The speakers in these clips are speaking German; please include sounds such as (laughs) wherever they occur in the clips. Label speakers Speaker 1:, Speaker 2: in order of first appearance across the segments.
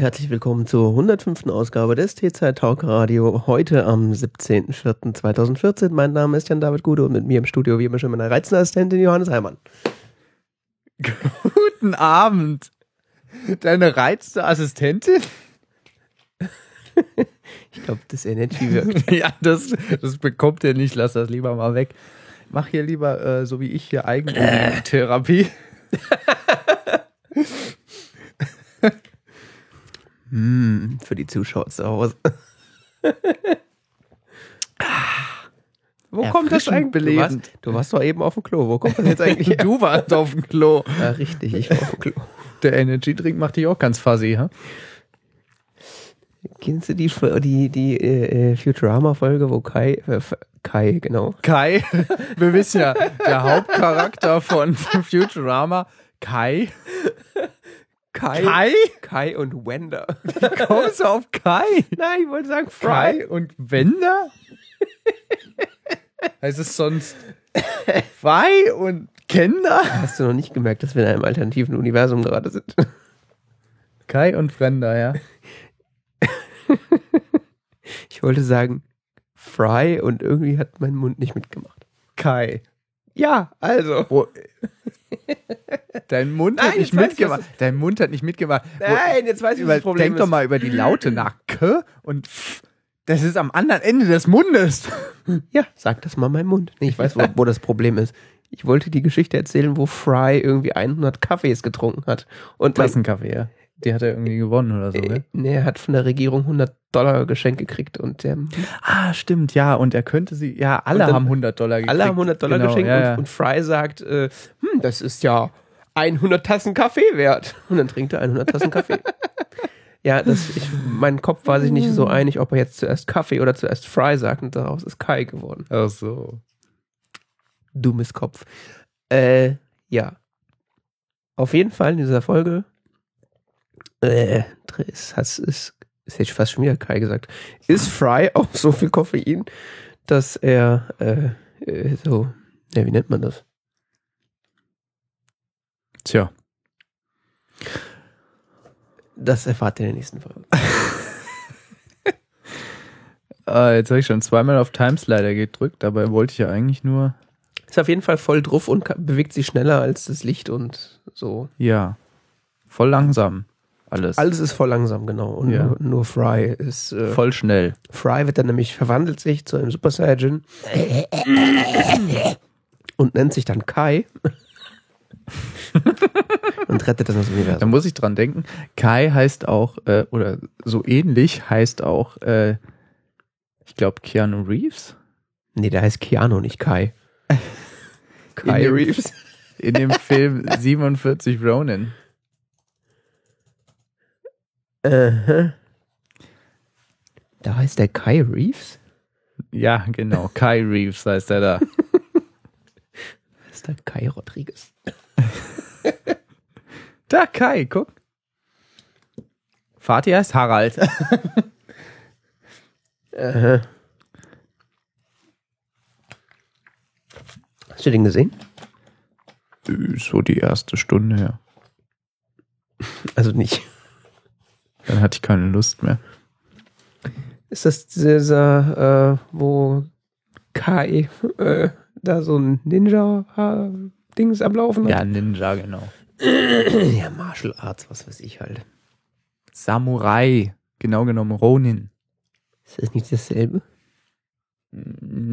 Speaker 1: Herzlich willkommen zur 105. Ausgabe des T-Zeit Talk Radio. Heute am 17.04.2014. Mein Name ist Jan David Gude und mit mir im Studio wie immer schon meine reizende Assistentin Johannes Heimann.
Speaker 2: Guten Abend. Deine reizende Assistentin? (laughs)
Speaker 1: ich glaube, das Energy wirkt. (laughs)
Speaker 2: ja, das, das bekommt er nicht. Lass das lieber mal weg. Mach hier lieber, äh, so wie ich hier, Eigentherapie. (laughs)
Speaker 1: hm, für die Zuschauer zu Hause. (laughs)
Speaker 2: Wo kommt das eigentlich?
Speaker 1: Du warst, du warst doch eben auf dem Klo. Wo kommt das jetzt eigentlich? (laughs)
Speaker 2: du warst auf dem Klo.
Speaker 1: Ja, richtig, ich war auf dem Klo.
Speaker 2: Der Energy-Drink macht dich auch ganz fuzzy, ha?
Speaker 1: Kennst du die, die, die äh, Futurama-Folge, wo Kai, äh, Kai, genau.
Speaker 2: Kai, (laughs) wir wissen ja, der Hauptcharakter von Futurama, Kai.
Speaker 1: Kai?
Speaker 2: Kai?
Speaker 1: Kai und Wender.
Speaker 2: Wie kommst du auf Kai?
Speaker 1: Nein, ich wollte sagen Fry.
Speaker 2: Kai und Wender? heißt es sonst Fry und Kender?
Speaker 1: Hast du noch nicht gemerkt, dass wir in einem alternativen Universum gerade sind?
Speaker 2: Kai und Frender, ja.
Speaker 1: ich wollte sagen Fry und irgendwie hat mein Mund nicht mitgemacht.
Speaker 2: Kai.
Speaker 1: Ja, also.
Speaker 2: Wo, dein Mund
Speaker 1: Nein,
Speaker 2: hat nicht
Speaker 1: ich,
Speaker 2: mitgemacht.
Speaker 1: was
Speaker 2: Dein Mund hat nicht mitgemacht.
Speaker 1: Nein, jetzt weiß ich, was das Problem
Speaker 2: denk
Speaker 1: ist.
Speaker 2: doch mal über die Laute (clears throat) nach K und F. Das ist am anderen Ende des Mundes. (laughs)
Speaker 1: Ja, sag das mal mein Mund. Nee, ich weiß, wo, wo das Problem ist. Ich wollte die Geschichte erzählen, wo Fry irgendwie 100 Kaffees getrunken hat. Und
Speaker 2: Klassenkaffee, ja. Die hat er irgendwie gewonnen oder so,
Speaker 1: äh,
Speaker 2: ne?
Speaker 1: nee, er hat von der Regierung 100 Dollar Geschenk gekriegt und der,
Speaker 2: Ah, stimmt, ja. Und er könnte sie, ja, alle
Speaker 1: dann-
Speaker 2: haben 100 Dollar gekriegt.
Speaker 1: alle haben 100 Dollar
Speaker 2: Genau,
Speaker 1: geschenkt
Speaker 2: ja,
Speaker 1: und,
Speaker 2: ja.
Speaker 1: und Fry sagt, äh, hm, das ist ja 100 Tassen Kaffee wert. Und dann trinkt er 100 Tassen Kaffee. (laughs) ja, das, ich, mein Kopf war sich nicht so einig, ob er jetzt zuerst Kaffee oder zuerst Fry sagt und daraus ist Kai geworden.
Speaker 2: Ach so.
Speaker 1: Dummes Kopf. Äh, ja. Auf jeden Fall in dieser Folge, äh, ist, ist, ist, ist jetzt fast schon wieder Kai gesagt, ist Fry (laughs) auf so viel Koffein, dass er, äh, äh, so, ja, wie nennt man das?
Speaker 2: Tja.
Speaker 1: Das erfahrt ihr in der nächsten Folge.
Speaker 2: Äh, (laughs) jetzt habe ich schon zweimal auf Timeslider gedrückt, dabei wollte ich ja eigentlich nur.
Speaker 1: Ist auf jeden Fall voll drauf und bewegt sich schneller als das Licht und so.
Speaker 2: Ja. Voll langsam. Alles.
Speaker 1: Alles ist voll langsam, genau. Und
Speaker 2: Ja.
Speaker 1: nur, nur Fry ist, äh,
Speaker 2: voll schnell.
Speaker 1: Fry wird dann nämlich verwandelt sich zu einem Super Saiyan und nennt sich dann Kai (laughs) und rettet dann das
Speaker 2: Da
Speaker 1: Universum.
Speaker 2: muss ich dran denken. Kai heißt auch, äh, oder so ähnlich heißt auch, äh, ich glaube, Keanu Reeves.
Speaker 1: Nee, der heißt Keanu, nicht Kai. (laughs) Kai
Speaker 2: dem-
Speaker 1: Reeves.
Speaker 2: In dem Film (laughs) 47 Ronin.
Speaker 1: Aha. Da heißt der Kai Reeves?
Speaker 2: Ja, genau. (laughs) Kai Reeves heißt er da. (laughs)
Speaker 1: Das ist der Kai Rodriguez. (laughs)
Speaker 2: Da, Kai, guck. Vati heißt Harald.
Speaker 1: Aha. Hast du den gesehen?
Speaker 2: so die erste Stunde, ja.
Speaker 1: Also nicht.
Speaker 2: Dann hatte ich keine Lust mehr.
Speaker 1: Ist das dieser, äh, wo Kai äh, da so ein Ninja-Dings am Laufen hat?
Speaker 2: Ja, Ninja, genau. (clears throat)
Speaker 1: Ja, Martial Arts, was weiß ich halt.
Speaker 2: Samurai, genau genommen Ronin.
Speaker 1: Ist das nicht dasselbe?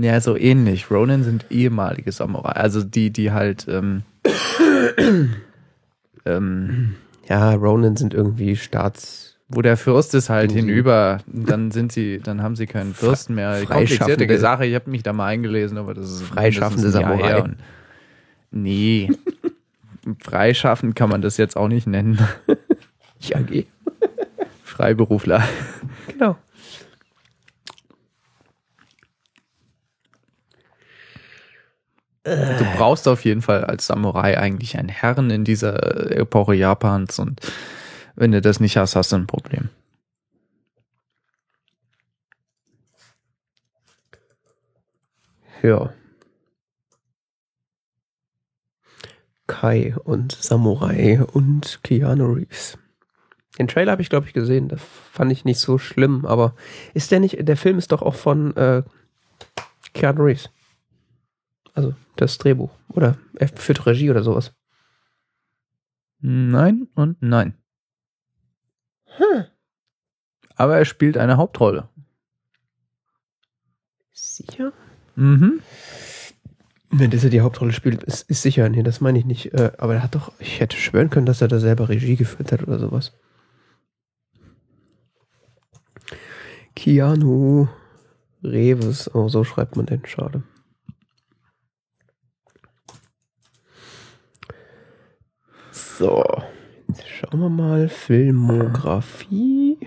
Speaker 2: Ja, so ähnlich. Ronin sind ehemalige Samurai. Also die, die halt ähm, (clears throat) ähm,
Speaker 1: Ja, Ronin sind irgendwie Staats...
Speaker 2: wo der Fürst ist halt
Speaker 1: Irgendwie.
Speaker 2: hinüber, dann sind sie, dann haben sie keinen Fürsten mehr. Komplizierte Sache, ich habe mich da mal eingelesen, aber das ist
Speaker 1: Freischaffende Samurai.
Speaker 2: und- Nee. (laughs) Freischaffend kann man das jetzt auch nicht nennen. (laughs)
Speaker 1: Ja, geh.
Speaker 2: Freiberufler.
Speaker 1: Genau.
Speaker 2: Du brauchst auf jeden Fall als Samurai eigentlich einen Herrn in dieser Epoche Japans und wenn du das nicht hast, hast du ein Problem.
Speaker 1: Ja. Kai und Samurai und Keanu Reeves. Den Trailer habe ich, glaube ich, gesehen. Das fand ich nicht so schlimm, aber ist der nicht, der Film ist doch auch von äh, Keanu Reeves. Also das Drehbuch. Oder er führt Regie oder sowas.
Speaker 2: Nein und nein.
Speaker 1: Hm.
Speaker 2: Aber er spielt eine Hauptrolle.
Speaker 1: Sicher?
Speaker 2: Mhm.
Speaker 1: Wenn dass er die Hauptrolle spielt, ist, ist sicher. Nee, das meine ich nicht. Äh, aber er hat doch, ich hätte schwören können, dass er da selber Regie geführt hat oder sowas. Keanu Reeves. Oh, so schreibt man den. Schade. So. Schauen wir mal. Filmografie.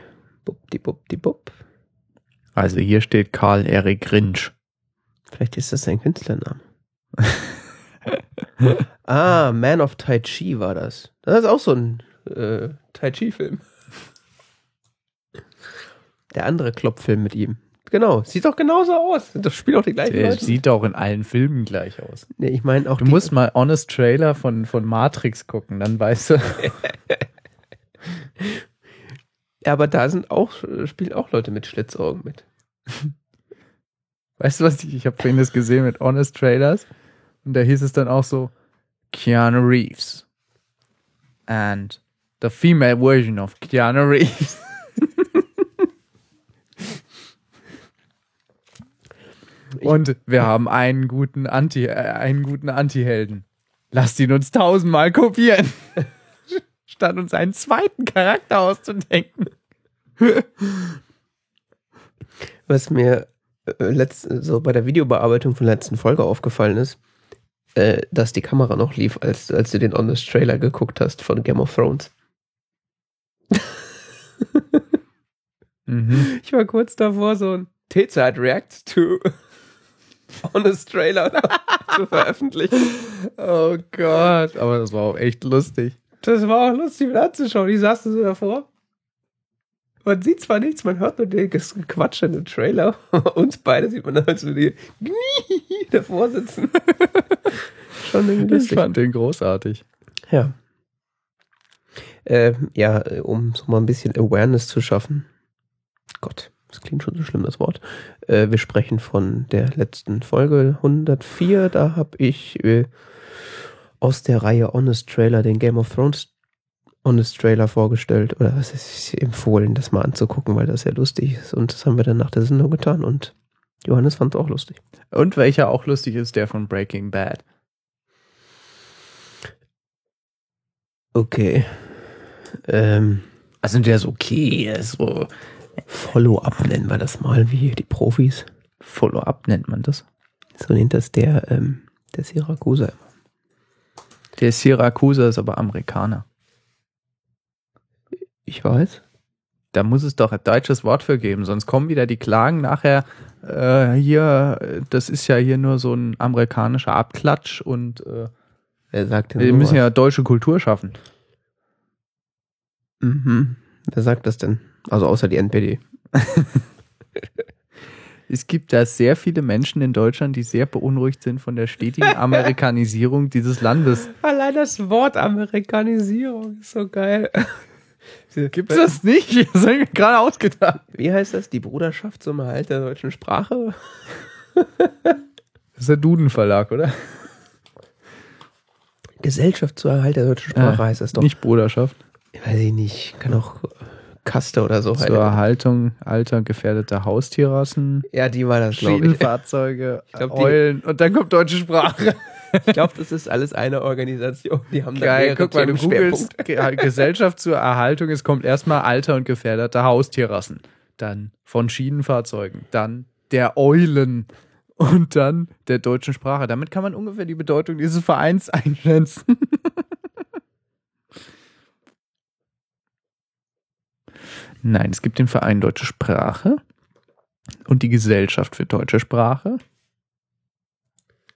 Speaker 1: Buppdibuppdibupp.
Speaker 2: Also hier steht Karl Erik Rinsch.
Speaker 1: Vielleicht ist das sein Künstlername. (laughs) ah, Man of Tai Chi war das. Das ist auch so ein äh, Tai Chi-Film. Der andere Klopffilm mit ihm. Genau, sieht doch genauso aus. Das spielt auch die gleichen
Speaker 2: Der
Speaker 1: Leute.
Speaker 2: sieht auch in allen Filmen gleich aus.
Speaker 1: Nee, ich meine auch
Speaker 2: Du musst mal Honest Trailer von, von Matrix gucken, dann weißt du. (laughs)
Speaker 1: Ja, aber da sind auch, spielen auch Leute mit Schlitzaugen mit.
Speaker 2: Weißt du was? Ich, ich habe vorhin das gesehen mit Honest Trailers und da hieß es dann auch so Keanu Reeves and the female version of Keanu Reeves. Und wir haben einen guten Anti äh, einen guten Anti-Helden. Lasst ihn uns tausendmal kopieren. (laughs) Statt uns einen zweiten Charakter auszudenken.
Speaker 1: Was mir äh, letzt, so bei der Videobearbeitung von der letzten Folge aufgefallen ist, äh, dass die Kamera noch lief, als, als du den Honest Trailer geguckt hast von Game of Thrones.
Speaker 2: Mhm.
Speaker 1: Ich war kurz davor, so ein T-Zeit React to Honest Trailer (laughs) zu veröffentlichen.
Speaker 2: Oh Gott, aber das war auch echt lustig.
Speaker 1: Das war auch lustig mit anzuschauen. Die saß so davor. Man sieht zwar nichts, man hört nur das Quatsch in dem Trailer. (laughs) Uns beide sieht man halt so die (laughs) davor sitzen. Schon irgendwie
Speaker 2: Ich
Speaker 1: lustig.
Speaker 2: fand den großartig.
Speaker 1: Ja. Äh, ja, um so mal ein bisschen Awareness zu schaffen. Gott, das klingt schon so schlimm, das Wort. Äh, wir sprechen von der letzten Folge 104. Da habe ich äh, aus der Reihe Honest Trailer den Game of Thrones Honest Trailer vorgestellt. Oder was ist empfohlen, das mal anzugucken, weil das sehr lustig ist. Und das haben wir dann nach der Sendung getan. Und Johannes fand es auch lustig.
Speaker 2: Und welcher auch lustig ist, der von Breaking Bad.
Speaker 1: Okay. Ähm,
Speaker 2: Also der ist okay, so
Speaker 1: Follow-up nennen wir das mal, wie die Profis.
Speaker 2: Follow-up nennt man das.
Speaker 1: So nennt das der, ähm, der Syrakuser immer.
Speaker 2: Der Syracusa ist aber Amerikaner.
Speaker 1: Ich weiß.
Speaker 2: Da muss es doch ein deutsches Wort für geben, sonst kommen wieder die Klagen nachher. Äh, hier, das ist ja hier nur so ein amerikanischer Abklatsch und äh,
Speaker 1: Wer sagt denn
Speaker 2: wir müssen ja deutsche Kultur schaffen.
Speaker 1: Mhm. Wer sagt das denn? Also außer die NPD. (laughs)
Speaker 2: Es gibt da sehr viele Menschen in Deutschland, die sehr beunruhigt sind von der stetigen Amerikanisierung (laughs) dieses Landes.
Speaker 1: Allein das Wort Amerikanisierung ist so geil.
Speaker 2: Gibt's das nicht? (laughs) Das habe ich mir gerade ausgedacht.
Speaker 1: Wie heißt das? Die Bruderschaft zum Erhalt der deutschen Sprache?
Speaker 2: Das ist der Duden Verlag, oder?
Speaker 1: Gesellschaft zum Erhalt der deutschen Sprache heißt das doch.
Speaker 2: Nicht Bruderschaft.
Speaker 1: Weiß ich nicht. Kann auch Kaste oder so
Speaker 2: Zur
Speaker 1: heißen.
Speaker 2: Erhaltung alter gefährdeter Haustierrassen,
Speaker 1: Ja, die war das, glaube (laughs) ich. Glaub, die-
Speaker 2: Eulen und dann kommt deutsche Sprache.
Speaker 1: Ich glaube, das ist alles eine Organisation. Die haben da
Speaker 2: Geil,
Speaker 1: mehrere
Speaker 2: guck mal, du googelst. Ge- Gesellschaft zur Erhaltung, es kommt erstmal Alter und gefährdete Haustierrassen, dann von Schienenfahrzeugen, dann der Eulen und dann der deutschen Sprache. Damit kann man ungefähr die Bedeutung dieses Vereins (laughs) einschätzen. Nein, es gibt den Verein Deutsche Sprache und die Gesellschaft für deutsche Sprache.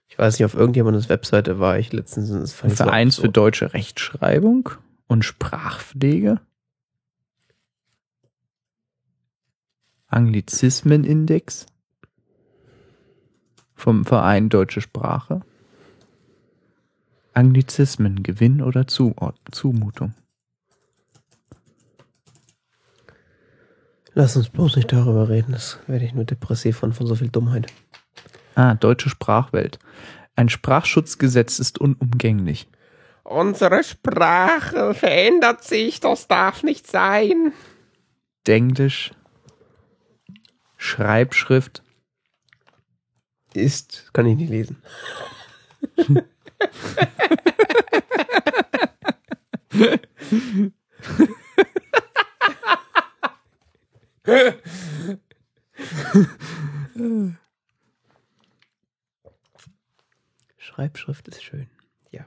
Speaker 1: Ich weiß nicht, auf irgendjemandes Webseite war ich letztens.
Speaker 2: Vereins für deutsche Rechtschreibung und Sprachpflege. Anglizismenindex vom Verein Deutsche Sprache. Anglizismen, Gewinn oder Zumutung.
Speaker 1: Lass uns bloß nicht darüber reden. Das werde ich nur depressiv von, von so viel Dummheit.
Speaker 2: Ah, deutsche Sprachwelt. Ein Sprachschutzgesetz ist unumgänglich.
Speaker 1: Unsere Sprache verändert sich, das darf nicht sein.
Speaker 2: Englisch. Schreibschrift.
Speaker 1: Ist, kann ich nicht lesen. (laughs) (laughs) Schreibschrift ist schön. Ja.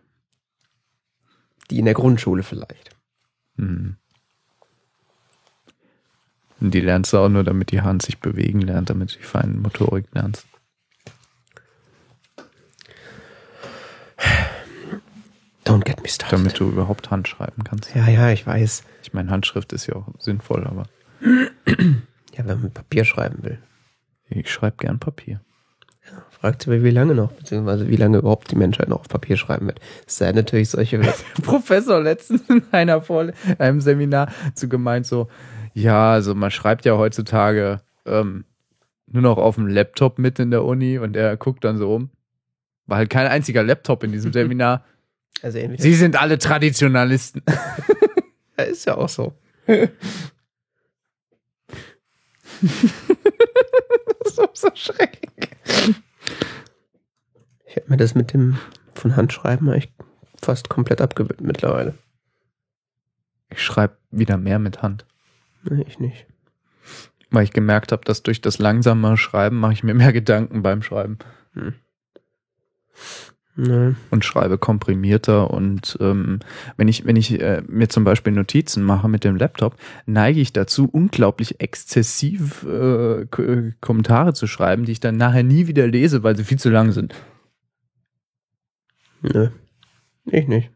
Speaker 1: Die in der Grundschule vielleicht.
Speaker 2: Hm. Und die lernst du auch nur, damit die Hand sich bewegen lernt, damit du die feine Motorik lernst.
Speaker 1: Don't get me started.
Speaker 2: Damit du überhaupt Hand schreiben kannst.
Speaker 1: ja, ja, ich weiß.
Speaker 2: Ich meine, Handschrift ist ja auch sinnvoll, aber (clears throat)
Speaker 1: Ja, wenn man mit Papier schreiben will.
Speaker 2: ich schreibe gern Papier.
Speaker 1: Fragt sich, wie lange noch, beziehungsweise wie lange überhaupt die Menschheit noch auf Papier schreiben wird. Es sei natürlich solche (laughs)
Speaker 2: Professor letztens in einer Vorle einem Seminar zu gemeint so, ja, also man schreibt ja heutzutage ähm, nur noch auf dem Laptop mit in der Uni und er guckt dann so um. War halt kein einziger Laptop in diesem (laughs) Seminar.
Speaker 1: Also
Speaker 2: Sie sind alle Traditionalisten. (laughs)
Speaker 1: ja, ist ja auch so. (laughs)
Speaker 2: Das ist so schrecklich.
Speaker 1: Ich habe mir das mit dem von Hand schreiben echt fast komplett abgewöhnt mittlerweile.
Speaker 2: Ich schreibe wieder mehr mit Hand.
Speaker 1: Nee, ich nicht.
Speaker 2: Weil ich gemerkt habe, dass durch das langsame Schreiben mache ich mir mehr Gedanken beim Schreiben.
Speaker 1: Nee.
Speaker 2: und schreibe komprimierter und ähm, wenn ich wenn ich äh, mir zum Beispiel Notizen mache mit dem Laptop, neige ich dazu unglaublich exzessiv äh, Kommentare zu schreiben, die ich dann nachher nie wieder lese, weil sie viel zu lang sind.
Speaker 1: Nö. Ich nicht.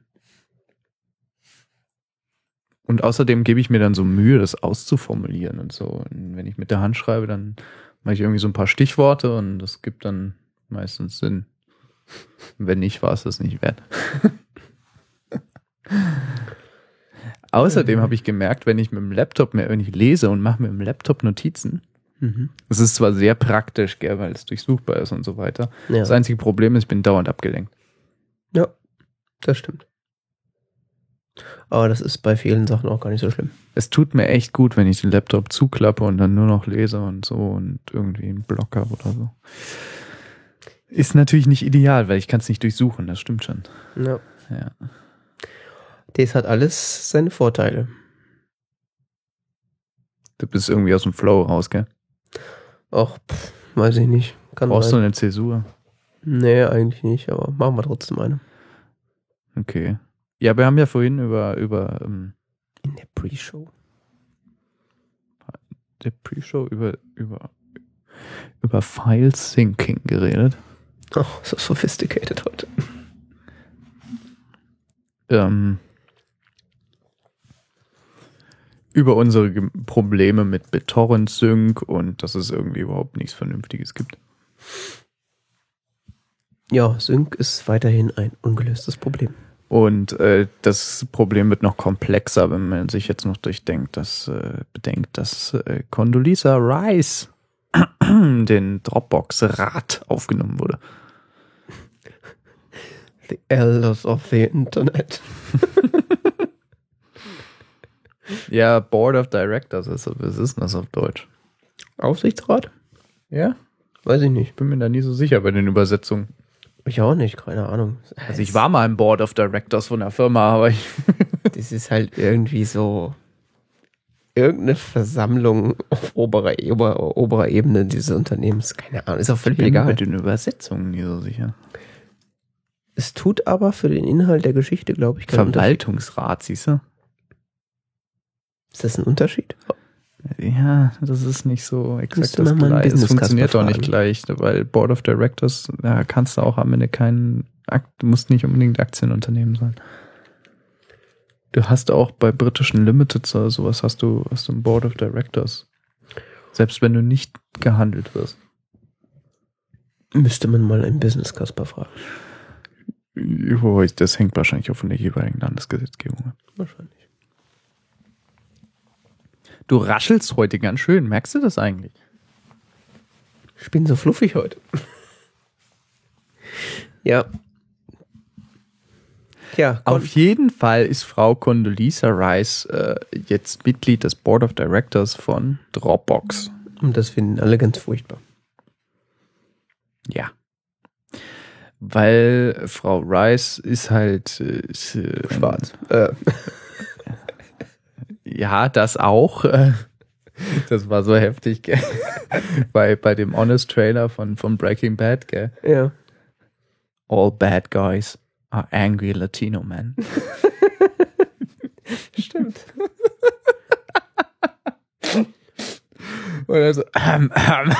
Speaker 2: Und außerdem gebe ich mir dann so Mühe, das auszuformulieren und so. Und wenn ich mit der Hand schreibe, dann mache ich irgendwie so ein paar Stichworte und das gibt dann meistens Sinn. Wenn nicht, war es das nicht wert. Außerdem habe ich gemerkt, wenn ich mit dem Laptop mehr, wenn ich lese und mache mit dem Laptop Notizen,
Speaker 1: Mhm.
Speaker 2: es ist zwar sehr praktisch, gell, weil es durchsuchbar ist und so weiter.
Speaker 1: Ja.
Speaker 2: Das einzige Problem ist, ich bin dauernd abgelenkt.
Speaker 1: ja, das stimmt. Aber das ist bei vielen Sachen auch gar nicht so schlimm.
Speaker 2: Es tut mir echt gut, wenn ich den Laptop zuklappe und dann nur noch lese und so und irgendwie einen Block habe oder so. Ist natürlich nicht ideal, weil ich kann es nicht durchsuchen, das stimmt schon.
Speaker 1: Ja.
Speaker 2: Ja.
Speaker 1: Das hat alles seine Vorteile.
Speaker 2: Du bist irgendwie aus dem Flow raus, gell?
Speaker 1: Ach, pff, weiß ich nicht. Kann
Speaker 2: Brauchst du
Speaker 1: sein.
Speaker 2: eine Zäsur?
Speaker 1: Nee, eigentlich nicht, aber machen wir trotzdem eine.
Speaker 2: Okay. Ja, wir haben ja vorhin über, über ähm,
Speaker 1: In der Pre-Show.
Speaker 2: der Pre-Show über, über, über File Syncing geredet.
Speaker 1: Oh, so sophisticated heute.
Speaker 2: ähm, über unsere Probleme mit BitTorrent Sync und dass es irgendwie überhaupt nichts Vernünftiges gibt.
Speaker 1: Ja, Sync ist weiterhin ein ungelöstes Problem.
Speaker 2: Und äh, das Problem wird noch komplexer, wenn man sich jetzt noch durchdenkt, dass äh, bedenkt, dass äh, Condoleezza Rice (clears throat) den Dropbox-Rat aufgenommen wurde.
Speaker 1: The Elders of the Internet. (laughs)
Speaker 2: Ja, Board of Directors ist, was ist denn das auf Deutsch?
Speaker 1: Aufsichtsrat?
Speaker 2: Ja,
Speaker 1: Weiß ich nicht.
Speaker 2: bin mir da nie so sicher bei den Übersetzungen.
Speaker 1: Ich auch nicht, keine Ahnung.
Speaker 2: Also ich war mal im Board of Directors von der Firma, aber ich (laughs)
Speaker 1: Das ist halt irgendwie so irgendeine Versammlung auf oberer, ober, oberer Ebene dieses Unternehmens. Keine Ahnung, ist auch völlig
Speaker 2: bin
Speaker 1: egal.
Speaker 2: mit den Übersetzungen nie so sicher.
Speaker 1: Es tut aber für den Inhalt der Geschichte, glaube ich, keinen Unterschied.
Speaker 2: Verwaltungsrat, siehst du?
Speaker 1: Ist das ein Unterschied?
Speaker 2: Ja, das ist nicht so exakt das gleiche. Es funktioniert doch nicht gleich, weil Board of Directors, da kannst du auch am Ende kein, Akt- du musst nicht unbedingt Aktienunternehmen sein. Du hast auch bei britischen Limiteds oder sowas hast du, hast du ein Board of Directors. Selbst wenn du nicht gehandelt wirst.
Speaker 1: Müsste man mal einen Business Casper fragen.
Speaker 2: Das hängt wahrscheinlich auch von der jeweiligen Landesgesetzgebung ab.
Speaker 1: Wahrscheinlich.
Speaker 2: Du raschelst heute ganz schön. Merkst du das eigentlich?
Speaker 1: Ich bin so fluffig heute. ja. Ja,
Speaker 2: Auf jeden Fall ist Frau Condoleezza Rice äh, jetzt Mitglied des Board of Directors von Dropbox.
Speaker 1: und das finden alle ganz furchtbar.
Speaker 2: Ja. Weil Frau Rice ist halt äh, ist, äh,
Speaker 1: Schwarz. Äh, (laughs)
Speaker 2: Ja, das auch. äh, (laughs) Das war so heftig, gell? (laughs) bei, bei dem Honest Trailer von, von Breaking Bad, gell?
Speaker 1: ja.
Speaker 2: All bad guys are angry Latino men.
Speaker 1: Stimmt.
Speaker 2: Und also, ähm, ähm.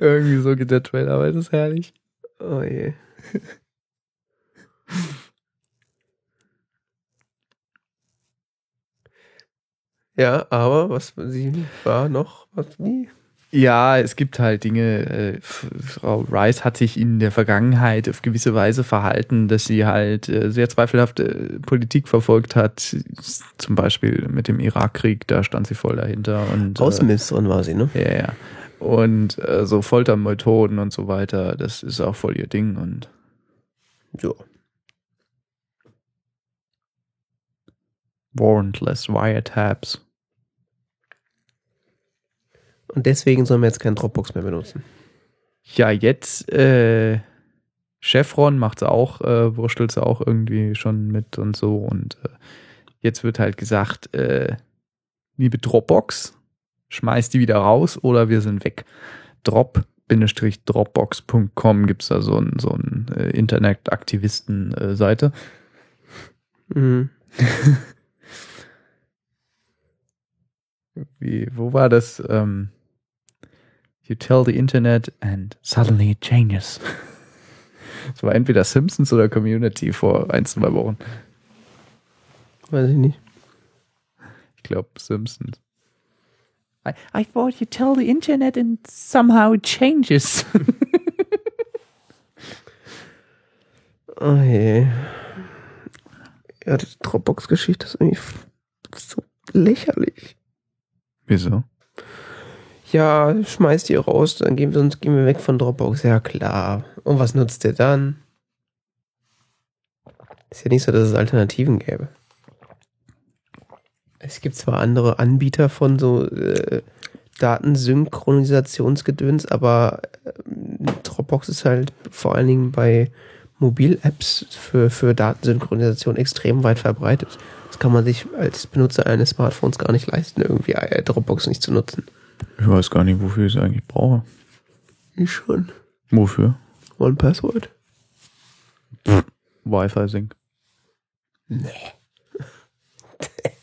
Speaker 2: irgendwie so geht der Trailer, aber das ist herrlich.
Speaker 1: Oh je. (laughs) Ja, aber was sie war noch, was wie?
Speaker 2: Ja, es gibt halt Dinge, äh, Frau Rice hat sich in der Vergangenheit auf gewisse Weise verhalten, dass sie halt äh, sehr zweifelhafte Politik verfolgt hat. Zum Beispiel mit dem Irakkrieg, da stand sie voll dahinter. Und, äh,
Speaker 1: Außenministerin war sie, ne?
Speaker 2: Ja, ja. Und äh, so Foltermethoden und so weiter, das ist auch voll ihr Ding. Und
Speaker 1: Ja.
Speaker 2: warrantless wiretaps.
Speaker 1: Und deswegen sollen wir jetzt keinen Dropbox mehr benutzen.
Speaker 2: Ja, jetzt äh, Chevron macht's auch, äh, wurschtelt sie auch irgendwie schon mit und so. Und äh, jetzt wird halt gesagt, äh, liebe Dropbox, schmeißt die wieder raus oder wir sind weg. Drop-dropbox.com gibt's da so ein, so ein äh, Internet-Aktivisten-Seite.
Speaker 1: Mhm. (laughs)
Speaker 2: Wie, wo war das? Ähm, you tell the Internet and suddenly it changes. (laughs) Das war entweder Simpsons oder Community vor ein, zwei Wochen.
Speaker 1: Weiß ich nicht.
Speaker 2: Ich glaube Simpsons. I, I thought you tell the Internet and somehow it changes. (laughs)
Speaker 1: Oh je. Ja, die Dropbox-Geschichte ist irgendwie so lächerlich.
Speaker 2: Wieso?
Speaker 1: Ja, schmeißt die raus, dann gehen wir, sonst gehen wir weg von Dropbox. Ja, klar. Und was nutzt ihr dann? Ist ja nicht so, dass es Alternativen gäbe. Es gibt zwar andere Anbieter von so äh, Datensynchronisationsgedöns, aber ähm, Dropbox ist halt vor allen Dingen bei Mobil-Apps für, für Datensynchronisation extrem weit verbreitet. Das kann man sich als Benutzer eines Smartphones gar nicht leisten, irgendwie äh, Dropbox nicht zu nutzen.
Speaker 2: Ich weiß gar nicht, wofür ich es eigentlich brauche.
Speaker 1: Ich schon.
Speaker 2: Wofür?
Speaker 1: One Password?
Speaker 2: Wi-Fi-Sync.
Speaker 1: Nee. (laughs)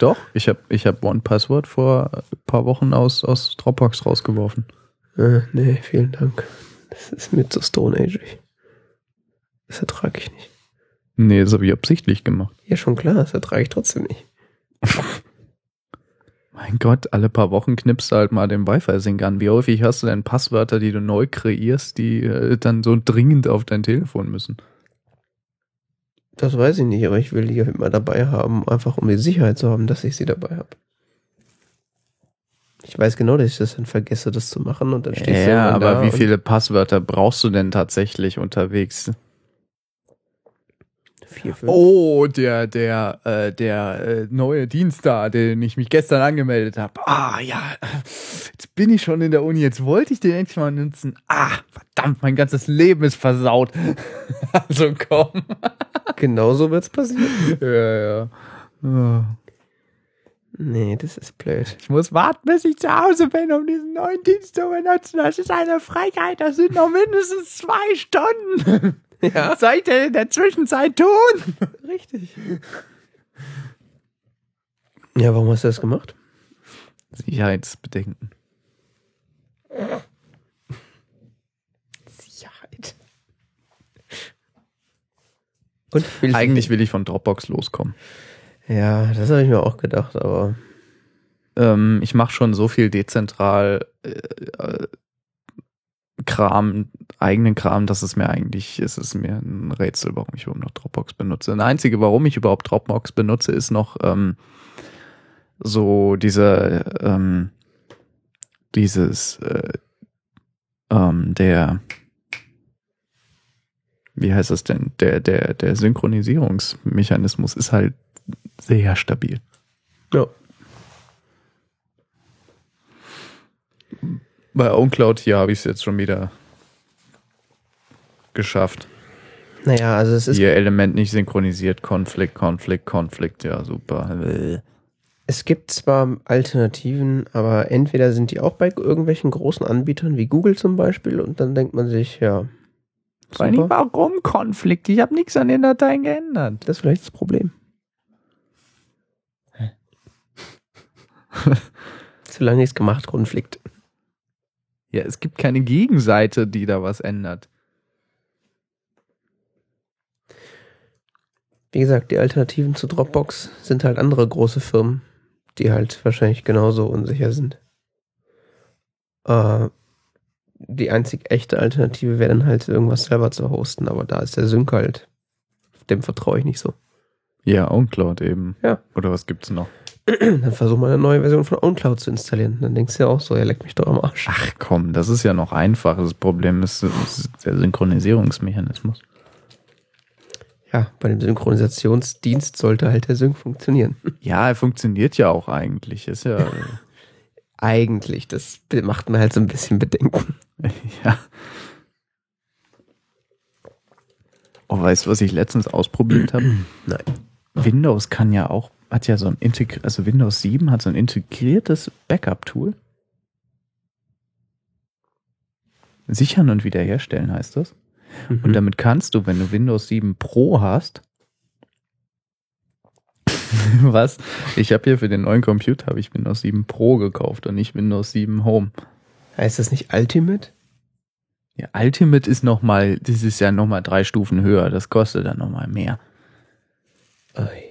Speaker 2: Doch, ich habe ich hab One Password vor ein paar Wochen aus, aus Dropbox rausgeworfen.
Speaker 1: Äh, nee, vielen Dank. Das ist mir zu Stone Age. Das ertrage ich nicht.
Speaker 2: Nee, das habe ich absichtlich gemacht.
Speaker 1: Ja, schon klar, das ertrage ich trotzdem nicht. (laughs)
Speaker 2: Mein Gott, alle paar Wochen knippst du halt mal den Wi-Fi-Sync an. Wie häufig hast du denn Passwörter, die du neu kreierst, die äh, dann so dringend auf dein Telefon müssen?
Speaker 1: Das weiß ich nicht, aber ich will die immer dabei haben, einfach um die Sicherheit zu haben, dass ich sie dabei habe. Ich weiß genau, dass ich das dann vergesse, das zu machen und dann stehst du
Speaker 2: Ja, aber wie viele Passwörter brauchst du denn tatsächlich unterwegs?
Speaker 1: Vier, fünf.
Speaker 2: Oh, der, der, äh, der äh, neue Dienst da, den ich mich gestern angemeldet habe. Ah, ja, jetzt bin ich schon in der Uni, jetzt wollte ich den endlich mal nutzen. Ah, verdammt, mein ganzes Leben ist versaut. (laughs) also komm.
Speaker 1: Genau so wird's passieren. (laughs)
Speaker 2: ja, ja. Ah.
Speaker 1: Nee, das ist blöd.
Speaker 2: Ich muss warten, bis ich zu Hause bin, um diesen neuen Dienst zu benutzen. Das ist eine Frechheit. Das sind noch mindestens zwei Stunden. (laughs)
Speaker 1: Ja,
Speaker 2: Was soll ich denn in der Zwischenzeit tun?
Speaker 1: richtig. Ja, warum hast du das gemacht?
Speaker 2: Sicherheitsbedenken.
Speaker 1: Sicherheit. Und
Speaker 2: Eigentlich will ich von Dropbox loskommen.
Speaker 1: Ja, das habe ich mir auch gedacht, aber
Speaker 2: Ähm, ich mache schon so viel dezentral äh, äh, Kram, eigenen Kram, dass es mir eigentlich, ist es mir ein Rätsel, warum ich überhaupt noch Dropbox benutze. Das Einzige, warum ich überhaupt Dropbox benutze, ist noch, ähm, so dieser, ähm, dieses, äh, ähm, der, wie heißt das denn? Der, der, der Synchronisierungsmechanismus ist halt sehr stabil.
Speaker 1: Ja.
Speaker 2: Bei OwnCloud hier habe ich es jetzt schon wieder geschafft.
Speaker 1: Naja, also es ist,
Speaker 2: Ihr Element nicht synchronisiert, Konflikt, Konflikt, Konflikt, ja super.
Speaker 1: Es gibt zwar Alternativen, aber entweder sind die auch bei irgendwelchen großen Anbietern wie Google zum Beispiel und dann denkt man sich, ja,
Speaker 2: Vor
Speaker 1: super,
Speaker 2: warum Konflikt? Ich habe nichts an den Dateien geändert.
Speaker 1: das ist vielleicht das Problem. (laughs) Solange nichts gemacht, Konflikt.
Speaker 2: Ja, es gibt keine Gegenseite, die da was ändert.
Speaker 1: Wie gesagt, die Alternativen zu Dropbox sind halt andere große Firmen, die halt wahrscheinlich genauso unsicher sind. Äh, die einzig echte Alternative wäre dann halt irgendwas selber zu hosten, aber da ist der Sync halt, dem vertraue ich nicht so.
Speaker 2: Ja, OwnCloud eben.
Speaker 1: Ja.
Speaker 2: Oder was gibt's noch? (clears throat)
Speaker 1: Dann versuch mal eine neue Version von OwnCloud zu installieren. Dann denkst du ja auch so, er leckt mich doch am Arsch.
Speaker 2: Ach komm, das ist ja noch einfach. Das Problem ist, ist der Synchronisierungsmechanismus.
Speaker 1: Ja, bei dem Synchronisationsdienst sollte halt der Sync funktionieren. (laughs)
Speaker 2: Ja, er funktioniert ja auch eigentlich. Ist ja. (laughs)
Speaker 1: Eigentlich, das macht mir halt so ein bisschen Bedenken. (laughs)
Speaker 2: ja. Oh, weißt du, was ich letztens ausprobiert habe? (clears throat)
Speaker 1: Nein.
Speaker 2: Windows kann ja auch, hat ja so ein integri also Windows 7 hat so ein integriertes Backup-Tool. Sichern und wiederherstellen heißt das.
Speaker 1: Mhm.
Speaker 2: Und damit kannst du, wenn du Windows 7 Pro hast, (laughs) was? Ich habe hier für den neuen Computer habe ich Windows 7 Pro gekauft und nicht Windows 7 Home.
Speaker 1: heißt das nicht Ultimate?
Speaker 2: Ja, Ultimate ist noch mal, das ist ja noch mal drei Stufen höher. Das kostet dann noch mal mehr.
Speaker 1: Ui.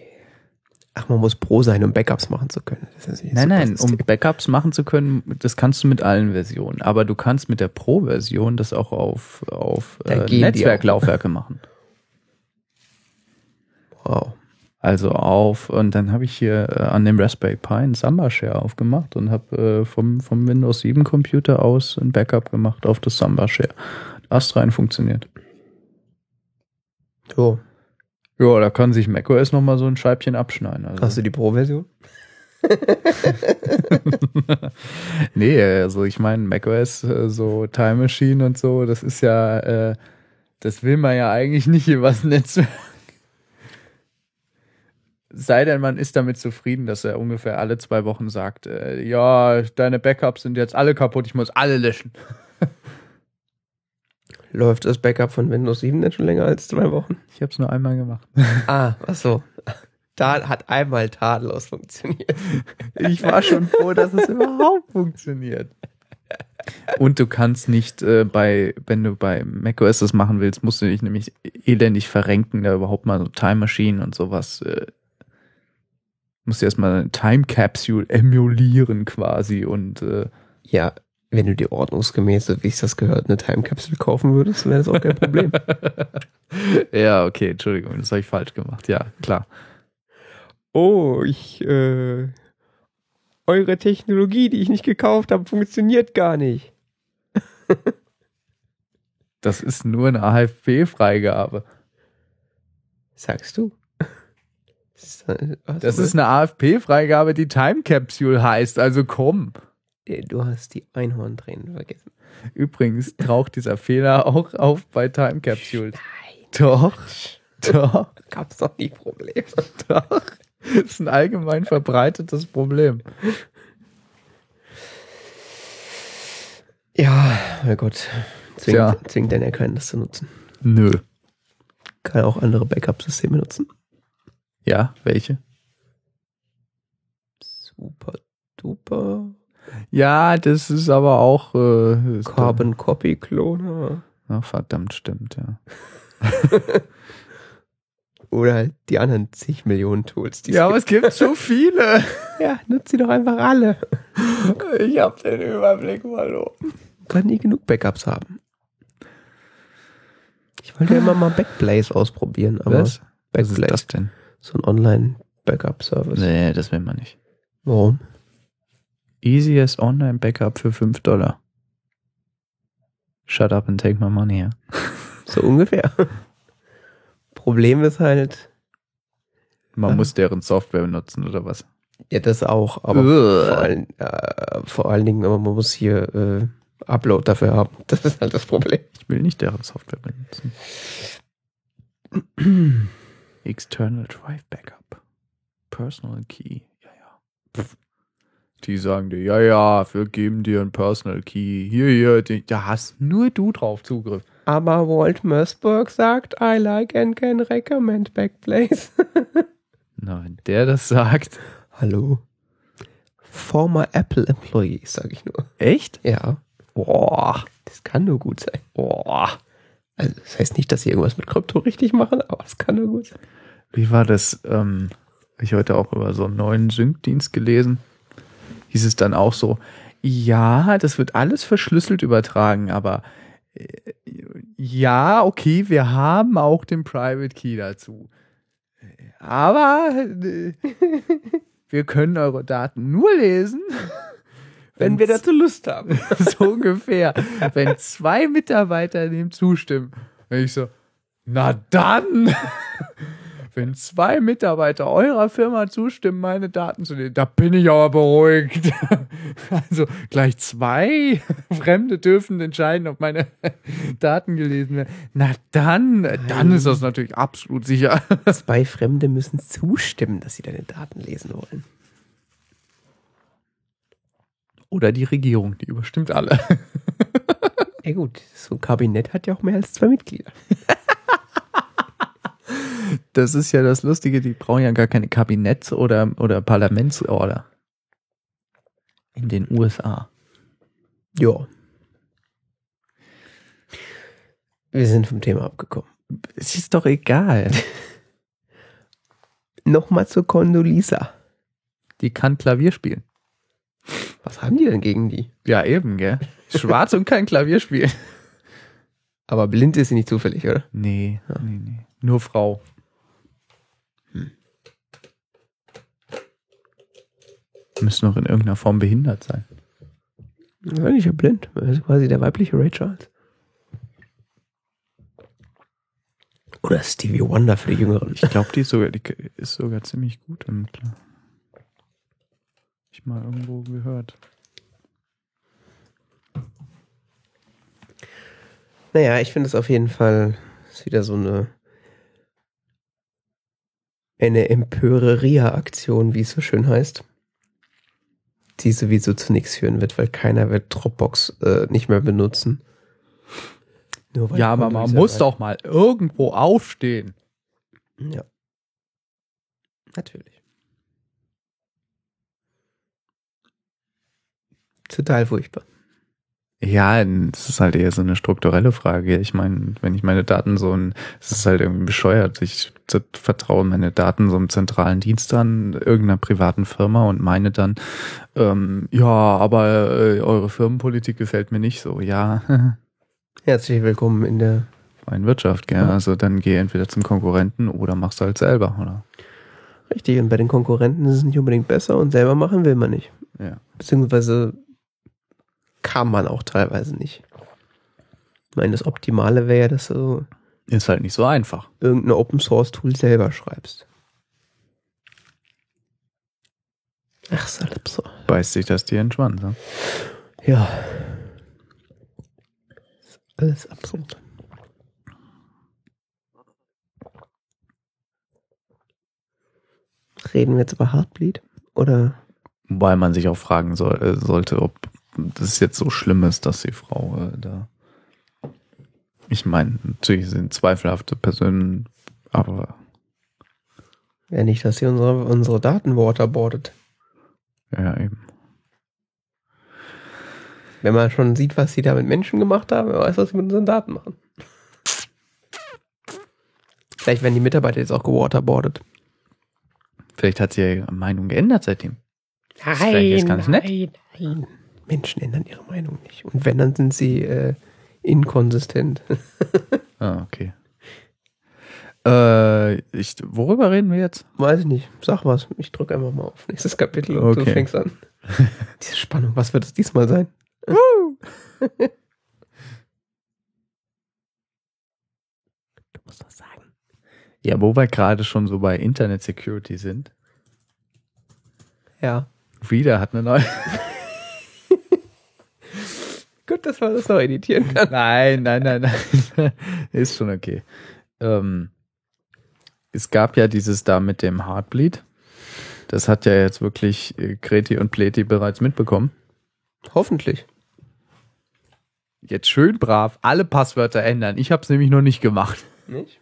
Speaker 1: Ach, man muss Pro sein, um Backups machen zu können. Das
Speaker 2: Nein, nein, um. Backups machen zu können, das kannst du mit allen Versionen. Aber du kannst mit der Pro-Version das auch auf, auf äh, Netzwerklaufwerke machen.
Speaker 1: Wow.
Speaker 2: Also auf, und dann habe ich hier äh, an dem Raspberry Pi einen Samba Share aufgemacht und habe äh, vom, vom Windows 7 Computer aus ein Backup gemacht auf das Samba Share. Astrein funktioniert.
Speaker 1: So,
Speaker 2: Ja, da kann sich macOS nochmal so ein Scheibchen abschneiden. Also.
Speaker 1: hast du die Pro-Version? (laughs)
Speaker 2: nee, also ich meine, macOS, äh, so Time Machine und so, das ist ja, äh, das will man ja eigentlich nicht übers Netzwerk. (laughs) Sei denn, man ist damit zufrieden, dass er ungefähr alle zwei Wochen sagt, äh, ja, deine Backups sind jetzt alle kaputt, ich muss alle löschen.
Speaker 1: Läuft das Backup von Windows 7 denn schon länger als zwei Wochen?
Speaker 2: Ich habe es nur einmal gemacht. (laughs)
Speaker 1: Ah, ach so. Da hat einmal tadellos funktioniert.
Speaker 2: Ich war schon froh, dass es (laughs) überhaupt funktioniert. Und du kannst nicht äh, bei, wenn du bei macOS das machen willst, musst du dich nämlich elendig verrenken, da überhaupt mal so Time Machine und sowas. Äh, musst du erstmal eine Time Capsule emulieren quasi und äh,
Speaker 1: Ja, wenn du dir ordnungsgemäß, so wie es das gehört, eine Time Capsule kaufen würdest, wäre das auch kein Problem. (laughs)
Speaker 2: ja, okay, Entschuldigung, das habe ich falsch gemacht. Ja, klar.
Speaker 1: oh, ich, äh, eure Technologie, die ich nicht gekauft habe, funktioniert gar nicht. (laughs)
Speaker 2: Das ist nur eine AFP-Freigabe.
Speaker 1: Sagst du? Das ist
Speaker 2: eine AFP-Freigabe, die Time Capsule heißt, also komm.
Speaker 1: Du hast die Einhorntränen vergessen.
Speaker 2: Übrigens taucht dieser Fehler auch auf bei Time Capsules.
Speaker 1: Nein,
Speaker 2: Doch, doch,
Speaker 1: gab's doch nie Probleme.
Speaker 2: doch. Das ist ein allgemein verbreitetes Problem.
Speaker 1: Ja, mein Gott. Zwingt,
Speaker 2: Tja.
Speaker 1: zwingt den ja keinen, das zu nutzen.
Speaker 2: Nö.
Speaker 1: Kann auch andere Backup-Systeme nutzen.
Speaker 2: Ja, welche?
Speaker 1: Super duper.
Speaker 2: Ja, das ist aber auch. Äh,
Speaker 1: Carbon Copy Cloner.
Speaker 2: Ach, verdammt, stimmt, ja. (laughs)
Speaker 1: Oder halt die anderen zig Millionen Tools. Die
Speaker 2: Ja, aber es gibt so (laughs) viele.
Speaker 1: ja, nutzt sie doch einfach alle.
Speaker 2: Ich hab den Überblick verloren.
Speaker 1: Kann nie genug Backups haben. Ich wollte ja immer mal Backblaze ausprobieren, aber
Speaker 2: Was? Was ist
Speaker 1: Backblaze,
Speaker 2: das denn?
Speaker 1: so ein Online-Backup-Service.
Speaker 2: Nee, das will man nicht.
Speaker 1: Warum?
Speaker 2: Easiest Online Backup für 5 Dollar. Shut up and take my money. Ja. (laughs)
Speaker 1: So ungefähr. Problem ist halt,
Speaker 2: Man
Speaker 1: Aha.
Speaker 2: muss deren Software benutzen oder was?
Speaker 1: ja, das auch, aber vor allen, äh, vor allen Dingen, aber man muss hier äh, Upload dafür haben. (laughs) Das ist halt das Problem.
Speaker 2: Ich will nicht deren Software benutzen. (clears throat) External Drive Backup. Personal Key. Ja, ja. Pff. Die sagen dir, ja, ja, wir geben dir ein Personal Key. Hier, hier, die- da hast nur du drauf Zugriff.
Speaker 1: Aber Walt Mossberg sagt, I like and can recommend Backblaze. (laughs)
Speaker 2: Na, wenn der das sagt.
Speaker 1: Hallo. Former Apple Employee, sag ich nur.
Speaker 2: Echt?
Speaker 1: Ja. Boah, das kann nur gut sein. Boah. Also, das heißt nicht, dass sie irgendwas mit Krypto richtig machen, aber es kann nur gut sein.
Speaker 2: Wie war das? Ähm, ich heute auch über so einen neuen Sync-Dienst gelesen. Hieß es dann auch so, ja, das wird alles verschlüsselt übertragen, aber äh, ja, okay, wir haben auch den Private Key dazu. Aber äh, wir können eure Daten nur lesen,
Speaker 1: Wenn wir dazu Lust haben. (laughs)
Speaker 2: so ungefähr, wenn zwei Mitarbeiter dem zustimmen. Und ich so, na dann, wenn zwei Mitarbeiter eurer Firma zustimmen, meine Daten zu nehmen, da bin ich aber beruhigt. (laughs) Also gleich zwei (laughs) Fremde dürfen entscheiden, ob meine (laughs) Daten gelesen werden. Na dann, dann ist das natürlich absolut sicher.
Speaker 1: Zwei Fremde müssen zustimmen, dass sie deine Daten lesen wollen.
Speaker 2: Oder die Regierung, die überstimmt alle.
Speaker 1: Ja gut, so ein Kabinett hat ja auch mehr als zwei Mitglieder.
Speaker 2: Das ist ja das Lustige, die brauchen ja gar keine Kabinetts- oder, oder Parlamentsorder. In den USA.
Speaker 1: Ja. Wir sind vom Thema abgekommen.
Speaker 2: Es ist doch egal. (laughs)
Speaker 1: Nochmal zur Condoleezza.
Speaker 2: Die kann Klavier spielen.
Speaker 1: Was haben die denn gegen die?
Speaker 2: Ja, eben, gell? Schwarz und kann Klavier spielen.
Speaker 1: Aber blind ist sie nicht zufällig, oder?
Speaker 2: Nee, nee, nee. Nur Frau. Müssen noch in irgendeiner Form behindert sein.
Speaker 1: Das ist nicht ja blind. Das ist quasi der weibliche Ray Charles. Oder Stevie Wonder für die Jüngeren.
Speaker 2: Ich glaube, die ist sogar, die ist sogar ziemlich gut im Klar. Ich mal irgendwo gehört.
Speaker 1: Naja, ich finde es auf jeden Fall ist wieder so eine eine Empöreria-Aktion, wie es so schön heißt, die sowieso zu nichts führen wird, weil keiner wird Dropbox äh, nicht mehr benutzen. Nur weil
Speaker 2: Ja, aber man muss doch mal irgendwo aufstehen.
Speaker 1: Ja. Natürlich. Total furchtbar.
Speaker 2: Ja, das ist halt eher so eine strukturelle Frage. Ich meine, wenn ich meine Daten so ein, es ist halt irgendwie bescheuert. Ich vertraue meine Daten so einem zentralen Dienst an, irgendeiner privaten Firma und meine dann, ähm, ja, aber äh, eure Firmenpolitik gefällt mir nicht so. Ja, (laughs)
Speaker 1: Herzlich willkommen in der.
Speaker 2: freien Wirtschaft, gell?
Speaker 1: Ja.
Speaker 2: Also dann geh entweder zum Konkurrenten oder mach's halt selber, oder?
Speaker 1: Richtig, und bei den Konkurrenten ist es nicht unbedingt besser und selber machen will man nicht.
Speaker 2: Ja.
Speaker 1: Beziehungsweise kann man auch teilweise nicht. Ich meine, das Optimale wäre ja, dass du
Speaker 2: Ist halt nicht so einfach.
Speaker 1: irgendein Open Source Tool selber schreibst. Ach, ist alles so.
Speaker 2: Beißt sich das dir in den Schwanz, ne?
Speaker 1: Ja. Ist alles absurd. Reden wir jetzt über Heartbleed? Oder?
Speaker 2: Wobei man sich auch fragen soll, äh, sollte, ob das jetzt so schlimm ist, dass die Frau äh, da. Ich meine, natürlich sind zweifelhafte Personen, aber
Speaker 1: Ja, nicht, dass sie unsere, unsere Daten waterboardet.
Speaker 2: ja, eben.
Speaker 1: Wenn man schon sieht, was sie da mit Menschen gemacht haben, wer weiß, was sie mit unseren Daten machen. Vielleicht werden die Mitarbeiter jetzt auch gewaterboardet.
Speaker 2: Vielleicht hat sie ihre Meinung geändert seitdem. vielleicht jetzt ganz nett.
Speaker 1: nein, nein. Menschen ändern ihre Meinung nicht. Und wenn, dann sind sie äh, inkonsistent. (laughs)
Speaker 2: Ah, okay. Äh, ich, worüber reden wir jetzt?
Speaker 1: Weiß ich nicht. Sag was. Ich drücke einfach mal auf nächstes Kapitel und du
Speaker 2: Okay.
Speaker 1: fängst an. (laughs) Diese Spannung, was wird es diesmal sein? (laughs) du musst was sagen.
Speaker 2: Ja, wo wir gerade schon so bei Internet Security sind.
Speaker 1: Ja.
Speaker 2: Reader hat eine neue.
Speaker 1: Gut, dass man das noch editieren kann.
Speaker 2: nein, nein, nein, nein. (laughs) Ist schon okay. Ähm, es gab ja dieses da mit dem Heartbleed. Das hat ja jetzt wirklich äh, Kreti und Pleti bereits mitbekommen.
Speaker 1: Hoffentlich.
Speaker 2: Jetzt schön brav alle Passwörter ändern. Ich habe es nämlich noch nicht gemacht.
Speaker 1: Nicht?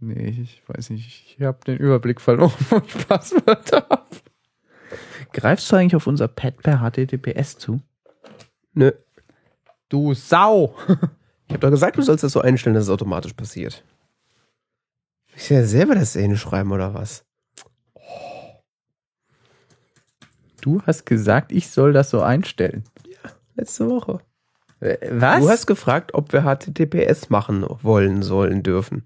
Speaker 2: Nee, ich weiß nicht. Ich habe den Überblick verloren, (laughs) wo ich Passwörter habe. Greifst du eigentlich auf unser Pad per HTTPS zu?
Speaker 1: Nö.
Speaker 2: Du Sau!
Speaker 1: Ich habe doch gesagt, du sollst das so einstellen, dass es automatisch passiert. Ich ja selber das Szene schreiben oder was?
Speaker 2: Du hast gesagt, ich soll das so einstellen.
Speaker 1: Letzte Woche.
Speaker 2: Äh, Was?
Speaker 1: Du hast gefragt, ob wir HTTPS machen wollen, sollen, dürfen.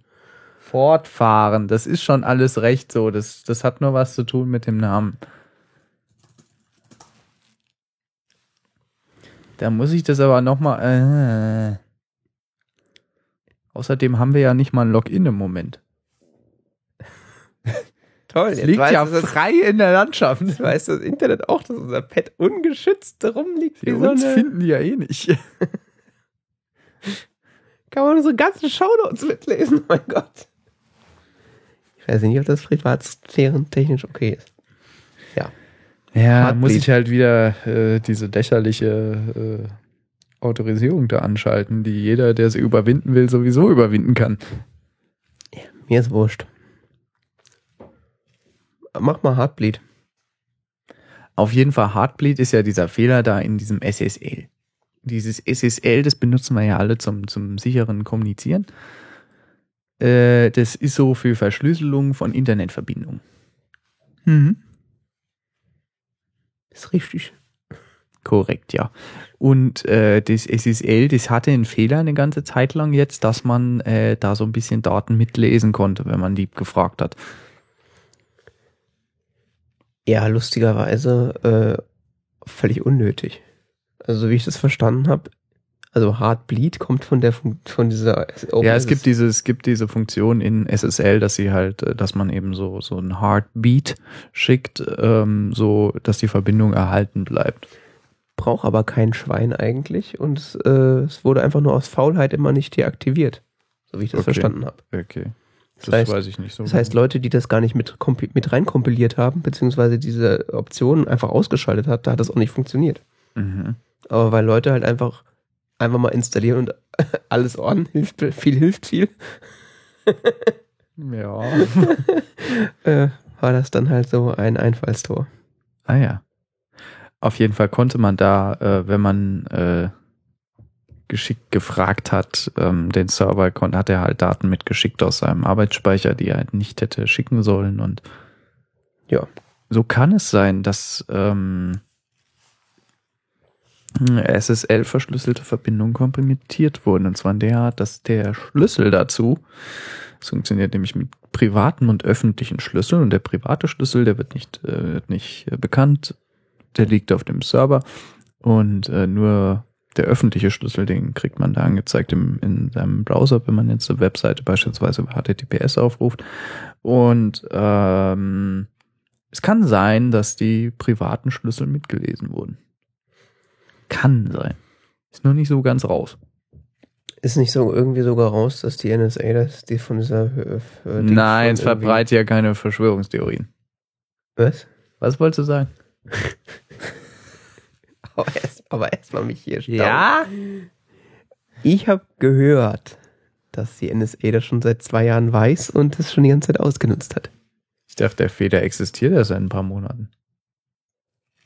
Speaker 2: fortfahren. Das ist schon alles recht so. Das, das hat nur was zu tun mit dem Namen. Da muss ich das aber nochmal. Äh. Außerdem haben wir ja nicht mal ein Login im Moment. (laughs)
Speaker 1: Toll,
Speaker 2: Es liegt ja
Speaker 1: das,
Speaker 2: frei in der Landschaft.
Speaker 1: jetzt weiß das Internet auch, dass unser Pad ungeschützt rumliegt. Wie
Speaker 2: Wir
Speaker 1: so
Speaker 2: uns
Speaker 1: eine,
Speaker 2: finden die ja eh nicht. (laughs)
Speaker 1: kann man unsere ganzen Shownotes mitlesen, oh (laughs) mein Gott. Ich weiß nicht, ob das Privatsphären technisch okay ist. Ja.
Speaker 2: Ja,
Speaker 1: Heartbeat.
Speaker 2: muss ich halt wieder äh, diese lächerliche äh, Autorisierung da anschalten, die jeder, der sie überwinden will, sowieso überwinden kann.
Speaker 1: Mir ist wurscht. Mach mal Heartbleed.
Speaker 2: Auf jeden Fall, Heartbleed ist ja dieser Fehler da in diesem SSL. Dieses SSL, das benutzen wir ja alle zum, zum sicheren Kommunizieren. Äh, das ist so für Verschlüsselung von Internetverbindungen.
Speaker 1: Ist richtig.
Speaker 2: Korrekt, ja. Und äh, das SSL, das hatte einen Fehler eine ganze Zeit lang jetzt, dass man äh, da so ein bisschen Daten mitlesen konnte, wenn man die gefragt hat.
Speaker 1: Ja, lustigerweise äh, völlig unnötig. Also, so wie ich das verstanden habe, also Heartbleed kommt von der Fun von dieser
Speaker 2: ja, es gibt diese, es gibt diese Funktion in SSL, dass sie halt, äh, dass man eben so, so ein Heartbeat schickt, ähm, so, dass die Verbindung erhalten bleibt.
Speaker 1: braucht aber kein Schwein eigentlich und es, äh, es wurde einfach nur aus Faulheit immer nicht deaktiviert, so wie ich das
Speaker 2: Okay.
Speaker 1: verstanden habe.
Speaker 2: Okay. Das,
Speaker 1: Das heißt-
Speaker 2: weiß ich nicht so.
Speaker 1: Das heißt, Leute, die das gar nicht mit, mit reinkompiliert haben, beziehungsweise diese Option einfach ausgeschaltet hat, da hat das auch nicht funktioniert.
Speaker 2: mhm.
Speaker 1: Aber weil Leute halt einfach einfach mal installieren und (laughs) alles on, hilft viel, hilft viel,
Speaker 2: Ja. (laughs)
Speaker 1: äh, war das dann halt so ein Einfallstor.
Speaker 2: Ah ja. Auf jeden Fall konnte man da, äh, wenn man äh, geschickt gefragt hat, ähm, den Server hat er halt Daten mitgeschickt aus seinem Arbeitsspeicher, die er halt nicht hätte schicken sollen. Und
Speaker 1: Ja.
Speaker 2: so kann es sein, dass ähm, SSL-verschlüsselte Verbindungen kompromittiert wurden. Und zwar in der Art, dass der Schlüssel dazu, es funktioniert nämlich mit privaten und öffentlichen Schlüsseln und der private Schlüssel, der wird nicht, äh, wird nicht äh, bekannt, der liegt auf dem Server und äh, nur der öffentliche Schlüssel, den kriegt man da angezeigt im, in seinem Browser, wenn man jetzt eine Webseite beispielsweise über HTTPS aufruft. Und ähm, es kann sein, dass die privaten Schlüssel mitgelesen wurden. Kann sein. Ist noch nicht so ganz raus.
Speaker 1: Ist nicht so irgendwie sogar raus, dass die NSA das die von dieser äh, äh,
Speaker 2: Nein, es verbreitet ja keine Verschwörungstheorien.
Speaker 1: Was?
Speaker 2: Was wolltest du sagen? (laughs)
Speaker 1: Aber erst, aber erst mich hier staunen. Ich habe gehört, dass die NSA das schon seit zwei Jahren weiß und es schon die ganze Zeit ausgenutzt hat.
Speaker 2: Ich dachte, der Fehler existiert erst seit ein paar Monaten.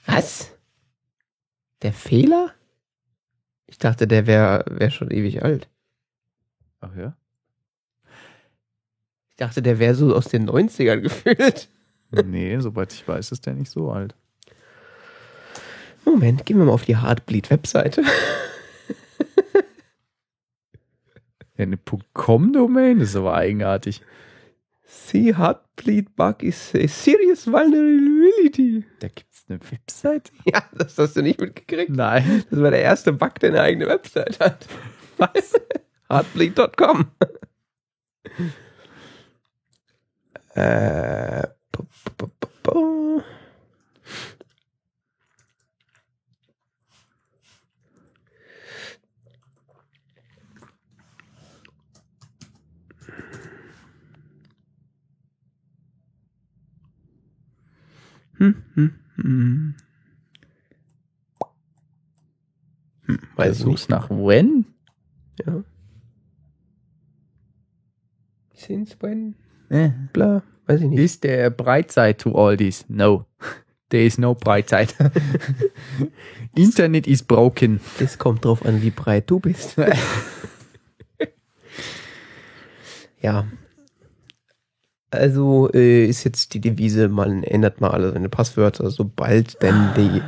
Speaker 1: Was? Der Fehler? Ich dachte, der wäre wär schon ewig alt.
Speaker 2: Ach ja?
Speaker 1: Ich dachte, der wäre so aus den 90ern (laughs) gefühlt.
Speaker 2: Nee, soweit ich weiß, ist der nicht so alt.
Speaker 1: Moment, gehen wir mal auf die Heartbleed-Webseite.
Speaker 2: Ja, eine .com-Domain ist aber eigenartig.
Speaker 1: See Heartbleed Bug is a serious vulnerability.
Speaker 2: Da gibt es eine Website? (laughs)
Speaker 1: Ja, das hast du nicht mitgekriegt.
Speaker 2: Nein.
Speaker 1: Das war der erste Bug, der eine eigene Website hat.
Speaker 2: Was? (laughs)
Speaker 1: Heartbleed.com. äh, pu- pu- pu- Hm, hm, hm. Hm, weiß ich nicht.
Speaker 2: Suchst nach when?
Speaker 1: Ja. Since when?
Speaker 2: Eh.
Speaker 1: Bla, weiß ich nicht.
Speaker 2: Is there a bright side to all this? No. (laughs) There is no bright side. (laughs) Internet is broken.
Speaker 1: Das kommt drauf an, wie breit du bist. (laughs) ja. Also äh, ist jetzt die Devise, man ändert mal alle seine Passwörter, sobald denn die.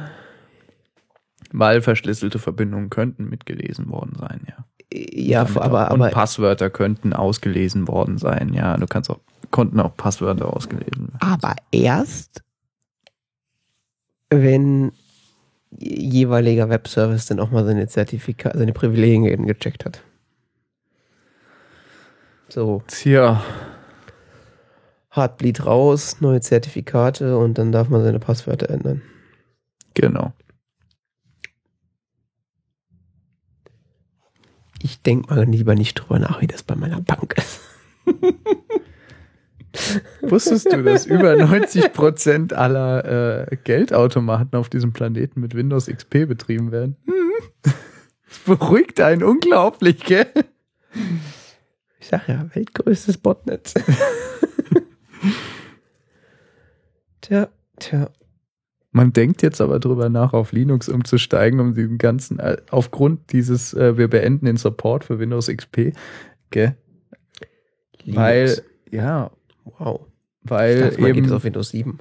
Speaker 2: Weil verschlüsselte Verbindungen könnten mitgelesen worden sein, ja.
Speaker 1: Ja,
Speaker 2: Damit
Speaker 1: aber, aber
Speaker 2: Passwörter könnten ausgelesen worden sein, ja. Du kannst auch, konnten auch Passwörter ausgelesen werden.
Speaker 1: Aber erst, wenn jeweiliger Webservice dann auch mal seine Zertifikate, seine Privilegien gecheckt hat. So,
Speaker 2: Tja,
Speaker 1: Heartbleed raus, neue Zertifikate und dann darf man seine Passwörter ändern.
Speaker 2: genau.
Speaker 1: Ich denke mal lieber nicht drüber nach, wie das bei meiner Bank ist. (laughs)
Speaker 2: Wusstest du, dass über 90% aller äh, Geldautomaten auf diesem Planeten mit Windows XP betrieben werden? Das (laughs) beruhigt einen unglaublich, gell?
Speaker 1: Ich sag ja, weltgrößtes Botnetz. (laughs) tja, tja.
Speaker 2: Man denkt jetzt aber drüber nach, auf Linux umzusteigen, um diesen ganzen, äh, aufgrund dieses, äh, wir beenden den Support für Windows XP, gell? Weil,
Speaker 1: Linux.
Speaker 2: ja,
Speaker 1: Wow. Ich
Speaker 2: weil
Speaker 1: dachte, man geht
Speaker 2: eben,
Speaker 1: es auf Windows 7.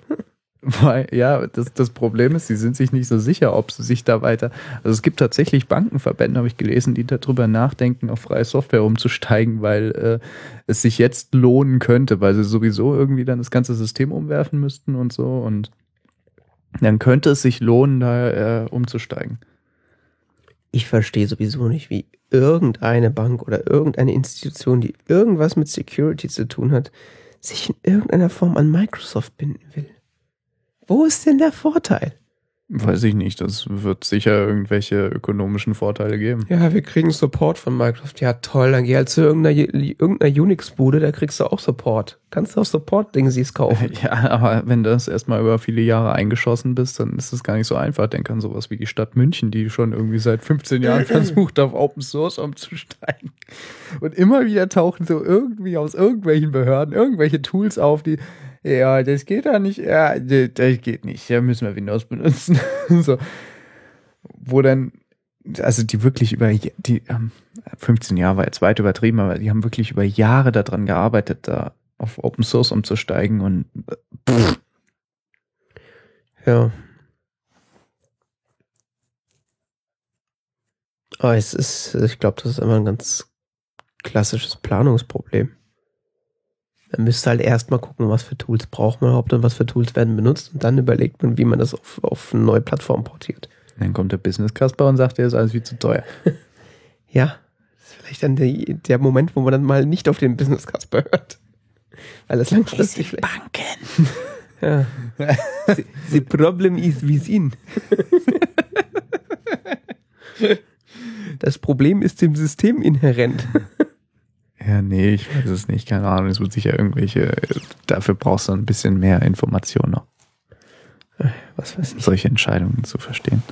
Speaker 2: weil, ja, das, das Problem ist, sie sind sich nicht so sicher, ob sie sich da weiter, also es gibt tatsächlich Bankenverbände, habe ich gelesen, die darüber nachdenken, auf freie Software umzusteigen, weil äh, es sich jetzt lohnen könnte, weil sie sowieso irgendwie dann das ganze System umwerfen müssten und so und dann könnte es sich lohnen, da äh, umzusteigen.
Speaker 1: Ich verstehe sowieso nicht, wie irgendeine Bank oder irgendeine Institution, die irgendwas mit Security zu tun hat, sich in irgendeiner Form an Microsoft binden will. Wo ist denn der Vorteil?
Speaker 2: Weiß ich nicht, das wird sicher irgendwelche ökonomischen Vorteile geben.
Speaker 1: Ja, wir kriegen Support von Microsoft. Ja, toll, dann geh halt zu irgendeiner, irgendeiner Unix-Bude, da kriegst du auch Support. Kannst du auch Support-Dingsies kaufen. (laughs)
Speaker 2: Ja, aber wenn du das erstmal über viele Jahre eingeschossen bist, dann ist das gar nicht so einfach. Denk an sowas wie die Stadt München, die schon irgendwie seit 15 Jahren (laughs) versucht, auf Open Source umzusteigen. Und immer wieder tauchen so irgendwie aus irgendwelchen Behörden irgendwelche Tools auf, die, ja, das geht da nicht, ja, das geht nicht, da müssen wir Windows benutzen. (laughs) so. Wo dann, also die wirklich über, die, ähm, 15 Jahre war jetzt weit übertrieben, aber die haben wirklich über Jahre daran gearbeitet, da auf Open Source umzusteigen und pff,
Speaker 1: Ja. Aber es ist, ich glaube, das ist immer ein ganz klassisches Planungsproblem. Man müsste halt erstmal gucken, was für Tools braucht man überhaupt und was für Tools werden benutzt und dann überlegt man, wie man das auf, auf eine neue Plattform portiert.
Speaker 2: dann kommt der Business Casper und sagt, der ist alles viel zu teuer. (laughs)
Speaker 1: Ja, das ist vielleicht dann der, der Moment, wo man dann mal nicht auf den Business Casper hört. Weil das langfristig vielleicht.
Speaker 2: Banken. (laughs)
Speaker 1: Ja. the, (laughs) the problem is within. Das Problem ist dem System inhärent.
Speaker 2: Ja, nee, ich weiß es nicht, keine Ahnung. Es wird sicher irgendwelche, dafür brauchst du ein bisschen mehr Information noch,
Speaker 1: Was weiß ich.
Speaker 2: solche Entscheidungen zu verstehen.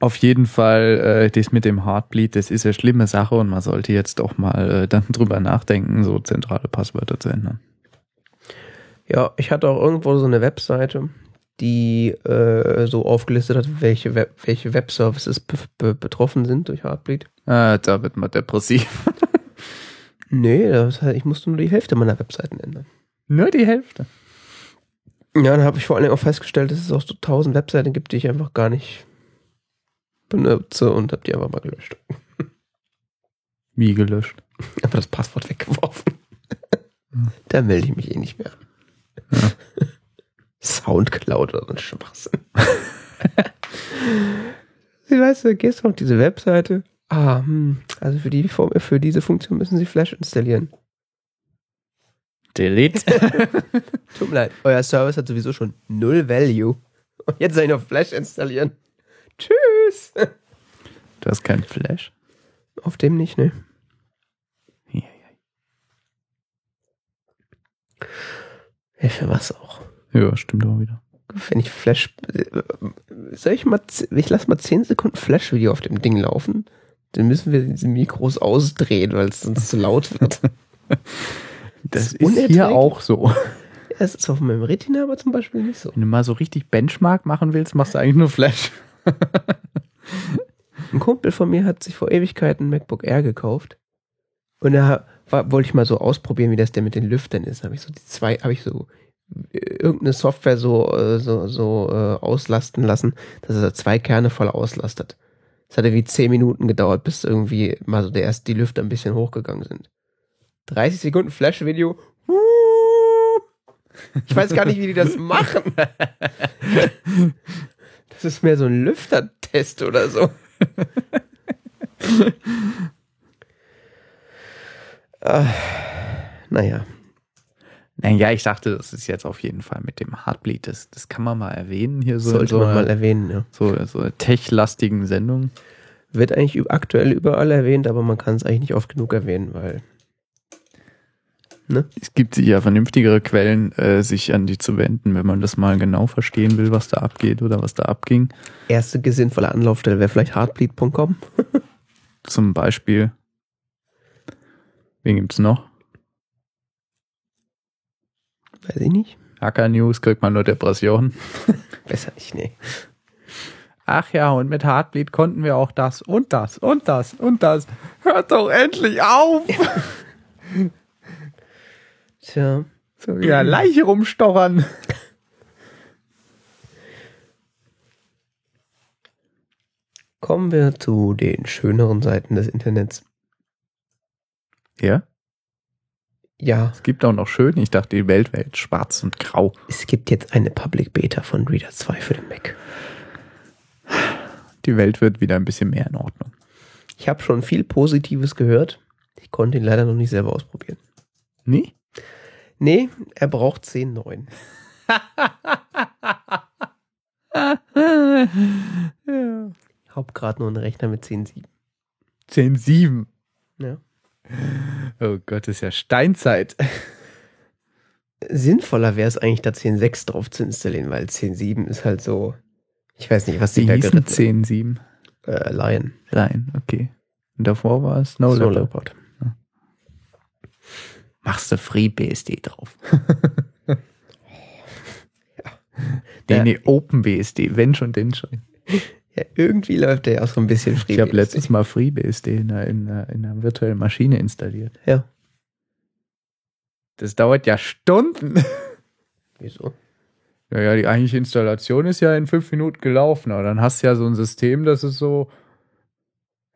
Speaker 2: Auf jeden Fall, äh, das mit dem Heartbleed, das ist eine schlimme Sache und man sollte jetzt auch mal äh, dann drüber nachdenken, so zentrale Passwörter zu ändern.
Speaker 1: Ja, ich hatte auch irgendwo so eine Webseite, die äh, so aufgelistet hat, welche, Web, welche Webservices be be betroffen sind durch Heartbleed.
Speaker 2: Ah, da wird man depressiv. (laughs)
Speaker 1: Nee, das heißt, ich musste nur die Hälfte meiner Webseiten ändern.
Speaker 2: Nur die Hälfte.
Speaker 1: Ja, dann habe ich vor allen Dingen auch festgestellt, dass es auch so tausend Webseiten gibt, die ich einfach gar nicht benutze und habe die einfach mal gelöscht.
Speaker 2: Wie gelöscht. (laughs)
Speaker 1: Aber das Passwort weggeworfen. (laughs) Da melde ich mich eh nicht mehr. (laughs) Soundcloud oder so ein Schwachsinn. Sie weißt du, gehst auf diese Webseite. Ah, hm, also für, die, für diese Funktion müssen Sie Flash installieren.
Speaker 2: Delete. (laughs) (laughs)
Speaker 1: Tut mir leid, euer Service hat sowieso schon null Value. Und jetzt soll ich noch Flash installieren. Tschüss.
Speaker 2: Du hast kein Flash.
Speaker 1: Auf dem nicht, ne?
Speaker 2: Ja,
Speaker 1: Ja, für was auch.
Speaker 2: Ja, stimmt auch wieder.
Speaker 1: Wenn ich Flash. äh, Soll ich mal. Ich lasse mal 10 Sekunden Flash-Video auf dem Ding laufen. Dann müssen wir diese Mikros ausdrehen, weil es sonst zu laut wird. (laughs)
Speaker 2: Das,
Speaker 1: ist
Speaker 2: ist hier auch so.
Speaker 1: Es ist auf meinem Retina aber zum Beispiel nicht so.
Speaker 2: Wenn du mal so richtig Benchmark machen willst, machst du eigentlich nur Flash. (laughs)
Speaker 1: Ein Kumpel von mir hat sich vor Ewigkeiten ein MacBook Air gekauft. Und da war, wollte ich mal so ausprobieren, wie das denn mit den Lüftern ist. Habe ich so die zwei, habe ich so äh, irgendeine Software so, äh, so, so äh, auslasten lassen, dass er zwei Kerne voll auslastet. Es hat irgendwie zehn Minuten gedauert, bis irgendwie mal so der erst die Lüfter ein bisschen hochgegangen sind. 30 Sekunden Flash-Video. Ich weiß gar nicht, wie die das (laughs) machen. Das ist mehr so ein Lüftertest oder so. (laughs) ah, naja,
Speaker 2: Naja, ich dachte, das ist jetzt auf jeden Fall mit dem Heartbleed. Das, das kann man mal erwähnen hier so
Speaker 1: sollte
Speaker 2: so
Speaker 1: man mal
Speaker 2: einer,
Speaker 1: erwähnen. Ja.
Speaker 2: so, so einer tech-lastigen Sendung.
Speaker 1: Wird eigentlich aktuell überall erwähnt, aber man kann es eigentlich nicht oft genug erwähnen, weil
Speaker 2: Es gibt ja vernünftigere Quellen, äh, sich an die zu wenden, wenn man das mal genau verstehen will, was da abgeht oder was da abging.
Speaker 1: erste sinnvolle Anlaufstelle wäre vielleicht heartbleed.com. (laughs)
Speaker 2: Zum Beispiel. Wen gibt's noch?
Speaker 1: Weiß ich nicht.
Speaker 2: Hacker News kriegt man nur Depressionen. (laughs)
Speaker 1: Besser nicht, nee.
Speaker 2: Ach ja, und mit Heartbleed konnten wir auch das und das und das und das. Hört doch endlich auf! (laughs)
Speaker 1: Tja,
Speaker 2: So wieder Leiche rumstochern.
Speaker 1: kommen wir zu den schöneren Seiten des Internets.
Speaker 2: Ja,
Speaker 1: Ja,
Speaker 2: es gibt auch noch schön. Ich dachte, die Welt wäre jetzt schwarz und grau.
Speaker 1: es gibt jetzt eine Public Beta von Reader 2 für den Mac.
Speaker 2: Die Welt wird wieder ein bisschen mehr in Ordnung.
Speaker 1: Ich habe schon viel Positives gehört. Ich konnte ihn leider noch nicht selber ausprobieren.
Speaker 2: Nee?
Speaker 1: Nee, er braucht 10.9.
Speaker 2: ja.
Speaker 1: Gerade nur einen Rechner mit 10.7.
Speaker 2: 10.7.
Speaker 1: Ja.
Speaker 2: Oh Gott, ist ja Steinzeit.
Speaker 1: Sinnvoller wäre es eigentlich, da 10.6 drauf zu installieren, weil 10.7 ist halt so. Ich weiß nicht, was die
Speaker 2: Die
Speaker 1: da geritten
Speaker 2: 10.7.
Speaker 1: äh, Lion.
Speaker 2: Nein, okay. Und davor war es Snow
Speaker 1: Snow
Speaker 2: Leopard.
Speaker 1: Leopard.
Speaker 2: Machst du FreeBSD drauf? (laughs)
Speaker 1: Ja.
Speaker 2: Nee, nee, OpenBSD, wenn schon, denn schon. (laughs)
Speaker 1: Ja, irgendwie läuft der ja auch so ein bisschen free.
Speaker 2: Ich habe letztes Mal FreeBSD in einer, in, einer, in einer virtuellen Maschine installiert.
Speaker 1: Ja.
Speaker 2: Das dauert ja Stunden. (laughs)
Speaker 1: Wieso?
Speaker 2: Ja, ja, die eigentliche Installation ist ja in fünf Minuten gelaufen, aber dann hast du ja so ein System, das ist so,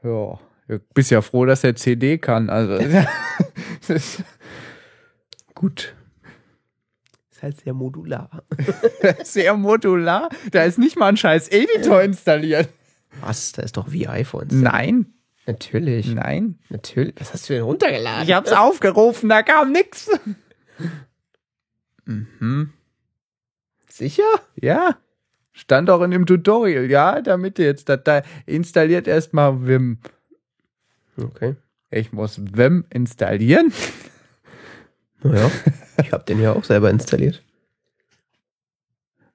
Speaker 2: ja, du bist ja froh, dass er CD kann. Also, (laughs) (laughs)
Speaker 1: Gut. Ist halt sehr modular. (laughs)
Speaker 2: sehr modular. Da ist nicht mal ein scheiß Editor installiert.
Speaker 1: Was? Da ist doch vor uns.
Speaker 2: Nein,
Speaker 1: Natürlich.
Speaker 2: nein.
Speaker 1: Natürlich. Was hast du denn runtergeladen?
Speaker 2: Ich hab's aufgerufen, da kam nix.
Speaker 1: Mhm. Sicher?
Speaker 2: Ja. Stand auch in dem Tutorial, ja, damit ihr jetzt Datei installiert erstmal Vim.
Speaker 1: Okay.
Speaker 2: Ich muss Vim installieren.
Speaker 1: Naja. (laughs) ich habe den ja auch selber installiert.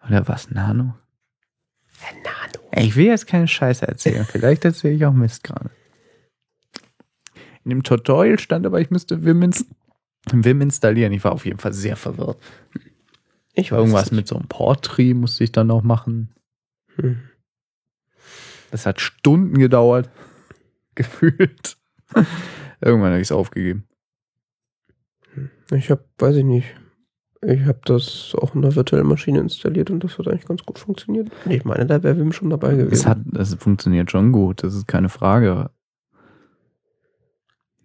Speaker 2: Oder was, Nano?
Speaker 1: Ja, Nano.
Speaker 2: Ich will jetzt keine Scheiße erzählen. (laughs) Vielleicht erzähle ich auch Mist gerade. In dem Tutorial stand aber, ich müsste Vim, ins Vim installieren. Ich war auf jeden Fall sehr verwirrt.
Speaker 1: Ich weiß
Speaker 2: Irgendwas mit so einem Portree musste ich dann noch machen.
Speaker 1: Hm.
Speaker 2: Das hat Stunden gedauert. (laughs) Gefühlt. Irgendwann habe ich es aufgegeben.
Speaker 1: Ich habe, weiß ich nicht. Ich habe das auch in der virtuellen Maschine installiert und das hat eigentlich ganz gut funktioniert. Ich meine, da wäre Wim schon dabei gewesen.
Speaker 2: Es hat, es funktioniert schon gut, das ist keine Frage.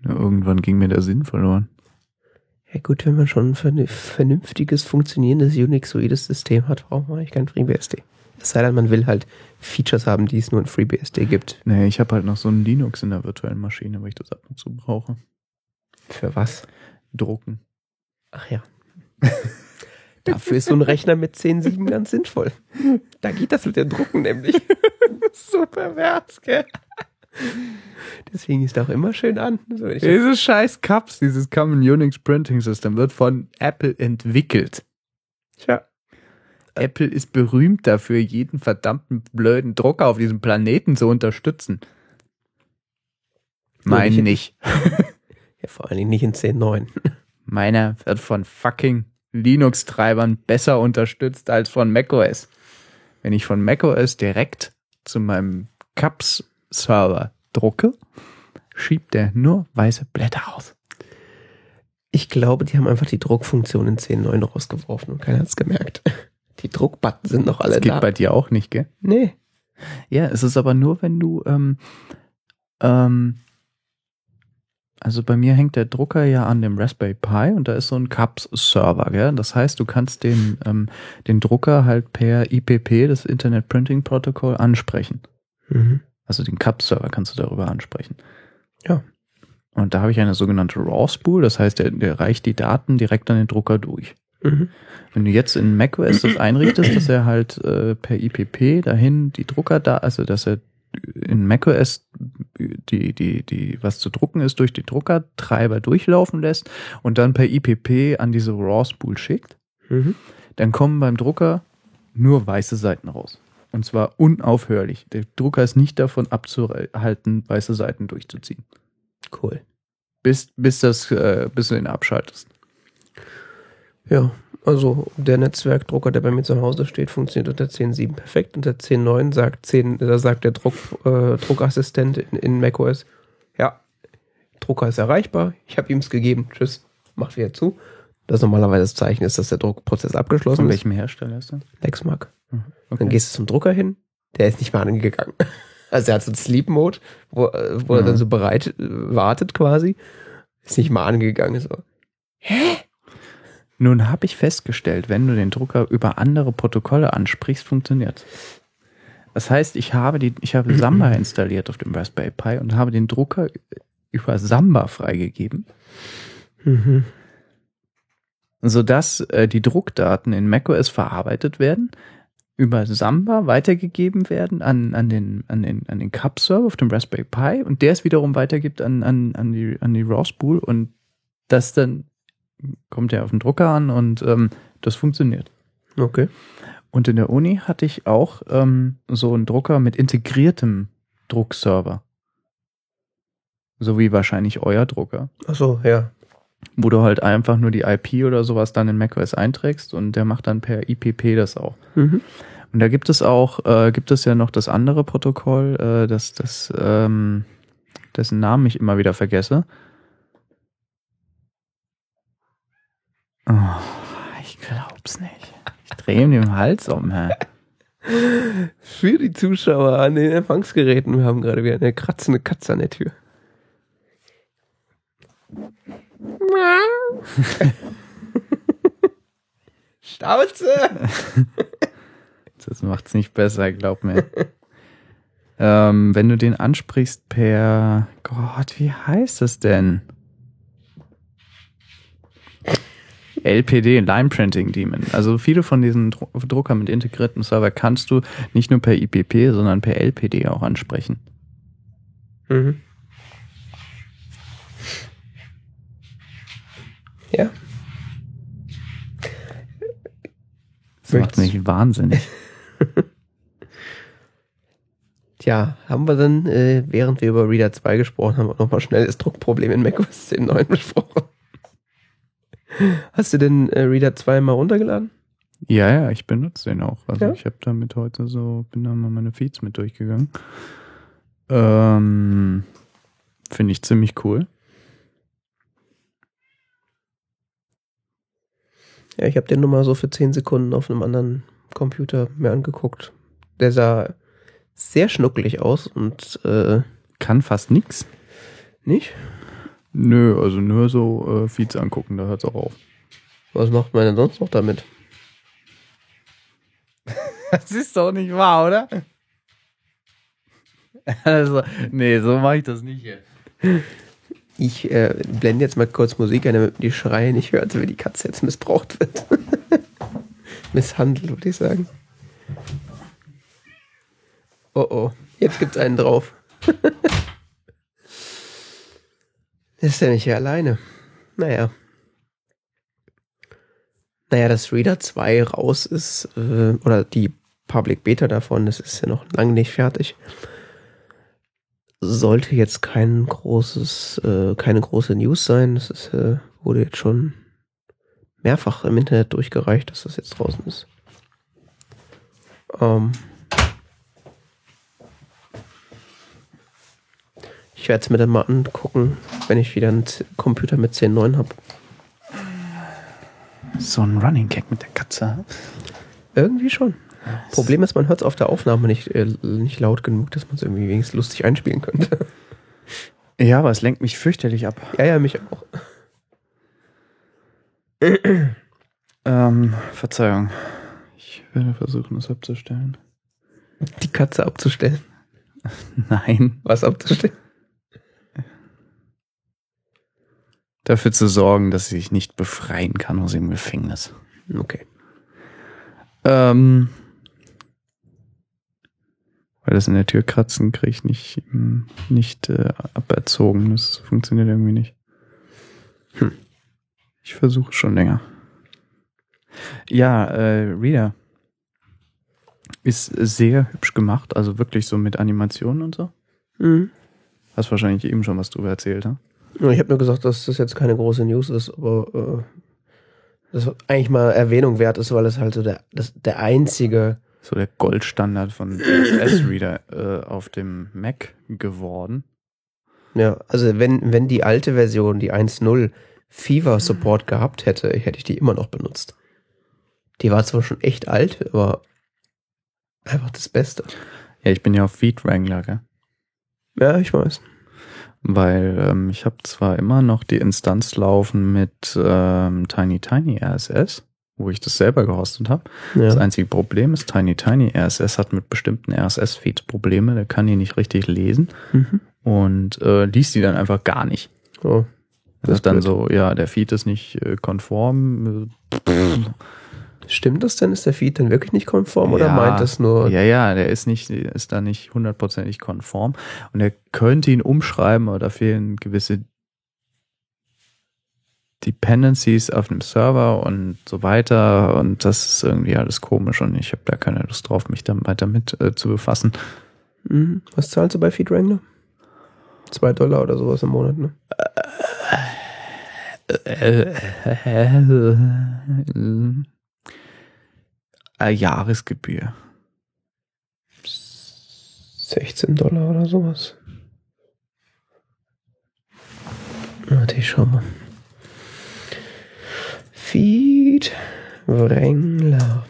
Speaker 2: Ja, irgendwann ging mir der Sinn verloren.
Speaker 1: Ja gut, wenn man schon ein vernünf- vernünftiges, funktionierendes Unix-soides System hat, braucht man eigentlich kein FreeBSD. Es sei denn, man will halt Features haben, die es nur in FreeBSD gibt.
Speaker 2: Nee, ich habe halt noch so ein Linux in der virtuellen Maschine, weil ich das ab und zu brauche.
Speaker 1: Für was?
Speaker 2: Drucken.
Speaker 1: Ach ja. (laughs) Dafür ist so ein Rechner mit 10.7 ganz sinnvoll. Da geht das mit dem Drucken nämlich. (laughs) so pervers, gell? Deswegen ist auch immer schön an. So,
Speaker 2: Dieses scheiß Cups, dieses Common Unix Printing System, wird von Apple entwickelt.
Speaker 1: Tja.
Speaker 2: Apple ist berühmt dafür, jeden verdammten blöden Drucker auf diesem Planeten zu unterstützen. Mein
Speaker 1: nicht.
Speaker 2: nicht. (laughs)
Speaker 1: Ja, vor allen Dingen nicht in 10.9.
Speaker 2: Meiner wird von fucking Linux-Treibern besser unterstützt als von macOS. Wenn ich von macOS direkt zu meinem Cups-Server drucke, schiebt der nur weiße Blätter aus.
Speaker 1: Ich glaube, die haben einfach die Druckfunktion in 10.9 rausgeworfen und keiner hat es gemerkt. (laughs) Die Druckbutton sind noch alle
Speaker 2: Das geht
Speaker 1: da.
Speaker 2: bei dir auch nicht, gell?
Speaker 1: nee.
Speaker 2: Ja, es ist aber nur, wenn du, ähm, ähm, also bei mir hängt der Drucker ja an dem Raspberry Pi und da ist so ein Cups-Server, gell? Das heißt, du kannst den, ähm, den Drucker halt per IPP, das Internet Printing Protocol, ansprechen.
Speaker 1: Mhm.
Speaker 2: Also den Cup-Server kannst du darüber ansprechen.
Speaker 1: Ja.
Speaker 2: Und da habe ich eine sogenannte RAW-Spool, das heißt, der, der reicht die Daten direkt an den Drucker durch.
Speaker 1: Mhm.
Speaker 2: Wenn du jetzt in macOS das einrichtest, dass er halt äh, per IPP dahin die Drucker da, also dass er in macOS die, die, die, was zu drucken ist, durch die Druckertreiber durchlaufen lässt und dann per IPP an diese RAW-Spool schickt,
Speaker 1: Mhm.
Speaker 2: dann kommen beim Drucker nur weiße Seiten raus. Und zwar unaufhörlich. Der Drucker ist nicht davon abzuhalten, weiße Seiten durchzuziehen.
Speaker 1: Cool.
Speaker 2: Bis, bis, das, äh, bis du ihn abschaltest.
Speaker 1: Ja, also der Netzwerkdrucker, der bei mir zu Hause steht, funktioniert unter 10.7 perfekt. Unter 10.9 sagt 10, da sagt der Druck, äh, Druckassistent in, in macOS, ja, Drucker ist erreichbar, ich habe ihm es gegeben, tschüss, macht wieder zu. Das normalerweise das Zeichen ist, dass der Druckprozess abgeschlossen
Speaker 2: Von
Speaker 1: ist.
Speaker 2: welchem Hersteller ist das?
Speaker 1: Lexmark. Dann
Speaker 2: Okay.
Speaker 1: gehst du zum Drucker hin, der ist nicht mal angegangen. (laughs) Also er hat so einen Sleep Mode, wo, äh, wo er
Speaker 2: Mhm.
Speaker 1: dann so bereit äh, wartet quasi. Ist nicht mal angegangen. So.
Speaker 2: Nun habe ich festgestellt, wenn du den Drucker über andere Protokolle ansprichst, funktioniert. Das heißt, ich habe, die, ich habe Samba (clears throat) installiert auf dem Raspberry Pi und habe den Drucker über Samba freigegeben,
Speaker 1: Mhm.
Speaker 2: sodass äh, die Druckdaten in macOS verarbeitet werden, über Samba weitergegeben werden an, an den, an den, an den Cup-Server auf dem Raspberry Pi und der es wiederum weitergibt an, an, an die, an die RAW-Spool und das dann kommt ja auf den Drucker an und ähm, das funktioniert.
Speaker 1: Okay.
Speaker 2: Und in der Uni hatte ich auch ähm, so einen Drucker mit integriertem Druckserver. So wie wahrscheinlich euer Drucker.
Speaker 1: Achso, ja.
Speaker 2: Wo du halt einfach nur die IP oder sowas dann in macOS einträgst und der macht dann per IPP das auch.
Speaker 1: Mhm.
Speaker 2: Und da gibt es auch, äh, gibt es ja noch das andere Protokoll, äh, das, das, ähm, dessen Namen ich immer wieder vergesse. Oh, ich glaub's nicht. Ich drehe ihm den Hals um, hä?
Speaker 1: Für die Zuschauer an den Empfangsgeräten, wir haben gerade wieder eine kratzende Katze an der Tür. Stauze!
Speaker 2: Das macht's nicht besser, glaub mir. ähm, wenn du den ansprichst per Gott, wie heißt das denn? LPD, Line Printing Daemon. Also viele von diesen Dru Druckern mit integriertem Server kannst du nicht nur per IPP, sondern per LPD auch ansprechen.
Speaker 1: Mhm. Ja.
Speaker 2: Das macht mich wahnsinnig. (laughs)
Speaker 1: Tja, haben wir dann, äh, während wir über Reader 2 gesprochen haben, nochmal schnell das Druckproblem in macOS 10.9 besprochen. Hast du denn äh, Reader 2 mal runtergeladen?
Speaker 2: Ja, ja, ich benutze den auch. Also
Speaker 1: Ja?
Speaker 2: ich habe damit heute so, bin da mal meine Feeds mit durchgegangen. Ähm, Finde ich ziemlich cool.
Speaker 1: Ja, ich habe den nur mal so für 10 Sekunden auf einem anderen Computer mir angeguckt. Der sah sehr schnuckelig aus und äh,
Speaker 2: Kann fast nix.
Speaker 1: nicht?
Speaker 2: Nö, also nur so äh, Feeds angucken, da hört es auch auf.
Speaker 1: Was macht man denn sonst noch damit? (laughs)
Speaker 2: Das ist doch nicht wahr, oder? (laughs) Also, nee, so mache ich das nicht hier.
Speaker 1: Ich äh, blende jetzt mal kurz Musik ein, damit man die Schreie nicht hört, wenn die Katze jetzt missbraucht wird. (laughs) Misshandelt, würde ich sagen. Oh oh, jetzt gibt's einen drauf. Ist ja nicht hier alleine. Naja. Naja, dass Reader 2 raus ist, äh, oder die Public Beta davon, das ist ja noch lange nicht fertig. Sollte jetzt kein großes, äh, keine große News sein. Das ist, äh, wurde jetzt schon mehrfach im Internet durchgereicht, dass das jetzt draußen ist. Ähm ich werde es mir dann mal angucken, wenn ich wieder einen Computer mit 10.9 habe.
Speaker 2: So ein Running Gag mit der Katze.
Speaker 1: Irgendwie schon. Problem ist, man hört es auf der Aufnahme nicht, äh, nicht laut genug, dass man es irgendwie wenigstens lustig einspielen könnte. (laughs)
Speaker 2: Ja, aber es lenkt mich fürchterlich ab.
Speaker 1: ja, ja, mich auch. (clears throat)
Speaker 2: Ähm, Verzeihung. Ich werde versuchen, es abzustellen.
Speaker 1: Die Katze abzustellen. (laughs)
Speaker 2: Nein.
Speaker 1: Was abzustellen?
Speaker 2: Dafür zu sorgen, dass sie sich nicht befreien kann aus ihrem Gefängnis.
Speaker 1: Okay.
Speaker 2: Ähm, weil das in der Tür kratzen kriege ich nicht, nicht äh, aberzogen. Das funktioniert irgendwie nicht.
Speaker 1: Hm.
Speaker 2: Ich versuche schon länger. Ja, äh, Reader ist sehr hübsch gemacht, also wirklich so mit Animationen und so.
Speaker 1: Mhm.
Speaker 2: Hast wahrscheinlich eben schon was drüber erzählt, ha?
Speaker 1: Ich habe nur gesagt, dass das jetzt keine große News ist, aber äh, das eigentlich mal Erwähnung wert ist, weil es halt so der, das, der einzige,
Speaker 2: So der Goldstandard von RSS-Reader äh, auf dem Mac geworden.
Speaker 1: ja, also wenn, wenn die alte Version, die 1.0, Fever Support gehabt hätte, hätte ich die immer noch benutzt. Die war zwar schon echt alt, aber einfach das Beste.
Speaker 2: Ja, ich bin ja auf Feed Wrangler, gell?
Speaker 1: Ja, ich weiß.
Speaker 2: Weil ähm, ich habe zwar immer noch die Instanz laufen mit ähm, Tiny Tiny RSS, wo ich das selber gehostet habe. Das
Speaker 1: Ja.
Speaker 2: einzige Problem ist, Tiny Tiny RSS hat mit bestimmten RSS-Feeds Probleme, der kann die nicht richtig lesen
Speaker 1: Mhm.
Speaker 2: und äh, liest die dann einfach gar nicht.
Speaker 1: Oh,
Speaker 2: Das
Speaker 1: Das
Speaker 2: ist dann
Speaker 1: blöd.
Speaker 2: so, ja, der Feed ist nicht äh, konform. Äh,
Speaker 1: Stimmt das denn? Ist der Feed denn wirklich nicht konform oder
Speaker 2: Ja,
Speaker 1: meint das nur?
Speaker 2: Ja, ja, der ist nicht, ist da nicht hundertprozentig konform und er könnte ihn umschreiben, aber da fehlen gewisse Dependencies auf dem Server und so weiter und das ist irgendwie alles komisch und ich habe da keine Lust drauf, mich dann weiter mit äh, zu befassen.
Speaker 1: Mhm. Was zahlst du bei Feed Wrangler? Zwei Dollar oder sowas im Monat, ne?
Speaker 2: Äh, Jahresgebühr.
Speaker 1: 16 Dollar oder sowas. Warte, ich schau mal. Feed Wrangler.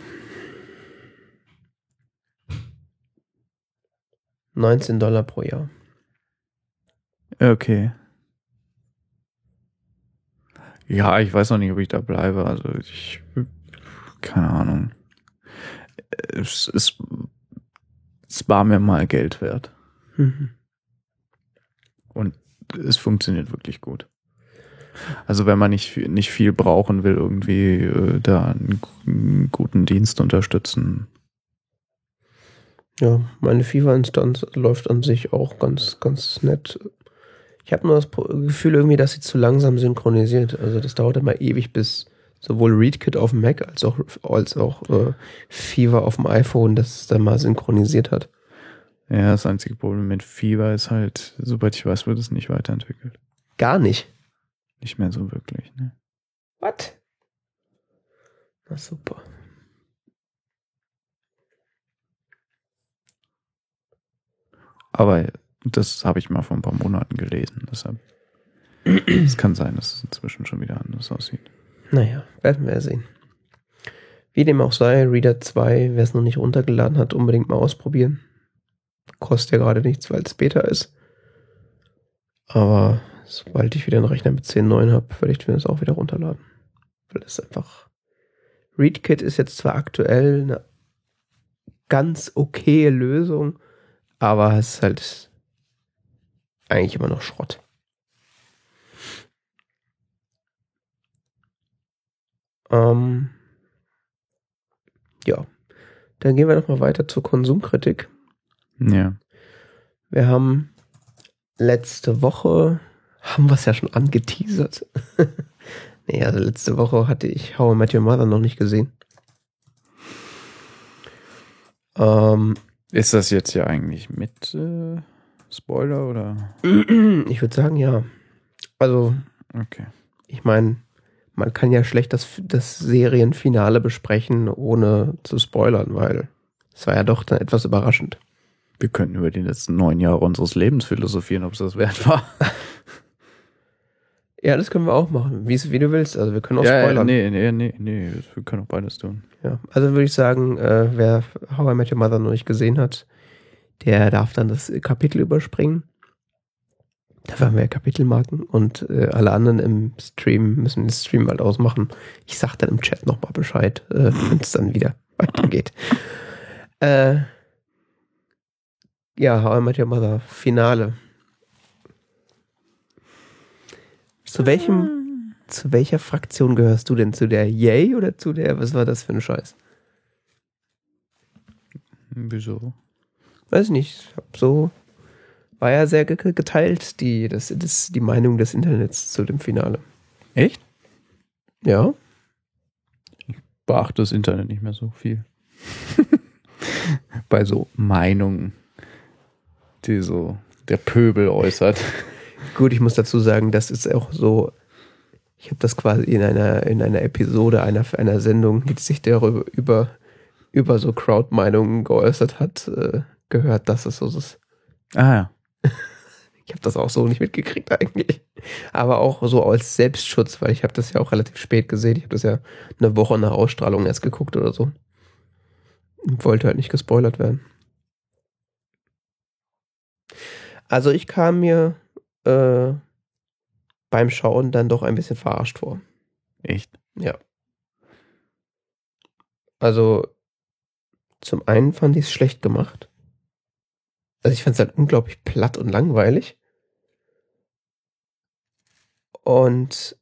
Speaker 1: 19 Dollar pro Jahr.
Speaker 2: Okay. Ja, ich weiß noch nicht, ob ich da bleibe. Also ich, keine Ahnung. Es, es, es war mir mal Geld wert.
Speaker 1: Mhm.
Speaker 2: Und es funktioniert wirklich gut. Also wenn man nicht, viel- nicht viel brauchen will, irgendwie äh, da einen, einen guten Dienst unterstützen.
Speaker 1: Ja, meine FIFA-Instanz läuft an sich auch ganz, ganz nett. Ich habe nur das Gefühl irgendwie, dass sie zu langsam synchronisiert. Also das dauert immer ewig, bis sowohl ReadKit auf dem Mac als auch, als auch äh, Fever auf dem iPhone das dann mal synchronisiert hat.
Speaker 2: Ja, das einzige Problem mit Fieber ist halt, soweit ich weiß, wird es nicht weiterentwickelt.
Speaker 1: Gar nicht.
Speaker 2: Nicht mehr so wirklich. Ne?
Speaker 1: Was? Na super.
Speaker 2: Aber das habe ich mal vor ein paar Monaten gelesen. Deshalb es kann sein, dass es inzwischen schon wieder anders aussieht.
Speaker 1: Naja, werden wir sehen. Wie dem auch sei, Reader 2, wer es noch nicht runtergeladen hat, unbedingt mal ausprobieren. Kostet ja gerade nichts, weil es Beta ist. Aber sobald ich wieder einen Rechner mit 10.9 habe, werde ich mir das auch wieder runterladen. Weil das einfach. ReadKit ist jetzt zwar aktuell eine ganz okaye Lösung, aber es ist halt eigentlich immer noch Schrott. Ähm, ja, dann gehen wir nochmal weiter zur Konsumkritik.
Speaker 2: Ja.
Speaker 1: Wir haben letzte Woche, haben wir es ja schon angeteasert. (laughs) nee, also letzte Woche hatte ich How I Met Your Mother noch nicht gesehen. Ähm,
Speaker 2: Ist das jetzt ja eigentlich mit äh, Spoiler oder? (clears throat)
Speaker 1: ich würde sagen, ja. Also,
Speaker 2: Okay.
Speaker 1: ich meine, man kann ja schlecht das, das Serienfinale besprechen, ohne zu spoilern, weil es war ja doch dann etwas überraschend.
Speaker 2: Wir könnten über die letzten neun Jahre unseres Lebens philosophieren, ob es das wert war. (laughs)
Speaker 1: Ja, das können wir auch machen, wie, wie du willst. Also wir können auch
Speaker 2: ja,
Speaker 1: spoilern.
Speaker 2: nee, nee, nee, nee, wir können auch beides tun.
Speaker 1: Ja, also würde ich sagen, äh, wer How I Met Your Mother noch nicht gesehen hat, der darf dann das Kapitel überspringen. Dafür haben wir ja Kapitelmarken und äh, alle anderen im Stream müssen den Stream halt ausmachen. Ich sag dann im Chat nochmal Bescheid, äh, (laughs) wenn es dann wieder weitergeht. (laughs) Äh, ja, How I Met Your Mother, Finale. Zu welchem, zu welcher Fraktion gehörst du denn? Zu der Yay oder zu der, was war das für ein Scheiß?
Speaker 2: Wieso?
Speaker 1: Weiß nicht, hab so war ja sehr ge- geteilt, die, das, das, die Meinung des Internets zu dem Finale.
Speaker 2: Echt?
Speaker 1: Ja,
Speaker 2: Beachte das Internet nicht mehr so viel. (laughs) Bei so Meinungen, die so der Pöbel äußert. (laughs)
Speaker 1: gut, ich muss dazu sagen, das ist auch so, ich habe das quasi in einer, in einer Episode einer, einer Sendung, die sich darüber über, über so Crowd-Meinungen geäußert hat, äh, gehört, dass es so ist.
Speaker 2: Ah ja. (laughs)
Speaker 1: Ich habe das auch so nicht mitgekriegt eigentlich. Aber auch so als Selbstschutz, weil ich habe das ja auch relativ spät gesehen. Ich habe das ja eine Woche nach Ausstrahlung erst geguckt oder so. Und wollte halt nicht gespoilert werden. Also ich kam mir äh, beim Schauen dann doch ein bisschen verarscht vor.
Speaker 2: Echt?
Speaker 1: Ja. Also zum einen fand ich es schlecht gemacht. Also ich fand es halt unglaublich platt und langweilig. Und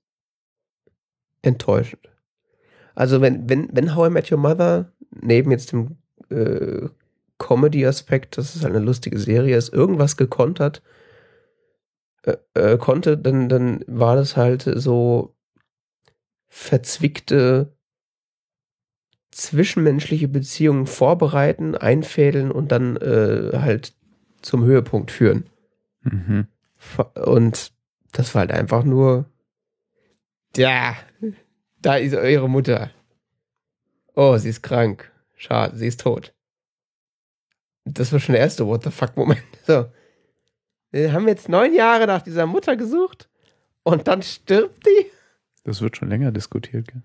Speaker 1: enttäuschend. Also wenn, wenn, wenn How I Met Your Mother neben jetzt dem äh, Comedy-Aspekt, dass es halt eine lustige Serie ist, irgendwas gekonnt hat, äh, äh, konnte, dann, dann war das halt so verzwickte zwischenmenschliche Beziehungen vorbereiten, einfädeln und dann äh, halt zum Höhepunkt führen.
Speaker 2: Mhm.
Speaker 1: Und das war halt einfach nur, ja, da ist eure Mutter. Oh, sie ist krank. Schade, sie ist tot. Das war schon der erste What the fuck Moment. So. Wir haben jetzt neun Jahre nach dieser Mutter gesucht und dann stirbt die?
Speaker 2: Das wird schon länger diskutiert. Gell?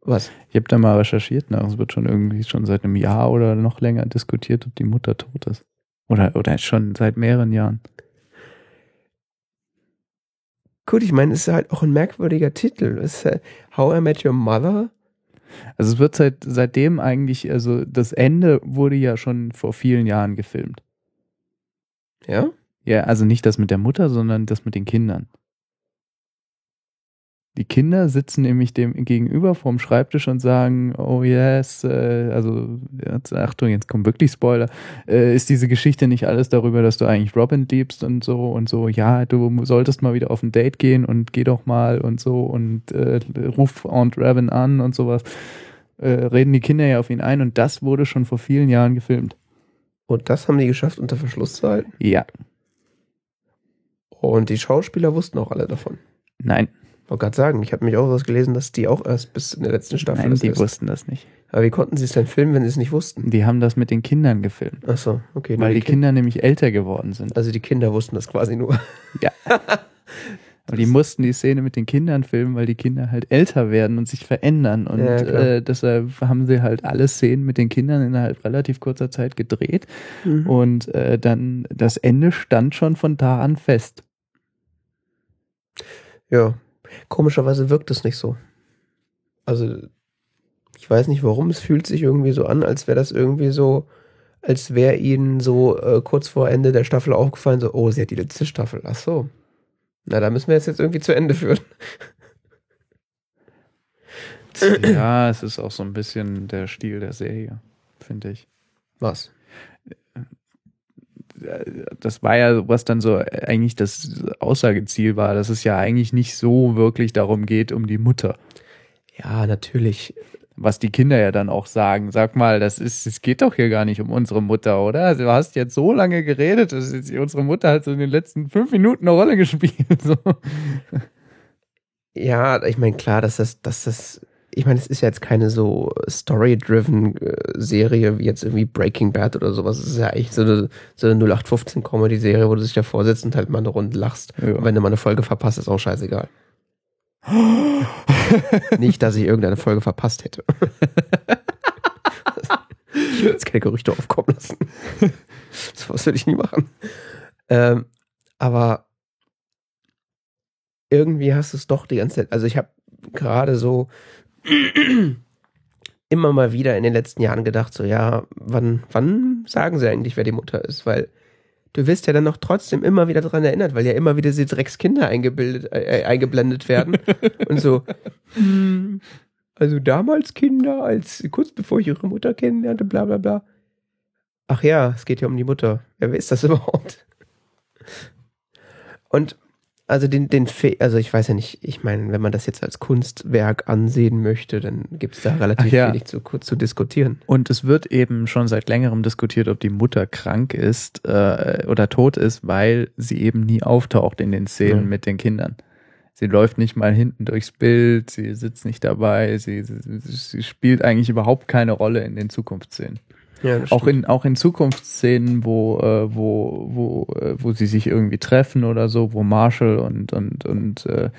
Speaker 1: Was?
Speaker 2: Ich habe da mal recherchiert, ne? es wird schon irgendwie schon seit einem Jahr oder noch länger diskutiert, ob die Mutter tot ist. Oder, oder schon seit mehreren Jahren.
Speaker 1: Gut, ich meine, es ist halt auch ein merkwürdiger Titel. Es ist halt How I Met Your Mother.
Speaker 2: Also es wird seit, seitdem eigentlich, also das Ende wurde ja schon vor vielen Jahren gefilmt.
Speaker 1: Ja?
Speaker 2: Ja, also nicht das mit der Mutter, sondern das mit den Kindern. Die Kinder sitzen nämlich dem gegenüber vorm Schreibtisch und sagen, oh yes, äh, also jetzt, Achtung, jetzt kommt wirklich Spoiler, äh, ist diese Geschichte nicht alles darüber, dass du eigentlich Robin liebst und so und so, ja, du solltest mal wieder auf ein Date gehen und geh doch mal und so und äh, ruf Aunt Robin an und sowas. Äh, reden die Kinder ja auf ihn ein und das wurde schon vor vielen Jahren gefilmt.
Speaker 1: Und das haben die geschafft, unter Verschluss zu halten.
Speaker 2: Ja,
Speaker 1: Und die Schauspieler wussten auch alle davon.
Speaker 2: nein,
Speaker 1: wollte gerade sagen, ich habe mich auch was gelesen, dass die auch erst bis in der letzten Staffel
Speaker 2: nein, die
Speaker 1: ist.
Speaker 2: wussten das nicht.
Speaker 1: Aber wie konnten sie es denn filmen, wenn sie es nicht wussten?
Speaker 2: Die haben das mit den Kindern gefilmt.
Speaker 1: Ach so, okay.
Speaker 2: Weil die
Speaker 1: Kin-
Speaker 2: Kinder nämlich älter geworden sind.
Speaker 1: Also die Kinder wussten das quasi nur. (laughs)
Speaker 2: Aber die mussten die Szene mit den Kindern filmen, weil die Kinder halt älter werden und sich verändern. Und
Speaker 1: Ja,
Speaker 2: äh, deshalb haben sie halt alle Szenen mit den Kindern innerhalb relativ kurzer Zeit gedreht. Und äh, dann das Ende stand schon von da an fest.
Speaker 1: Ja, komischerweise wirkt es nicht so. Also, ich weiß nicht warum, es fühlt sich irgendwie so an, als wäre das irgendwie so, als wäre ihnen so äh, kurz vor Ende der Staffel aufgefallen, so, oh, sie hat die letzte Staffel. Ach so. Na, da müssen wir jetzt, jetzt irgendwie zu Ende führen.
Speaker 2: Ja, es ist auch so ein bisschen der Stil der Serie, finde ich.
Speaker 1: Was?
Speaker 2: Das war ja, was dann so eigentlich das Aussageziel war, dass es ja eigentlich nicht so wirklich darum geht, um die Mutter.
Speaker 1: Ja, natürlich.
Speaker 2: Was die Kinder ja dann auch sagen. Sag mal, das ist, es geht doch hier gar nicht um unsere Mutter, oder? Also, du hast jetzt so lange geredet, dass jetzt unsere Mutter hat so in den letzten fünf Minuten eine Rolle gespielt. (laughs) So.
Speaker 1: Ja, ich meine, klar, dass das, dass das, ich meine, es ist ja jetzt keine so story-driven äh, Serie wie jetzt irgendwie Breaking Bad oder sowas. Es ist ja eigentlich so eine, so eine 0815-Comedy-Serie, wo du dich davor sitzt und halt mal eine Runde lachst.
Speaker 2: Ja.
Speaker 1: Und wenn du mal eine Folge verpasst, ist auch scheißegal. (gasps) Nicht, dass ich irgendeine Folge verpasst hätte. (laughs) ich will jetzt keine Gerüchte aufkommen lassen. (laughs) So was würde ich nie machen. Ähm, aber irgendwie hast du es doch die ganze Zeit. Also ich habe gerade so (clears throat) immer mal wieder in den letzten Jahren gedacht, so ja, wann, wann sagen sie eigentlich, wer die Mutter ist? Weil du wirst ja dann noch trotzdem immer wieder dran erinnert, weil ja immer wieder diese Dreckskinder eingebildet, äh, eingeblendet werden (laughs) und so. Also damals Kinder, als kurz bevor ich ihre Mutter kennenlernte, bla bla bla. Ach ja, es geht ja um die Mutter. Ja, wer ist das (laughs) überhaupt? Und also den, den Fe also ich weiß ja nicht, ich meine, wenn man das jetzt als Kunstwerk ansehen möchte, dann gibt es da relativ
Speaker 2: ja.
Speaker 1: wenig zu, zu diskutieren.
Speaker 2: Und es wird eben schon seit längerem diskutiert, ob die Mutter krank ist äh, oder tot ist, weil sie eben nie auftaucht in den Szenen
Speaker 1: Ja.
Speaker 2: mit den Kindern. Sie läuft nicht mal hinten durchs Bild, sie sitzt nicht dabei, sie, sie, sie spielt eigentlich überhaupt keine Rolle in den Zukunftsszenen.
Speaker 1: Ja,
Speaker 2: Auch in, auch in Zukunftsszenen, wo, äh, wo, wo, äh, wo sie sich irgendwie treffen oder so, wo Marshall und, und, und äh,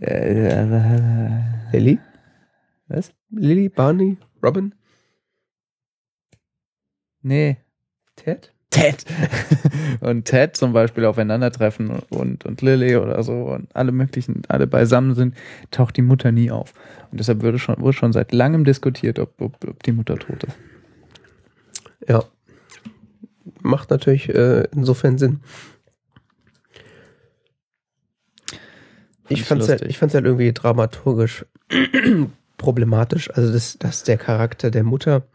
Speaker 2: äh,
Speaker 1: Lily?
Speaker 2: was?
Speaker 1: Lily, Barney, Robin,
Speaker 2: Nee.
Speaker 1: Ted?
Speaker 2: Ted. (laughs) und Ted zum Beispiel aufeinandertreffen und, und Lily oder so und alle möglichen, alle beisammen sind, taucht die Mutter nie auf. Und deshalb wurde schon, wurde schon seit langem diskutiert, ob, ob, ob die Mutter tot ist.
Speaker 1: Ja. Macht natürlich äh, insofern Sinn. Ich
Speaker 2: ich
Speaker 1: fand's, halt,
Speaker 2: lustig.
Speaker 1: ich fand's halt irgendwie dramaturgisch (clears throat) problematisch. Also, dass, dass der Charakter der Mutter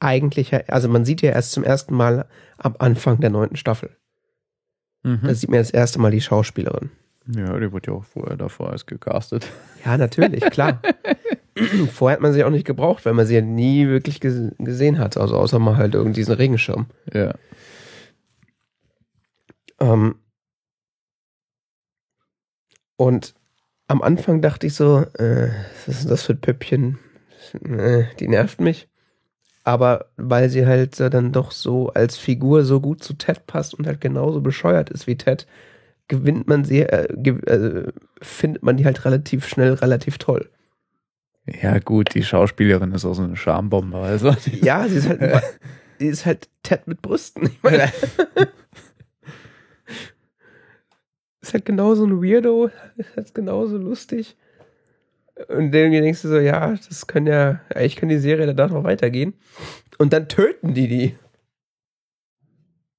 Speaker 1: eigentlich, also man sieht ja erst zum ersten Mal am Anfang der neunten Staffel.
Speaker 2: Mhm.
Speaker 1: Da sieht man das erste Mal die Schauspielerin.
Speaker 2: Ja, die wurde ja auch vorher davor erst gecastet.
Speaker 1: Ja, natürlich, klar. (laughs) (clears throat) Vorher hat man sie auch nicht gebraucht, weil man sie ja nie wirklich ges gesehen hat. Also außer mal halt irgendwie diesen Regenschirm.
Speaker 2: Ja.
Speaker 1: Ähm, und am Anfang dachte ich so, äh, was ist denn das für ein Püppchen? Äh, die nervt mich. Aber weil sie halt äh, dann doch so als Figur so gut zu Ted passt und halt genauso bescheuert ist wie Ted, gewinnt man sie, äh, ge äh, findet man die halt relativ schnell relativ toll.
Speaker 2: Ja, gut, die Schauspielerin ist auch so eine Schambombe, also. (laughs)
Speaker 1: Ja, sie ist halt, sie ist halt Ted mit Brüsten. Ich meine, (laughs) ist halt genauso ein Weirdo, ist halt genauso lustig. Und irgendwie denkst du so, ja, das kann ja, eigentlich kann die Serie danach noch weitergehen. Und dann töten die die.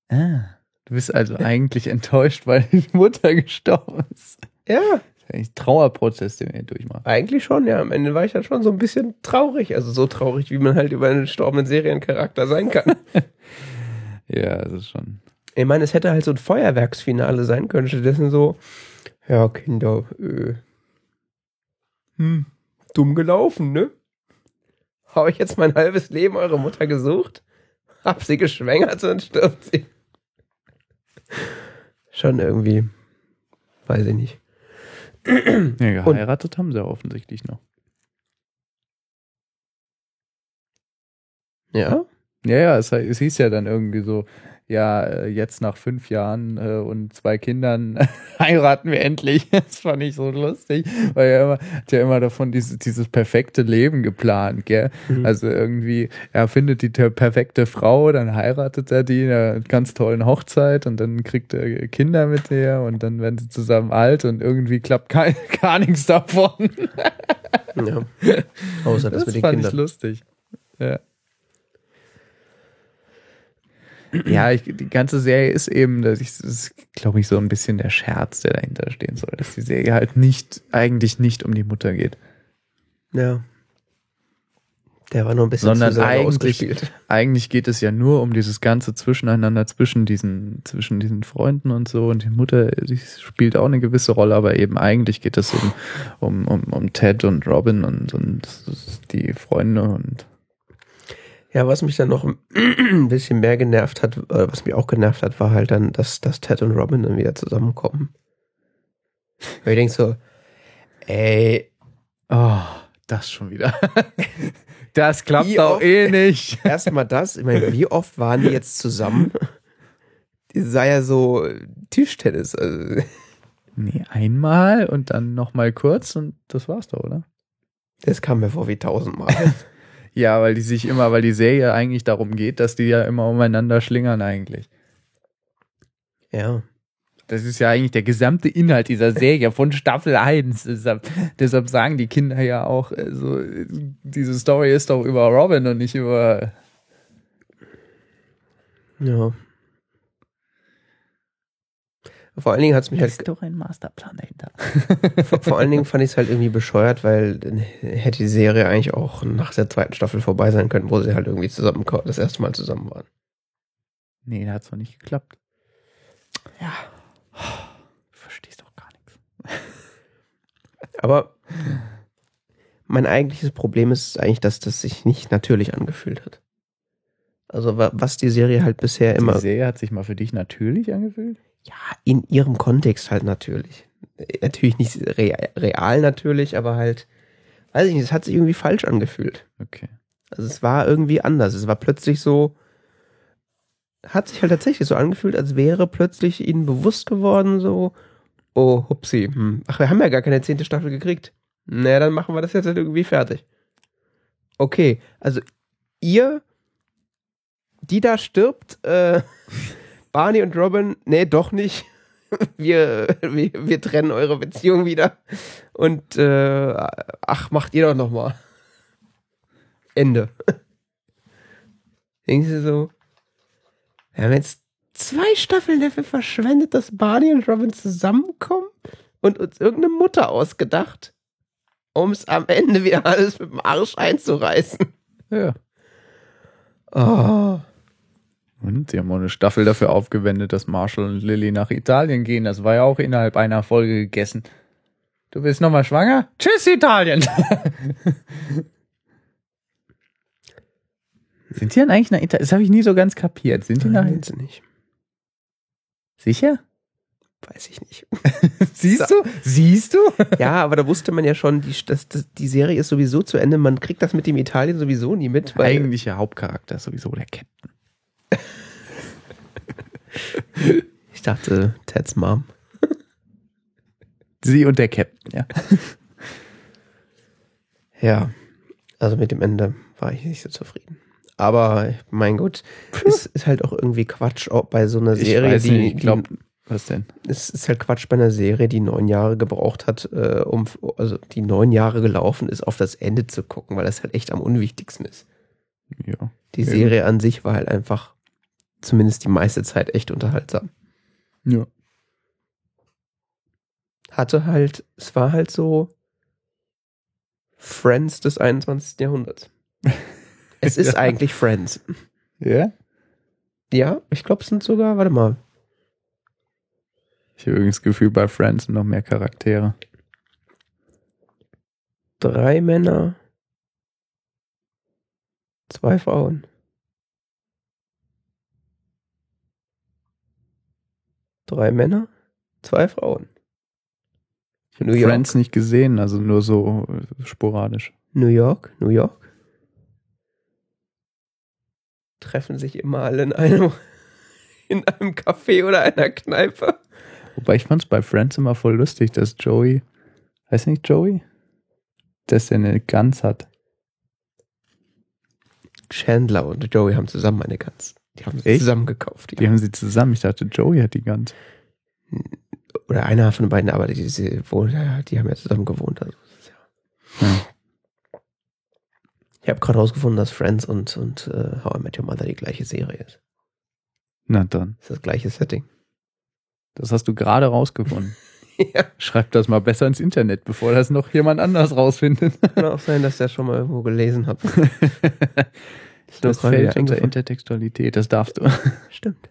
Speaker 2: Ah, du bist also eigentlich enttäuscht, weil die Mutter gestorben ist.
Speaker 1: Ja,
Speaker 2: eigentlich Trauerprozess, den wir hier durchmachen.
Speaker 1: eigentlich schon, ja. Am Ende war ich dann schon so ein bisschen traurig. Also so traurig, wie man halt über einen gestorbenen Seriencharakter sein kann. (laughs) (laughs)
Speaker 2: Ja, das ist schon.
Speaker 1: Ich meine, es hätte halt so ein Feuerwerksfinale sein können. Stattdessen so, ja, Kinder, äh, hm, dumm gelaufen, ne? Habe ich jetzt mein halbes Leben eure Mutter gesucht? Hab sie geschwängert und stirbt sie. Schon irgendwie, weiß ich nicht. (clears throat)
Speaker 2: Ja, geheiratet haben sie ja offensichtlich noch.
Speaker 1: Ja?
Speaker 2: Ja, ja, es, es hieß ja dann irgendwie so, ja, äh, jetzt nach fünf Jahren äh, und zwei Kindern (laughs) heiraten wir endlich. (laughs) Das fand ich so lustig, weil er immer, hat ja immer davon dieses, dieses perfekte Leben geplant, gell?
Speaker 1: Mhm.
Speaker 2: Also irgendwie, er findet die perfekte Frau, dann heiratet er die in einer ganz tollen Hochzeit und dann kriegt er Kinder mit der und dann werden sie zusammen alt und irgendwie klappt kein, (laughs) gar nichts davon.
Speaker 1: Ja. Außer das,
Speaker 2: Das,
Speaker 1: mit den
Speaker 2: fand ich
Speaker 1: Kindern.
Speaker 2: lustig. Ja. Ja, ich, die ganze Serie ist eben, das ist, glaube ich, so ein bisschen der Scherz, der dahinter stehen soll, dass die Serie halt nicht, eigentlich nicht um die Mutter geht,
Speaker 1: Ja. Der war nur ein bisschen
Speaker 2: sondern
Speaker 1: zu
Speaker 2: eigentlich, (laughs) eigentlich geht es ja nur um dieses ganze Zwischeneinander zwischen diesen, zwischen diesen Freunden und so. Und die Mutter, die spielt auch eine gewisse Rolle, aber eben eigentlich geht es um, um, um, um Ted und Robin und, und die Freunde und
Speaker 1: Ja, was mich dann noch ein (clears throat) bisschen mehr genervt hat, äh, was mich auch genervt hat, war halt dann, dass, dass Ted und Robin dann wieder zusammenkommen. Weil ich denke so, ey,
Speaker 2: Oh, das schon wieder. (laughs) Das klappt
Speaker 1: Wie
Speaker 2: doch
Speaker 1: oft-
Speaker 2: eh nicht. (laughs)
Speaker 1: erstmal das, ich meine, wie oft waren die jetzt zusammen? Die sah ja so Tischtennis. Also,
Speaker 2: Nee, einmal und dann nochmal kurz und das war's doch, oder?
Speaker 1: das kam mir vor wie tausendmal. (laughs)
Speaker 2: Ja, weil die sich immer, weil die Serie eigentlich darum geht, dass die ja immer umeinander schlingern eigentlich.
Speaker 1: Ja.
Speaker 2: Das ist ja eigentlich der gesamte Inhalt dieser Serie von Staffel 1. Deshalb, deshalb sagen die Kinder ja auch, also, diese Story ist doch über Robin und nicht über.
Speaker 1: Ja. Vor allen Dingen hat es mich halt
Speaker 2: doch ein Masterplan dahinter. (laughs)
Speaker 1: Vor, vor allen Dingen fand ich es halt irgendwie bescheuert, weil dann hätte die Serie eigentlich auch nach der zweiten Staffel vorbei sein können, wo sie halt irgendwie zusammen das erste Mal zusammen waren.
Speaker 2: Nee, da hat's doch nicht geklappt. Ja. Du verstehst doch gar nichts. (laughs)
Speaker 1: Aber mein eigentliches Problem ist eigentlich, dass das sich nicht natürlich angefühlt hat. Also wa- was die Serie halt bisher immer
Speaker 2: Die Serie hat sich mal für dich natürlich angefühlt?
Speaker 1: Ja in ihrem Kontext halt natürlich. Natürlich nicht rea- real natürlich, aber halt weiß ich nicht, es hat sich irgendwie falsch angefühlt.
Speaker 2: Okay.
Speaker 1: Also es war irgendwie anders. Es war plötzlich so, hat sich halt tatsächlich so angefühlt, als wäre plötzlich ihnen bewusst geworden, so, oh, hupsi, hm. ach, wir haben ja gar keine zehnte Staffel gekriegt. Naja, dann machen wir das jetzt halt irgendwie fertig. Okay, also ihr, die da stirbt, äh, (laughs) Barney und Robin, nee, doch nicht. (laughs) Wir, wir, wir trennen eure Beziehung wieder. Und, äh, ach, macht ihr doch noch mal. Ende. (laughs) Denken Sie so, wir haben jetzt zwei Staffeln dafür verschwendet, dass Barney und Robin zusammenkommen und uns irgendeine Mutter ausgedacht, um es am Ende wieder alles mit dem Arsch einzureißen.
Speaker 2: Ja.
Speaker 1: Oh.
Speaker 2: Und sie haben auch eine Staffel dafür aufgewendet, dass Marshall und Lily nach Italien gehen. Das war ja auch innerhalb einer Folge gegessen. Du bist nochmal schwanger? Tschüss, Italien! (laughs) Sind die dann eigentlich nach Italien? Das habe ich nie so ganz kapiert. Sind die nach
Speaker 1: Nein, sie nicht.
Speaker 2: Sicher?
Speaker 1: Weiß ich nicht. (laughs)
Speaker 2: Siehst du? Siehst du? (laughs)
Speaker 1: Ja, aber da wusste man ja schon, die, das, das, die Serie ist sowieso zu Ende. Man kriegt das mit dem Italien sowieso nie mit. Weil,
Speaker 2: Eigentlicher Hauptcharakter ist sowieso der Captain.
Speaker 1: Ich dachte, Ted's Mom.
Speaker 2: Sie und der Captain, ja.
Speaker 1: Ja, also mit dem Ende war ich nicht so zufrieden. Aber mein Gott, es ist halt auch irgendwie Quatsch auch bei so einer Serie, die,
Speaker 2: nicht, ich glaub, was denn?
Speaker 1: die es ist halt Quatsch bei einer Serie, die neun Jahre gebraucht hat, äh, um also die neun Jahre gelaufen ist, auf das Ende zu gucken, weil das halt echt am unwichtigsten ist.
Speaker 2: Ja.
Speaker 1: Die. Serie an sich war halt einfach zumindest die meiste Zeit echt unterhaltsam.
Speaker 2: Ja.
Speaker 1: Hatte halt, es war halt so Friends des 21. Jahrhunderts. (laughs) Es ist
Speaker 2: Ja.
Speaker 1: eigentlich Friends.
Speaker 2: Ja?
Speaker 1: Ja, ich glaube, es sind sogar, warte mal,
Speaker 2: Ich habe übrigens das Gefühl, bei Friends sind noch mehr Charaktere.
Speaker 1: drei Männer, zwei Frauen. Drei Männer, zwei Frauen.
Speaker 2: Ich habe
Speaker 1: New York.
Speaker 2: Friends nicht gesehen, also nur so äh, sporadisch.
Speaker 1: New York, New York. Treffen sich immer alle in einem, (laughs) in einem Café oder einer Kneipe.
Speaker 2: Wobei ich fand es bei Friends immer voll lustig, dass Joey, heißt nicht Joey? Dass der eine Gans hat.
Speaker 1: Chandler und Joey haben zusammen eine Gans. Die haben sie
Speaker 2: Echt?
Speaker 1: zusammen gekauft.
Speaker 2: Die haben sie zusammen. Ich dachte, Joey hat die Gans.
Speaker 1: Oder einer von den beiden, aber die, die, ja, die haben ja zusammen gewohnt. Also, ja.
Speaker 2: Ja.
Speaker 1: Ich habe gerade rausgefunden, dass Friends und, und äh, How I Met Your Mother die gleiche Serie ist.
Speaker 2: Na dann.
Speaker 1: Das ist das gleiche Setting.
Speaker 2: Das hast du gerade rausgefunden. (laughs)
Speaker 1: ja.
Speaker 2: Schreib das mal besser ins Internet, bevor das noch jemand anders rausfindet.
Speaker 1: Kann auch sein, dass ich das schon mal irgendwo gelesen habe. (laughs)
Speaker 2: Das
Speaker 1: wieder
Speaker 2: fällt unter. Intertextualität, das darfst du. (laughs)
Speaker 1: Stimmt.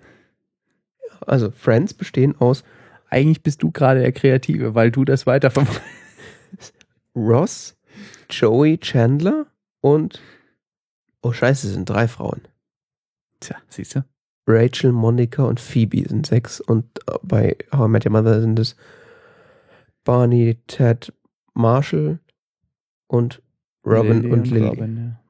Speaker 1: Ja, also Friends bestehen aus
Speaker 2: Eigentlich bist du gerade der Kreative, weil du das weiter (laughs)
Speaker 1: Ross, Joey, Chandler und oh scheiße, sind drei Frauen.
Speaker 2: Tja, siehst du?
Speaker 1: Rachel, Monica und Phoebe sind sechs und äh, bei How I Met Your Mother sind es Barney, Ted, Marshall und Robin
Speaker 2: Lily
Speaker 1: und Lily.
Speaker 2: Robin, ja.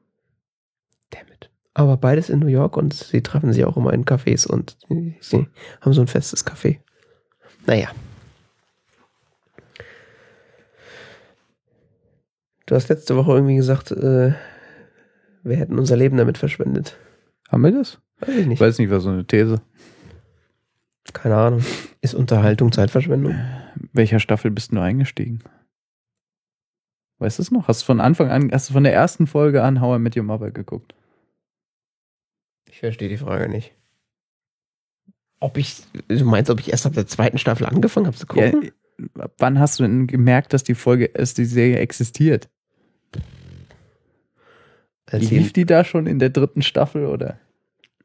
Speaker 1: Aber beides in New York und sie treffen sich auch immer in Cafés und sie, haben so ein festes Café. Naja. Du hast letzte Woche irgendwie gesagt, äh, wir hätten unser Leben damit verschwendet.
Speaker 2: Haben wir das?
Speaker 1: Weiß ich
Speaker 2: Ich
Speaker 1: nicht.
Speaker 2: weiß nicht, was so eine These.
Speaker 1: Keine Ahnung. Ist Unterhaltung Zeitverschwendung?
Speaker 2: Welcher Staffel bist du eingestiegen? Weißt du es noch? Hast du von Anfang an, hast du von der ersten Folge an How I Met Your Mother geguckt?
Speaker 1: Ich verstehe die Frage nicht. Ob ich, du meinst, ob ich erst ab der zweiten Staffel angefangen habe zu gucken?
Speaker 2: Ja, wann hast du denn gemerkt, dass die Folge, dass die Serie existiert?
Speaker 1: Als sie-
Speaker 2: Lief die da schon in der dritten Staffel oder?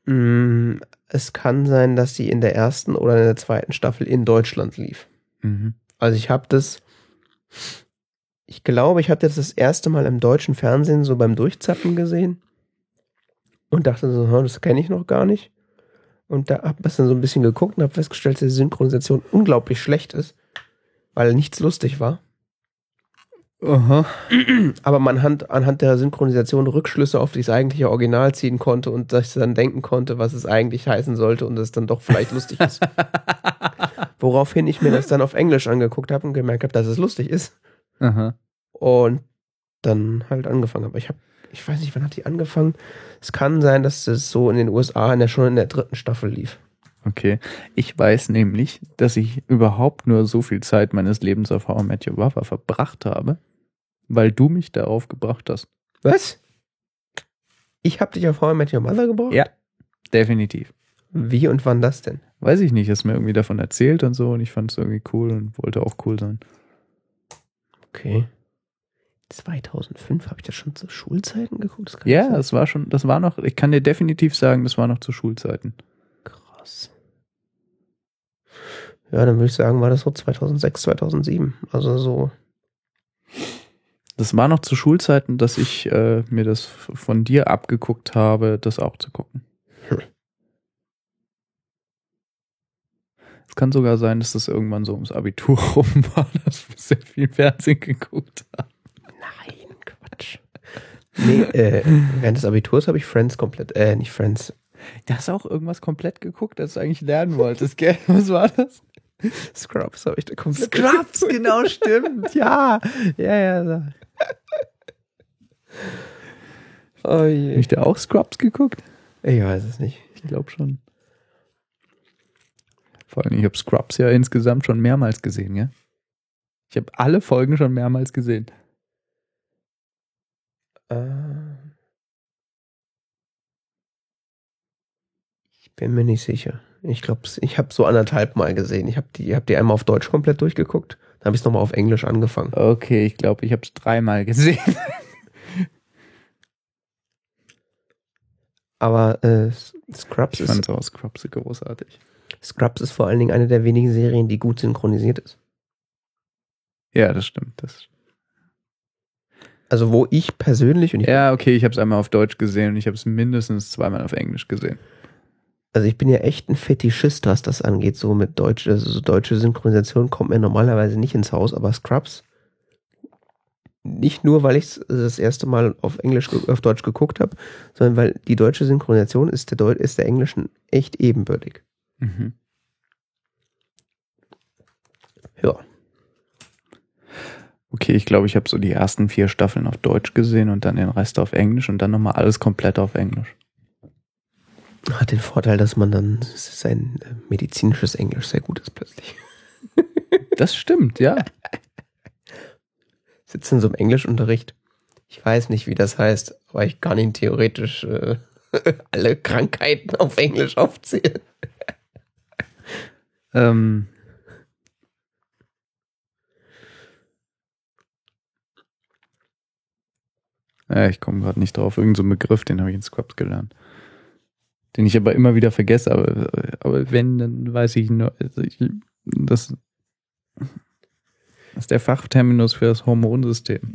Speaker 1: Mm, es kann sein, dass sie in der ersten oder in der zweiten Staffel in Deutschland lief.
Speaker 2: Mhm.
Speaker 1: Also ich habe das, ich glaube, ich habe das das erste Mal im deutschen Fernsehen so beim Durchzappen gesehen und dachte so, "Hm, das kenne ich noch gar nicht. Und da habe ich dann so ein bisschen geguckt und habe festgestellt, dass die Synchronisation unglaublich schlecht ist, weil nichts lustig war.
Speaker 2: Aha.
Speaker 1: Aber man anhand, anhand der Synchronisation Rückschlüsse auf das eigentliche Original ziehen konnte und sich dann denken konnte, was es eigentlich heißen sollte und es dann doch vielleicht lustig ist. (laughs) Woraufhin ich mir das dann auf Englisch angeguckt habe und gemerkt habe, dass es lustig ist.
Speaker 2: Aha.
Speaker 1: Und dann halt angefangen habe. Ich habe, ich weiß nicht, wann hat die angefangen? Es kann sein, dass das so in den USA in der, schon in der dritten Staffel lief.
Speaker 2: Okay. Ich weiß nämlich, dass ich überhaupt nur so viel Zeit meines Lebens auf How I Met Your Mother verbracht habe, weil du mich darauf gebracht hast.
Speaker 1: Was? Ich habe dich auf How I Met Your Mother gebracht?
Speaker 2: Ja. Definitiv.
Speaker 1: Wie und wann das denn?
Speaker 2: Weiß ich nicht, hast mir irgendwie davon erzählt und so und ich fand es irgendwie cool und wollte auch cool sein.
Speaker 1: Okay. 2005 habe ich das schon zu Schulzeiten geguckt? Das
Speaker 2: Ja, das war schon, das war noch, ich kann dir definitiv sagen, das war noch zu Schulzeiten.
Speaker 1: Krass. Ja, dann würde ich sagen, war das so 2006, 2007. Also so.
Speaker 2: Das war noch zu Schulzeiten, dass ich äh, mir das von dir abgeguckt habe, das auch zu gucken.
Speaker 1: Hm.
Speaker 2: Es kann sogar sein, dass das irgendwann so ums Abitur (laughs) rum war, dass wir sehr viel Fernsehen geguckt haben.
Speaker 1: Nee, äh, während des Abiturs habe ich Friends komplett, äh, nicht Friends.
Speaker 2: Du hast auch irgendwas komplett geguckt, das du eigentlich lernen wolltest, gell? (laughs) Was war das?
Speaker 1: Scrubs habe ich da komplett.
Speaker 2: Scrubs, genau, stimmt. (laughs) Ja, ja, ja. ja.
Speaker 1: Oh je.
Speaker 2: ich da auch Scrubs geguckt?
Speaker 1: Ich weiß es nicht.
Speaker 2: Ich glaube schon. Vor allem, ich habe Scrubs ja insgesamt schon mehrmals gesehen, gell? Ich habe alle Folgen schon mehrmals gesehen.
Speaker 1: Äh, ich bin mir nicht sicher. Ich glaube, ich habe so anderthalb Mal gesehen. Ich habe die, hab die einmal auf Deutsch komplett durchgeguckt. Dann habe ich es nochmal auf Englisch angefangen.
Speaker 2: Okay, ich glaube, ich habe es dreimal gesehen. (laughs)
Speaker 1: Aber äh, Scrubs,
Speaker 2: Ich
Speaker 1: ist,
Speaker 2: fand auch Scrubs großartig.
Speaker 1: Scrubs ist vor allen Dingen eine der wenigen Serien, die gut synchronisiert ist.
Speaker 2: Ja, das stimmt. Das
Speaker 1: Also wo ich persönlich und ich,
Speaker 2: ja, okay, ich habe es einmal auf Deutsch gesehen und ich habe es mindestens zweimal auf Englisch gesehen.
Speaker 1: also ich bin ja echt ein Fetischist, was das angeht. So mit Deutsch, also so deutsche Synchronisation kommt mir normalerweise nicht ins Haus, aber Scrubs nicht nur, weil ich es das erste Mal auf Englisch, auf Deutsch geguckt habe, sondern weil die deutsche Synchronisation ist der, Deu ist der englischen echt ebenbürtig.
Speaker 2: Mhm.
Speaker 1: Ja.
Speaker 2: Okay, ich glaube, ich habe so die ersten vier Staffeln auf Deutsch gesehen und dann den Rest auf Englisch und dann nochmal alles komplett auf Englisch.
Speaker 1: Hat den Vorteil, dass man dann sein äh, medizinisches Englisch sehr gut ist plötzlich. (laughs)
Speaker 2: Das stimmt, ja. (laughs)
Speaker 1: Sitzt in so einem Englischunterricht. Ich weiß nicht, wie das heißt, aber ich kann ihn theoretisch äh, (laughs) alle Krankheiten auf Englisch aufzählen.
Speaker 2: Ähm, ja, ich komme gerade nicht drauf. Irgend so ein Begriff, den habe ich in Scrubs gelernt. Den ich aber immer wieder vergesse, aber, aber wenn, dann weiß ich nur, also ich, das, das ist der Fachterminus für das Hormonsystem.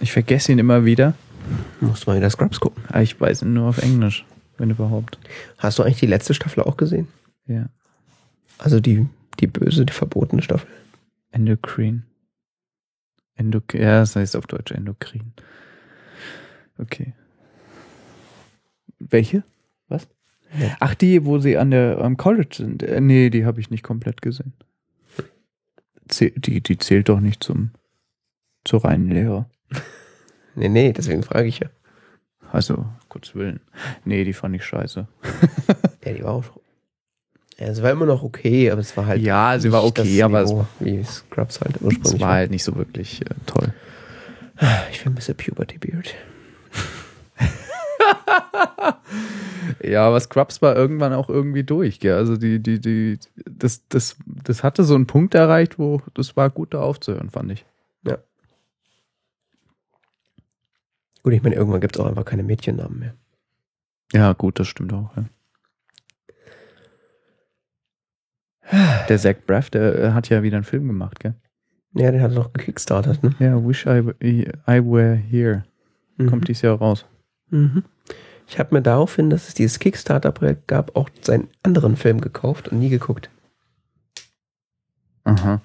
Speaker 2: Ich vergesse ihn immer wieder,
Speaker 1: Musst mal wieder Scrubs gucken.
Speaker 2: aber ich weiß ihn nur auf Englisch, wenn überhaupt.
Speaker 1: Hast du eigentlich die letzte Staffel auch gesehen?
Speaker 2: Ja.
Speaker 1: Also die, die böse, die verbotene Staffel.
Speaker 2: Endokrin. Endok ja, das heißt auf Deutsch Endokrin. Okay. Welche? Was?
Speaker 1: Ja.
Speaker 2: Ach, die, wo sie an der am College sind. Äh, nee, die habe ich nicht komplett gesehen. Zäh die, die zählt doch nicht zum zur reinen Lehre. (laughs)
Speaker 1: Nee, nee, deswegen frage ich ja.
Speaker 2: Also, kurz Willen. Nee, die fand ich scheiße.
Speaker 1: Ja, die war auch. Ja, es war immer noch okay, aber es war halt.
Speaker 2: Ja, sie war okay, aber es-
Speaker 1: Niveau, wie Scrubs halt
Speaker 2: Es
Speaker 1: ursprünglich
Speaker 2: war
Speaker 1: war.
Speaker 2: halt nicht so wirklich äh, toll.
Speaker 1: Ich vermisse Puberty Beard. (laughs)
Speaker 2: Ja, aber Scrubs war irgendwann auch irgendwie durch, gell? Also die, die, die, das, das, das hatte so einen Punkt erreicht, wo das war gut da aufzuhören, fand ich.
Speaker 1: Gut, ich meine, irgendwann gibt es auch einfach keine Mädchennamen mehr.
Speaker 2: Ja, gut, das stimmt auch. Ja. Der Zach Braff, der äh, hat ja wieder einen Film gemacht, gell?
Speaker 1: Ja, den hat er doch gekickstartet, ne?
Speaker 2: Ja, Wish I, I Were Here. Kommt dieses Jahr raus.
Speaker 1: Mhm. Ich habe mir daraufhin, dass es dieses Kickstarter-Projekt gab, auch seinen anderen Film gekauft und nie geguckt.
Speaker 2: Aha.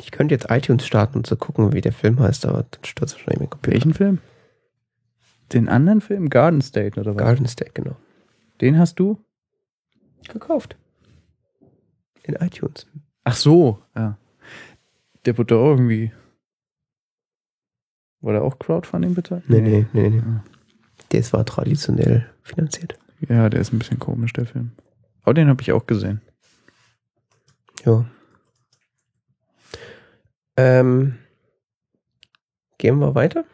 Speaker 1: Ich könnte jetzt iTunes starten und zu gucken, wie der Film heißt, aber dann stürzt wahrscheinlich mein Computer.
Speaker 2: Welchen Film? Den anderen Film? Garden State oder was?
Speaker 1: Garden State, genau.
Speaker 2: Den hast du?
Speaker 1: Gekauft. In iTunes.
Speaker 2: Ach so, ja. Der wurde auch irgendwie. Wurde auch Crowdfunding bezahlt?
Speaker 1: Nee, nee, nee, nee.
Speaker 2: Ah.
Speaker 1: Das war traditionell finanziert.
Speaker 2: Ja, der ist ein bisschen komisch, der Film. Aber den habe ich auch gesehen.
Speaker 1: Ja. Ähm, gehen wir weiter?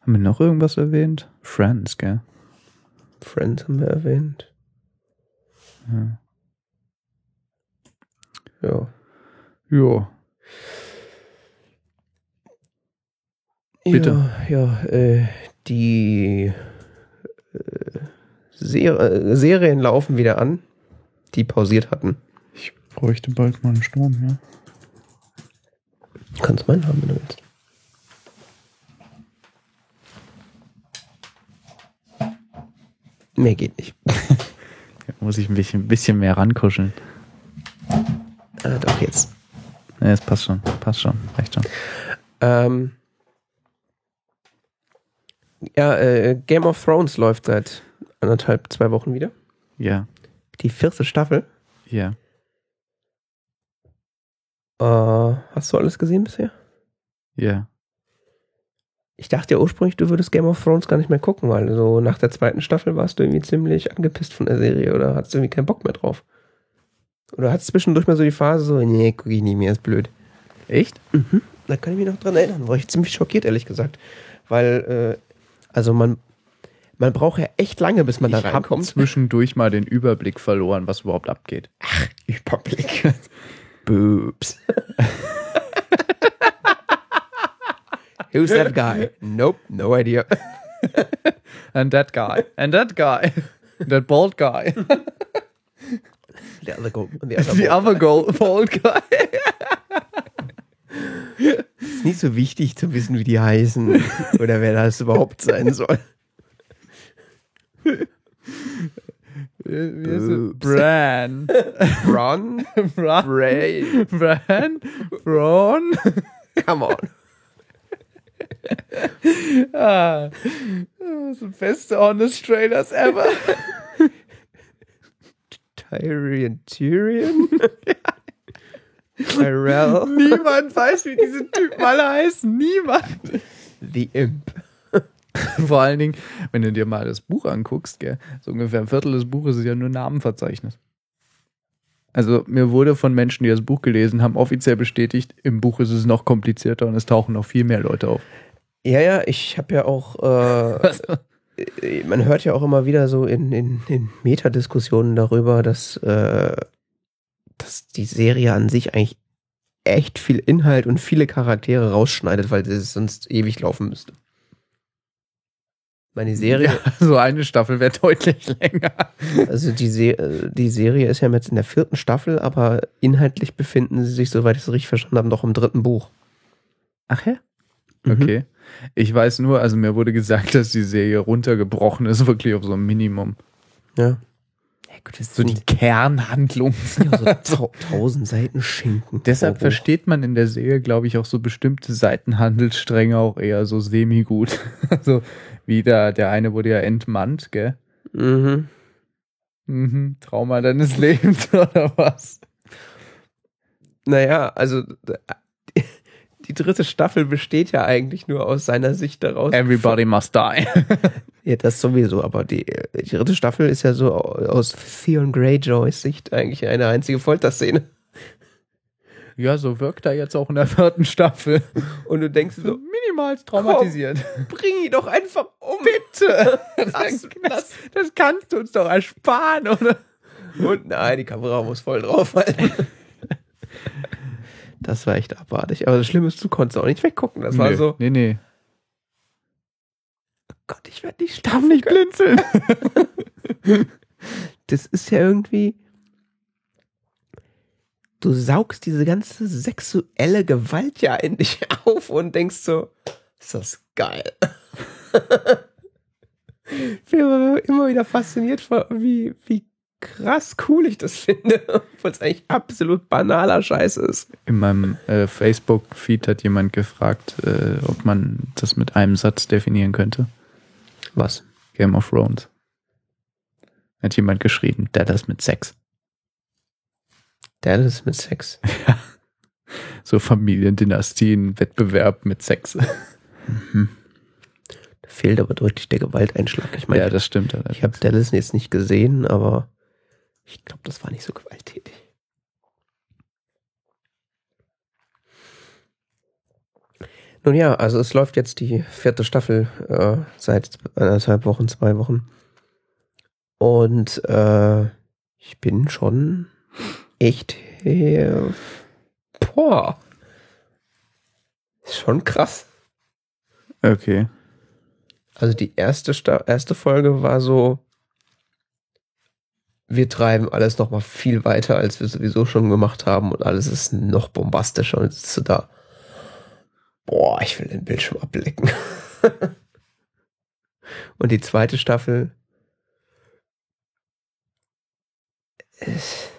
Speaker 2: Haben wir noch irgendwas erwähnt? Friends, gell?
Speaker 1: Friends haben wir erwähnt.
Speaker 2: Ja.
Speaker 1: Ja.
Speaker 2: Jo. Bitte.
Speaker 1: Ja, ja äh, die äh, Ser äh, Serien laufen wieder an, die pausiert hatten.
Speaker 2: Ich bräuchte bald mal einen Strom, ja.
Speaker 1: Kannst meinen haben, wenn du willst. Mehr geht nicht. (laughs)
Speaker 2: Da muss ich ein bisschen, ein bisschen mehr rankuscheln.
Speaker 1: Ah, doch jetzt.
Speaker 2: Ne, es passt schon. Passt schon. Reicht schon.
Speaker 1: Ähm, ja, äh, Game of Thrones läuft seit anderthalb, zwei Wochen wieder.
Speaker 2: Ja.
Speaker 1: Die vierte Staffel.
Speaker 2: Ja.
Speaker 1: Äh, hast du alles gesehen bisher?
Speaker 2: Ja.
Speaker 1: Ich dachte ja ursprünglich, du würdest Game of Thrones gar nicht mehr gucken, weil so nach der zweiten Staffel warst du irgendwie ziemlich angepisst von der Serie oder hattest irgendwie keinen Bock mehr drauf. Oder hattest zwischendurch mal so die Phase so, nee, guck ich nie mehr, ist blöd.
Speaker 2: Echt?
Speaker 1: Da kann ich mich noch dran erinnern, war ich ziemlich schockiert, ehrlich gesagt. Weil, äh, also man, man braucht ja echt lange, bis man da
Speaker 2: ich
Speaker 1: reinkommt.
Speaker 2: zwischendurch mal den Überblick verloren, was überhaupt abgeht.
Speaker 1: Überblick. (laughs) Boobs. (laughs) Who's that (laughs) guy? Nope, no idea. (laughs)
Speaker 2: And that guy. And that guy. (laughs) that bald guy.
Speaker 1: The other go, the other
Speaker 2: The other gold, bald guy.
Speaker 1: Ist nicht so wichtig zu wissen, wie die heißen oder wer das überhaupt sein soll.
Speaker 2: Wie heißt. Bran.
Speaker 1: Ron?
Speaker 2: Bran.
Speaker 1: Ray?
Speaker 2: Bran. Ron.
Speaker 1: Come on.
Speaker 2: Ah. Das sind beste Honest Trailers ever.
Speaker 1: Tyrion Tyrion? Tyrell?
Speaker 2: Niemand weiß, wie diese Typen alle heißen. Niemand.
Speaker 1: The Imp.
Speaker 2: Vor allen Dingen, wenn du dir mal das Buch anguckst, gell, so ungefähr ein Viertel des Buches ist ja nur Namenverzeichnis. Also mir wurde von Menschen, die das Buch gelesen haben, offiziell bestätigt, im Buch ist es noch komplizierter und es tauchen noch viel mehr Leute auf.
Speaker 1: Ja, ja, ich habe ja auch, äh, (laughs) man hört ja auch immer wieder so in, in, in Metadiskussionen darüber, dass, äh, dass die Serie an sich eigentlich echt viel Inhalt und viele Charaktere rausschneidet, weil es sonst ewig laufen müsste. Meine (laughs) Serie,
Speaker 2: Ja, so eine Staffel wäre deutlich länger.
Speaker 1: also die, Se äh, die Serie ist ja jetzt in der vierten Staffel, aber inhaltlich befinden sie sich, soweit ich es richtig verstanden habe, noch im dritten Buch.
Speaker 2: Ach ja?
Speaker 1: Mhm.
Speaker 2: Okay. Ich weiß nur, also mir wurde gesagt, dass die Serie runtergebrochen ist, wirklich auf so ein Minimum.
Speaker 1: Ja. Ja, gut, das
Speaker 2: So die Kernhandlung.
Speaker 1: ja so (laughs) tau tausend Seiten Schinken.
Speaker 2: Deshalb versteht man in der Serie, glaube ich, auch so bestimmte Seitenhandelsstränge auch eher so semi-gut. (laughs) so wie da, der eine wurde ja entmannt, gell?
Speaker 1: Mhm.
Speaker 2: Mhm. Trauma deines Lebens (laughs) oder was?
Speaker 1: Naja, also die, dritte Staffel besteht ja eigentlich nur aus seiner Sicht daraus.
Speaker 2: Everybody must die. (laughs)
Speaker 1: Ja, das sowieso, aber die, die dritte Staffel ist ja so aus Theon Greyjoys Sicht eigentlich eine einzige Folterszene.
Speaker 2: ja, so wirkt er jetzt auch in der vierten Staffel.
Speaker 1: Und du denkst
Speaker 2: So
Speaker 1: so,
Speaker 2: minimal traumatisiert.
Speaker 1: bring ihn doch einfach um.
Speaker 2: Bitte! (laughs)
Speaker 1: Das,
Speaker 2: Das, das kannst du uns doch ersparen, oder?
Speaker 1: Und nein, die Kamera muss voll draufhalten. Das war echt abartig. Aber das Schlimme ist, du konntest auch nicht weggucken. Das war
Speaker 2: nee,
Speaker 1: so,
Speaker 2: Nee, nee.
Speaker 1: Gott, ich werde nicht
Speaker 2: Darf
Speaker 1: schlafen
Speaker 2: nicht blinzeln. (laughs)
Speaker 1: Das ist ja irgendwie. Du saugst diese ganze sexuelle Gewalt ja in dich (laughs) auf und denkst so, ist das geil. (laughs) ich bin immer, wieder fasziniert, von, wie, wie krass cool ich das (laughs) finde, obwohl es eigentlich absolut banaler Scheiß ist.
Speaker 2: In meinem äh, Facebook-Feed hat jemand gefragt, äh, ob man das mit einem Satz definieren könnte.
Speaker 1: Was?
Speaker 2: Game of Thrones. Hat jemand geschrieben, der das mit Sex.
Speaker 1: Der ist mit Sex. (laughs)
Speaker 2: So Familiendynastien, Wettbewerb mit Sex. (laughs)
Speaker 1: Da fehlt aber deutlich der Gewalteinschlag. Ich meine,
Speaker 2: ja, das stimmt.
Speaker 1: ich habe Dallas jetzt nicht gesehen, aber ich glaube, das war nicht so gewalttätig. Nun ja, also es läuft jetzt die vierte Staffel äh, seit anderthalb Wochen, zwei Wochen. Und äh, ich bin schon echt äh, boah. Ist schon krass.
Speaker 2: Okay.
Speaker 1: Also die erste, Sta erste Folge war so, wir treiben alles noch mal viel weiter, als wir sowieso schon gemacht haben und alles ist noch bombastischer und jetzt sitzt du da. Boah, ich will den Bildschirm ablecken. (laughs) und die zweite Staffel ist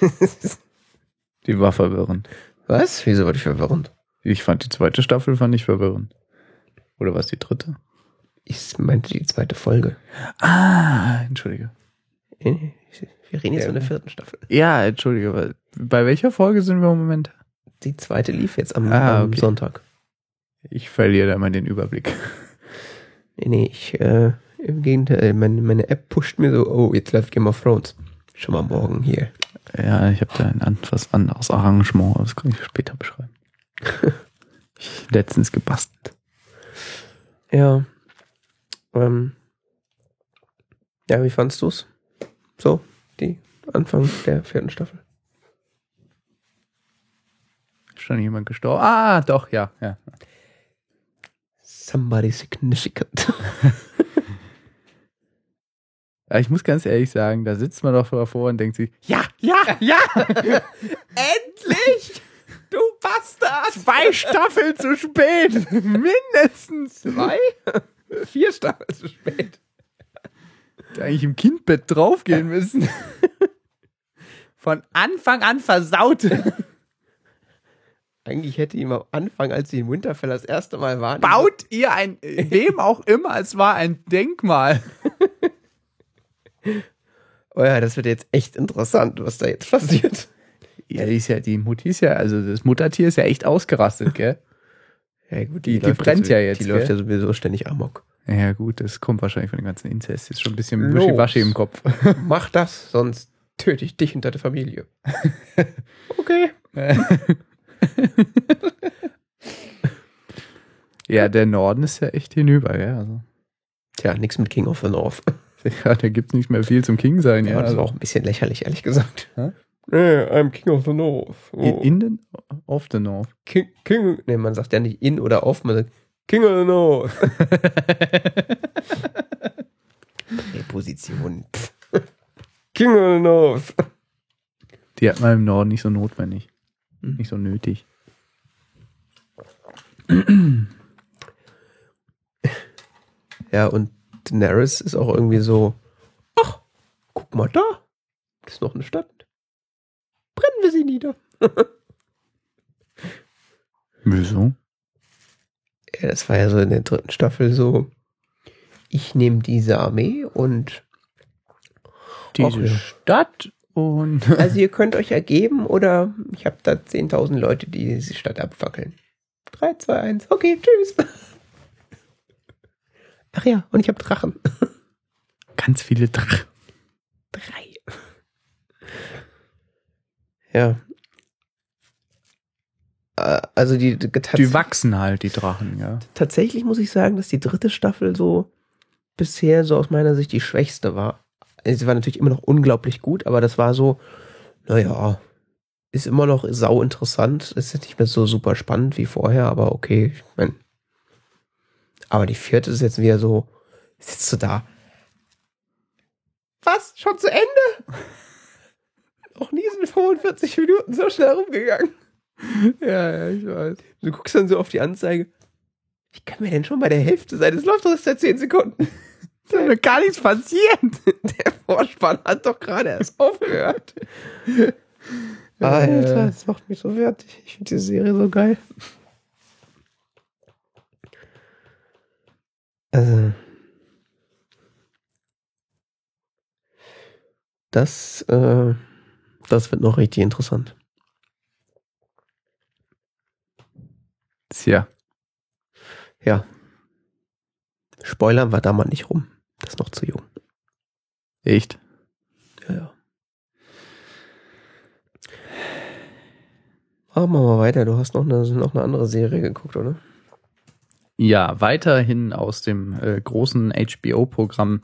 Speaker 1: (laughs)
Speaker 2: Die war verwirrend.
Speaker 1: Was? Wieso war ich verwirrend?
Speaker 2: Ich fand die zweite Staffel fand ich verwirrend. Oder war es die dritte?
Speaker 1: Ich meinte die zweite Folge.
Speaker 2: Ah, entschuldige.
Speaker 1: Wir reden jetzt von der vierten Staffel.
Speaker 2: Ja, entschuldige. aber Bei welcher Folge sind wir im Moment?
Speaker 1: Die zweite lief jetzt am,
Speaker 2: Ah,
Speaker 1: am
Speaker 2: okay.
Speaker 1: Sonntag.
Speaker 2: Ich verliere da mal den Überblick.
Speaker 1: Nee, nee, ich, äh, im Gegenteil, meine, meine App pusht mir so, oh, jetzt läuft Game of Thrones. Schon mal morgen hier.
Speaker 2: Ja, ich habe da ein etwas anderes Arrangement, das kann ich später beschreiben. (laughs) letztens gebastelt.
Speaker 1: Ja. Ähm. Ja, wie fandst du's? So, die Anfang der vierten Staffel.
Speaker 2: Ist schon jemand gestorben? Ah, doch, ja, ja.
Speaker 1: Somebody significant. (laughs)
Speaker 2: Ja, Ich muss ganz ehrlich sagen, da sitzt man doch davor und denkt sich, ja, ja, ja, (laughs)
Speaker 1: Endlich! Du Bastard!
Speaker 2: zwei Staffeln zu spät, mindestens.
Speaker 1: Zwei? Vier Staffeln zu spät.
Speaker 2: Hätte eigentlich im Kindbett draufgehen müssen. Von Anfang an versaut.
Speaker 1: Eigentlich hätte ihm am Anfang, als sie in Winterfell das erste Mal waren.
Speaker 2: Baut ihr ein, wem auch immer, es war ein Denkmal.
Speaker 1: Oh ja, das wird jetzt echt interessant, was da jetzt passiert.
Speaker 2: Ja, die ist ja, die Mutti ist ja, also das Muttertier ist ja echt ausgerastet, gell? (laughs)
Speaker 1: Ja, gut,
Speaker 2: Die- die
Speaker 1: läuft
Speaker 2: brennt ja jetzt,
Speaker 1: Die läuft
Speaker 2: gell?
Speaker 1: ja sowieso ständig amok.
Speaker 2: Ja, gut, das kommt wahrscheinlich von dem ganzen Inzest. Ist schon ein bisschen wischiwaschi im Kopf. (laughs) (laughs)
Speaker 1: Mach das, sonst töte ich dich und deine Familie. okay.
Speaker 2: ja, der Norden ist ja echt hinüber, gell? Also,
Speaker 1: Tja, nichts mit King of the North.
Speaker 2: ja, da gibt's nicht mehr viel zum King sein,
Speaker 1: Ja,
Speaker 2: ja.
Speaker 1: das
Speaker 2: Also,
Speaker 1: war auch ein bisschen lächerlich, ehrlich gesagt.
Speaker 2: Hä?
Speaker 1: Nee, I'm King of the North. Oh.
Speaker 2: in, the, of the North.
Speaker 1: King, King, nee, man sagt ja nicht in oder auf, man sagt King of the North. (laughs) Präposition. King of the North.
Speaker 2: Die hat man im Norden nicht so notwendig.
Speaker 1: Hm.
Speaker 2: Nicht so nötig.
Speaker 1: Ja, und Daenerys ist auch irgendwie so, ach, guck mal da, das ist noch eine Stadt. Wir sie nieder. (laughs)
Speaker 2: Wieso?
Speaker 1: Ja, das war ja so in der dritten Staffel so, ich nehme diese Armee und
Speaker 2: Diese. Stadt und. (laughs)
Speaker 1: also ihr könnt euch ergeben oder ich habe da 10.000 Leute, die diese Stadt abfackeln. 3, 2, 1, okay, tschüss. (laughs) Ach ja, und ich habe Drachen.
Speaker 2: Ganz viele Drachen.
Speaker 1: Drei. Ja. Äh, Also die, die,
Speaker 2: Die wachsen halt, die Drachen, ja.
Speaker 1: tatsächlich muss ich sagen, dass die dritte Staffel so bisher so aus meiner Sicht die schwächste war. Also Sie war natürlich immer noch unglaublich gut, aber das war so, naja, ist immer noch sau interessant. Ist jetzt nicht mehr so super spannend wie vorher, aber okay, ich mein. Aber die vierte ist jetzt wieder so, sitzt du da. Was? Schon zu Ende? Noch nie sind 45 Minuten so schnell rumgegangen.
Speaker 2: Ja, ja, ich weiß.
Speaker 1: Du guckst dann so auf die Anzeige. Wie kann mir denn schon bei der Hälfte sein? Es läuft doch erst seit 10 Sekunden.
Speaker 2: Ist doch gar nichts passiert.
Speaker 1: Der Vorspann hat doch gerade erst (laughs) aufgehört. Alter, das macht mich so fertig. Ich finde diese Serie so geil. Also. Das, äh, das wird noch richtig interessant.
Speaker 2: Tja.
Speaker 1: Ja. Spoilern war da mal nicht rum. Das ist noch zu jung.
Speaker 2: Echt?
Speaker 1: Ja, ja. Machen wir mal weiter. Du hast noch eine, noch eine andere Serie geguckt, oder?
Speaker 2: Ja, weiterhin aus dem äh, großen HBO-Programm,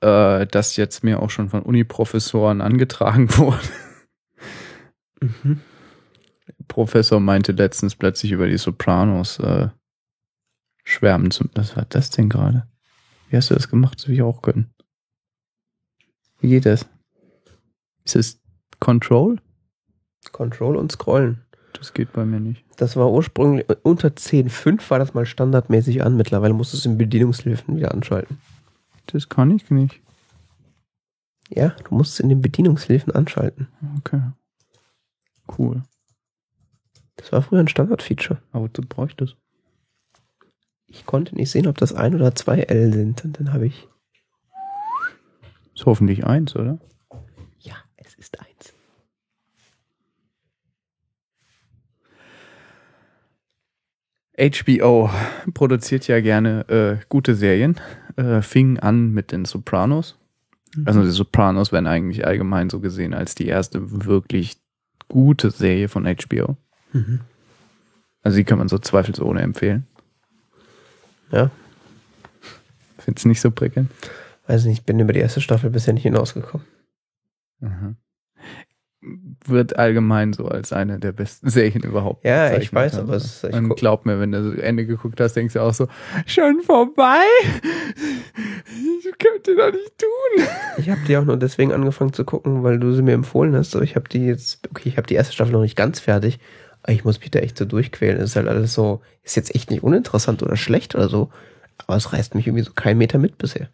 Speaker 2: äh, das jetzt mir auch schon von Uniprofessoren angetragen (laughs) wurde.
Speaker 1: Mhm.
Speaker 2: Professor meinte letztens plötzlich über die Sopranos äh, schwärmen zu. Was war das denn gerade? Wie hast du das gemacht? Das will ich auch können. Wie geht das? Ist es Control?
Speaker 1: Control und Scrollen.
Speaker 2: Das geht bei mir nicht.
Speaker 1: Das war ursprünglich unter 10.5 war das mal standardmäßig an. Mittlerweile musst du es in Bedienungshilfen wieder anschalten.
Speaker 2: Das kann ich nicht.
Speaker 1: Ja, du musst es in den Bedienungshilfen anschalten.
Speaker 2: Okay. Cool.
Speaker 1: Das war früher ein Standardfeature.
Speaker 2: Aber du bräuchtest.
Speaker 1: Ich konnte nicht sehen, ob das ein oder zwei L sind. Und dann habe ich.
Speaker 2: Ist hoffentlich eins, oder?
Speaker 1: Ja, es ist eins.
Speaker 2: HBO produziert ja gerne äh, gute Serien. Äh, fing an mit den Sopranos. Also die Sopranos werden eigentlich allgemein so gesehen als die erste wirklich gute Serie von HBO.
Speaker 1: Mhm.
Speaker 2: Also die kann man so zweifelsohne empfehlen.
Speaker 1: Ja,
Speaker 2: Findest du nicht so prickelnd?
Speaker 1: weiß nicht, ich bin über die erste Staffel bisher nicht hinausgekommen.
Speaker 2: Mhm. Wird allgemein so als eine der besten (laughs) Serien überhaupt.
Speaker 1: Ja, ich weiß,
Speaker 2: Also,
Speaker 1: aber es ist- ich
Speaker 2: Und glaub mir, wenn du das Ende geguckt hast, denkst du auch so, schon vorbei? (laughs) Ich könnte doch nicht tun.
Speaker 1: Ich habe die auch nur deswegen angefangen zu gucken, weil du sie mir empfohlen hast. Aber ich habe die jetzt, okay, ich habe die erste Staffel noch nicht ganz fertig. Aber ich muss mich da echt so durchquälen. Es ist halt alles so, ist jetzt echt nicht uninteressant oder schlecht oder so. Aber es reißt mich irgendwie so keinen Meter mit bisher.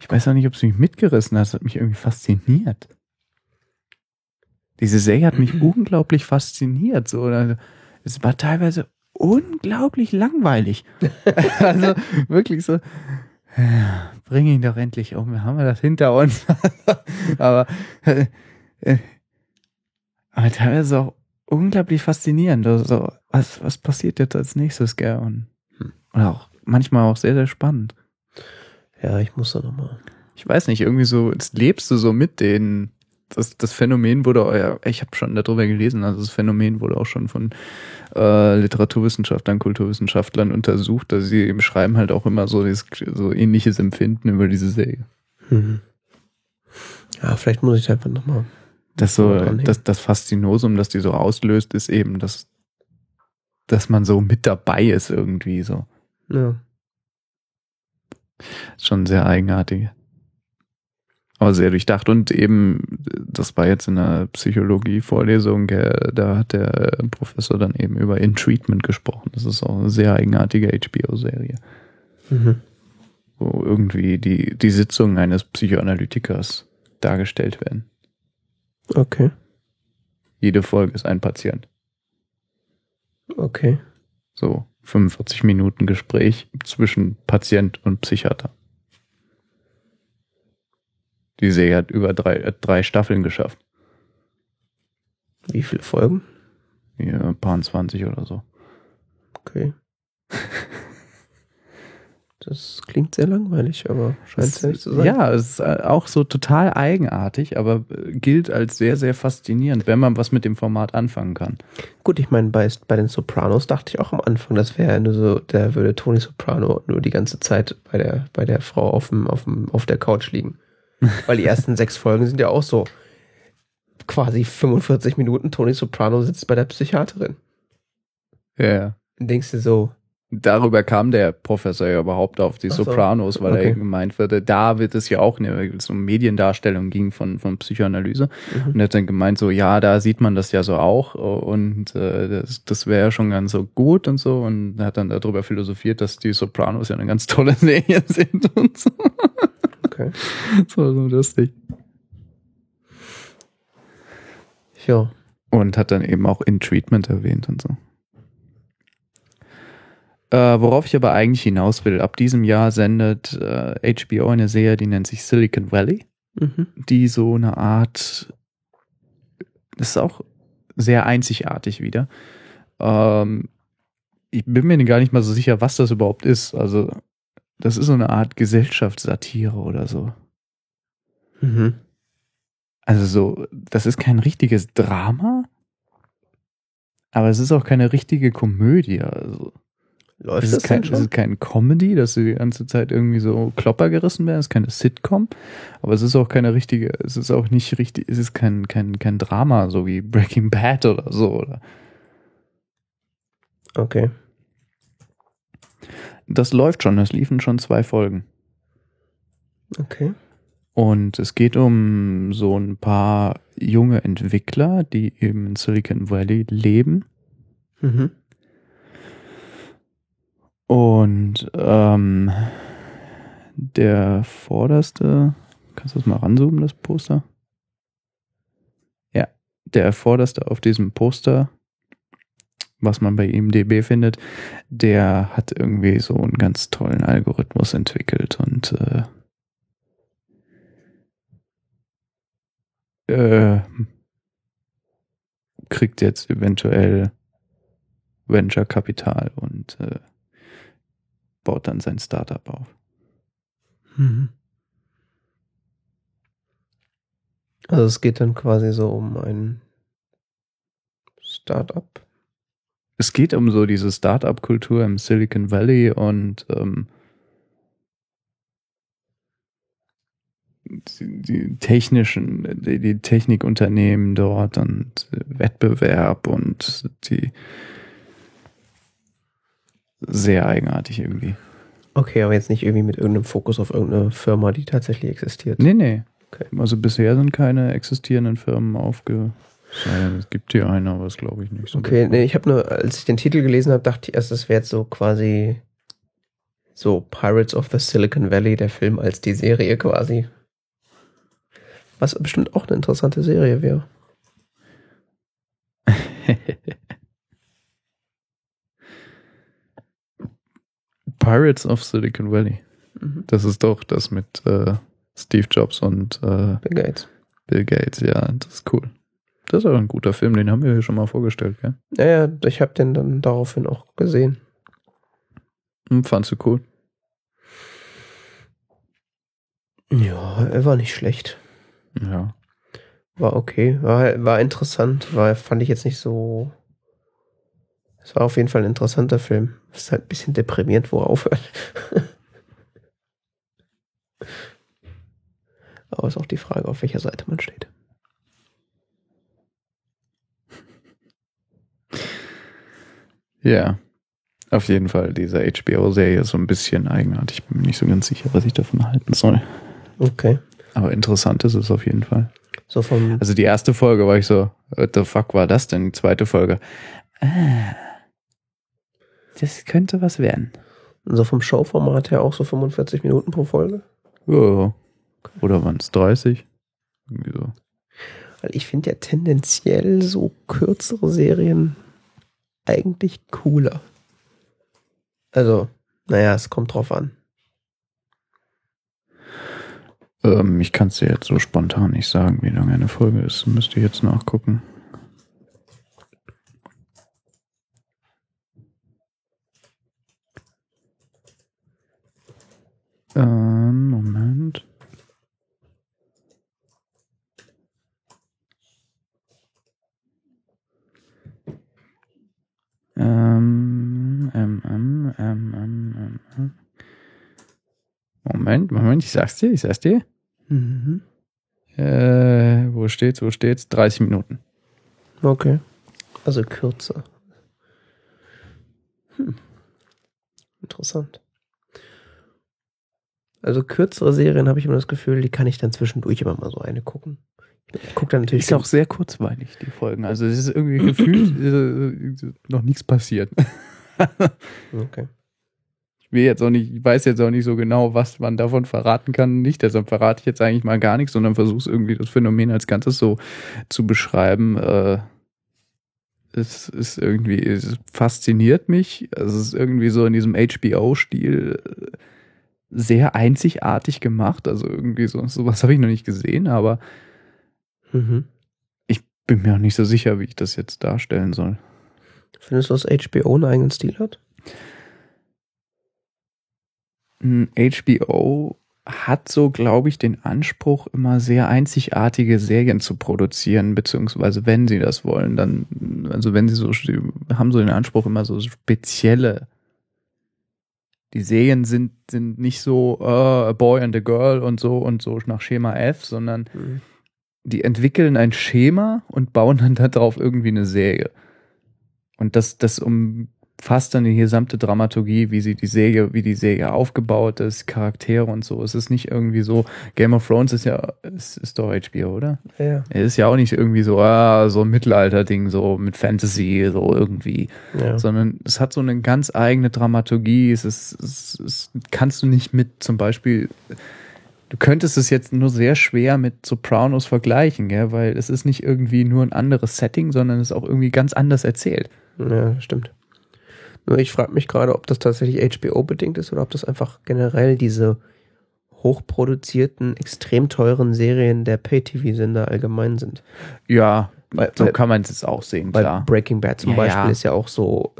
Speaker 2: Ich weiß auch nicht, ob es mich mitgerissen hat. Es hat mich irgendwie fasziniert. Diese Serie hat mich (clears throat) unglaublich fasziniert. So, es war teilweise unglaublich langweilig. (laughs) also wirklich so, ja, (sighs) bring ihn doch endlich um, wir haben wir das hinter uns. (laughs) aber, äh, äh, aber teilweise auch unglaublich faszinierend. Also, was, was passiert jetzt als nächstes, gell? Und,
Speaker 1: Hm.
Speaker 2: oder auch manchmal auch sehr, sehr spannend.
Speaker 1: Ja, ich muss da nochmal.
Speaker 2: Ich weiß nicht, irgendwie so, jetzt lebst du so mit denen. Das, das Phänomen wurde, ja, ich habe schon darüber gelesen, also das Phänomen wurde auch schon von äh, Literaturwissenschaftlern, Kulturwissenschaftlern untersucht, dass sie eben schreiben halt auch immer so, dieses, so ähnliches Empfinden über diese Serie.
Speaker 1: Mhm. Ja, vielleicht muss ich da einfach nochmal.
Speaker 2: Das so, das, das Faszinosum, das die so auslöst, ist eben, dass, dass man so mit dabei ist irgendwie so.
Speaker 1: Ja.
Speaker 2: Schon sehr eigenartig. Aber sehr durchdacht. Und eben, das war jetzt in einer Psychologie-Vorlesung, äh, da hat der Professor dann eben über In-Treatment gesprochen. Das ist auch eine sehr eigenartige HBO-Serie,
Speaker 1: Mhm.
Speaker 2: wo irgendwie die, die Sitzungen eines Psychoanalytikers dargestellt werden.
Speaker 1: Okay.
Speaker 2: Jede Folge ist ein Patient.
Speaker 1: Okay.
Speaker 2: So 45 Minuten Gespräch zwischen Patient und Psychiater. Die Serie hat über drei, hat drei Staffeln geschafft.
Speaker 1: Wie viele Folgen?
Speaker 2: Ja, ein paar 20 oder so.
Speaker 1: Okay. (laughs) Das klingt sehr langweilig, aber scheint es ja nicht zu sein.
Speaker 2: Ja, es ist äh, auch so total eigenartig, aber äh, gilt als sehr, sehr faszinierend, wenn man was mit dem Format anfangen kann.
Speaker 1: Gut, ich meine, bei, bei den Sopranos dachte ich auch am Anfang, das wäre nur so, der würde Tony Soprano nur die ganze Zeit bei der, bei der Frau auf, dem, auf, dem, auf der Couch liegen. Weil die ersten sechs Folgen sind ja auch so quasi 45 Minuten. Tony Soprano sitzt bei der Psychiaterin.
Speaker 2: Ja.
Speaker 1: Und denkst du so,
Speaker 2: Darüber kam der Professor ja überhaupt auf die
Speaker 1: so.
Speaker 2: Sopranos, weil er
Speaker 1: Okay.
Speaker 2: eben gemeint wurde, da wird es ja auch eine so Mediendarstellung ging von, von Psychoanalyse.
Speaker 1: Mhm.
Speaker 2: Und er hat dann gemeint, so, ja, da sieht man das ja so auch und äh, das, das wäre ja schon ganz so gut und so. Und er hat dann darüber philosophiert, dass die Sopranos ja eine ganz tolle (laughs) Serie sind und so.
Speaker 1: Okay.
Speaker 2: Das war so lustig.
Speaker 1: Ja.
Speaker 2: Und hat dann eben auch In Treatment erwähnt und so. Äh, worauf ich aber eigentlich hinaus will, ab diesem Jahr sendet äh, HBO eine Serie, die nennt sich Silicon Valley,
Speaker 1: Mhm.
Speaker 2: die so eine Art, das ist auch sehr einzigartig wieder. Ähm, ich bin mir gar nicht mal so sicher, was das überhaupt ist. Also, das ist so eine Art Gesellschaftssatire oder so.
Speaker 1: Mhm.
Speaker 2: Also so, das ist kein richtiges Drama, aber es ist auch keine richtige Komödie. Also,
Speaker 1: Läuft
Speaker 2: es
Speaker 1: das
Speaker 2: ist, kein,
Speaker 1: denn
Speaker 2: es
Speaker 1: schon?
Speaker 2: ist kein Comedy, dass sie die ganze Zeit irgendwie so Klopper gerissen werden. Es ist keine Sitcom, aber es ist auch keine richtige, es ist auch nicht richtig, es ist kein, kein, kein Drama, so wie Breaking Bad oder so. Oder.
Speaker 1: Okay.
Speaker 2: Das läuft schon, es liefen schon zwei Folgen.
Speaker 1: Okay.
Speaker 2: Und es geht um so ein paar junge Entwickler, die eben in Silicon Valley leben.
Speaker 1: Mhm.
Speaker 2: Und ähm, der vorderste, kannst du das mal ranzoomen, das Poster? Ja, der vorderste auf diesem Poster, was man bei IMDB findet, der hat irgendwie so einen ganz tollen Algorithmus entwickelt und äh, äh, kriegt jetzt eventuell Venture Kapital und äh, baut dann sein Startup auf.
Speaker 1: Mhm. Also es geht dann quasi so um ein Startup.
Speaker 2: Es geht um so diese Startup-Kultur im Silicon Valley und ähm, die, die technischen, die, die Technikunternehmen dort und Wettbewerb und die sehr eigenartig irgendwie.
Speaker 1: Okay, aber jetzt nicht irgendwie mit irgendeinem Fokus auf irgendeine Firma, die tatsächlich existiert.
Speaker 2: Nee, nee.
Speaker 1: Okay.
Speaker 2: Also bisher sind keine existierenden Firmen aufge. Es gibt hier einen, aber das glaube ich nicht. So
Speaker 1: okay, genau. nee, ich habe nur, als ich den Titel gelesen habe, dachte ich erst, das wäre jetzt so quasi so Pirates of the Silicon Valley, der Film als die Serie quasi. Was bestimmt auch eine interessante Serie wäre. (laughs)
Speaker 2: Pirates of Silicon Valley.
Speaker 1: Mhm.
Speaker 2: Das ist doch das mit äh, Steve Jobs und äh,
Speaker 1: Bill Gates.
Speaker 2: Bill Gates, ja, das ist cool. Das ist aber ein guter Film, den haben wir hier schon mal vorgestellt, gell?
Speaker 1: Ja, ja, ich habe den dann daraufhin auch gesehen.
Speaker 2: Hm, fandst du cool?
Speaker 1: Ja, er war nicht schlecht.
Speaker 2: Ja.
Speaker 1: War okay. War, war interessant. War, fand ich jetzt nicht so. Es war auf jeden Fall ein interessanter Film. Ist halt ein bisschen deprimierend, wo er aufhört. (laughs) Aber ist auch die Frage, auf welcher Seite man steht.
Speaker 2: Ja. Auf jeden Fall, diese HBO-Serie ist so ein bisschen eigenartig. Ich bin mir nicht so ganz sicher, was ich davon halten soll.
Speaker 1: Okay.
Speaker 2: Aber interessant ist es auf jeden Fall.
Speaker 1: So vom.
Speaker 2: Also die erste Folge war ich so, what the fuck war das denn? Die zweite Folge. Ah, das könnte was werden.
Speaker 1: So vom Showformat her auch so 45 Minuten pro Folge.
Speaker 2: Ja. Oder waren es 30? Irgendwie so.
Speaker 1: Weil ich finde ja tendenziell so kürzere Serien eigentlich cooler. Also, naja, es kommt drauf an.
Speaker 2: Ähm, ich kann es dir jetzt so spontan nicht sagen, wie lange eine Folge ist. Müsste ich jetzt nachgucken. Ähm, Moment. Ähm, ähm, ähm, ähm, ähm, ähm, ähm. Moment, Moment, ich sag's dir, ich sag's dir.
Speaker 1: Mhm.
Speaker 2: Äh, wo steht's, wo steht's? 30 Minuten.
Speaker 1: Okay. Also kürzer. Hm. Interessant. Also kürzere Serien habe ich immer das Gefühl, die kann ich dann zwischendurch immer mal so eine gucken. Ich gucke dann natürlich
Speaker 2: Ist auch sehr kurzweilig, die Folgen. Also es ist irgendwie gefühlt (clears throat) äh, noch nichts passiert. (laughs)
Speaker 1: Okay.
Speaker 2: Ich will jetzt auch nicht, ich weiß jetzt auch nicht so genau, was man davon verraten kann. Nicht, deshalb verrate ich jetzt eigentlich mal gar nichts, sondern versuche irgendwie das Phänomen als Ganzes so zu beschreiben. Äh, es ist irgendwie, es fasziniert mich. Es ist irgendwie so in diesem HBO-Stil äh, sehr einzigartig gemacht. Also irgendwie so, sowas habe ich noch nicht gesehen, aber
Speaker 1: Mhm.
Speaker 2: ich bin mir auch nicht so sicher, wie ich das jetzt darstellen soll.
Speaker 1: Findest du, dass HBO einen eigenen Stil hat?
Speaker 2: HBO hat so, glaube ich, den Anspruch, immer sehr einzigartige Serien zu produzieren, beziehungsweise wenn sie das wollen, dann, also wenn sie so, haben so den Anspruch, immer so spezielle. Die Serien sind, sind nicht so äh, a boy and a girl und so und so nach Schema F, sondern
Speaker 1: Mhm.
Speaker 2: die entwickeln ein Schema und bauen dann darauf irgendwie eine Serie. Und das, das umfasst dann die gesamte Dramaturgie, wie sie die Serie, wie die Serie aufgebaut ist, Charaktere und so. Es ist nicht irgendwie so, Game of Thrones ist ja, ist, ist doch HBO, oder?
Speaker 1: Ja, ja.
Speaker 2: Es ist ja auch nicht irgendwie so, ah, so ein Mittelalter-Ding, so mit Fantasy, so irgendwie.
Speaker 1: ja.
Speaker 2: Sondern es hat so eine ganz eigene Dramaturgie. Es ist, es, es kannst du nicht mit zum Beispiel, du könntest es jetzt nur sehr schwer mit Sopranos vergleichen, gell? weil es ist nicht irgendwie nur ein anderes Setting, sondern es ist auch irgendwie ganz anders erzählt.
Speaker 1: Ja, stimmt. Nur ich frage mich gerade, ob das tatsächlich HBO-bedingt ist oder ob das einfach generell diese hochproduzierten, extrem teuren Serien der Pay-TV-Sender allgemein sind.
Speaker 2: Ja,
Speaker 1: Weil-
Speaker 2: so
Speaker 1: weil-
Speaker 2: kann man es jetzt auch sehen,
Speaker 1: Bei
Speaker 2: klar.
Speaker 1: Breaking Bad zum
Speaker 2: Ja,
Speaker 1: Beispiel
Speaker 2: ja.
Speaker 1: ist ja auch so,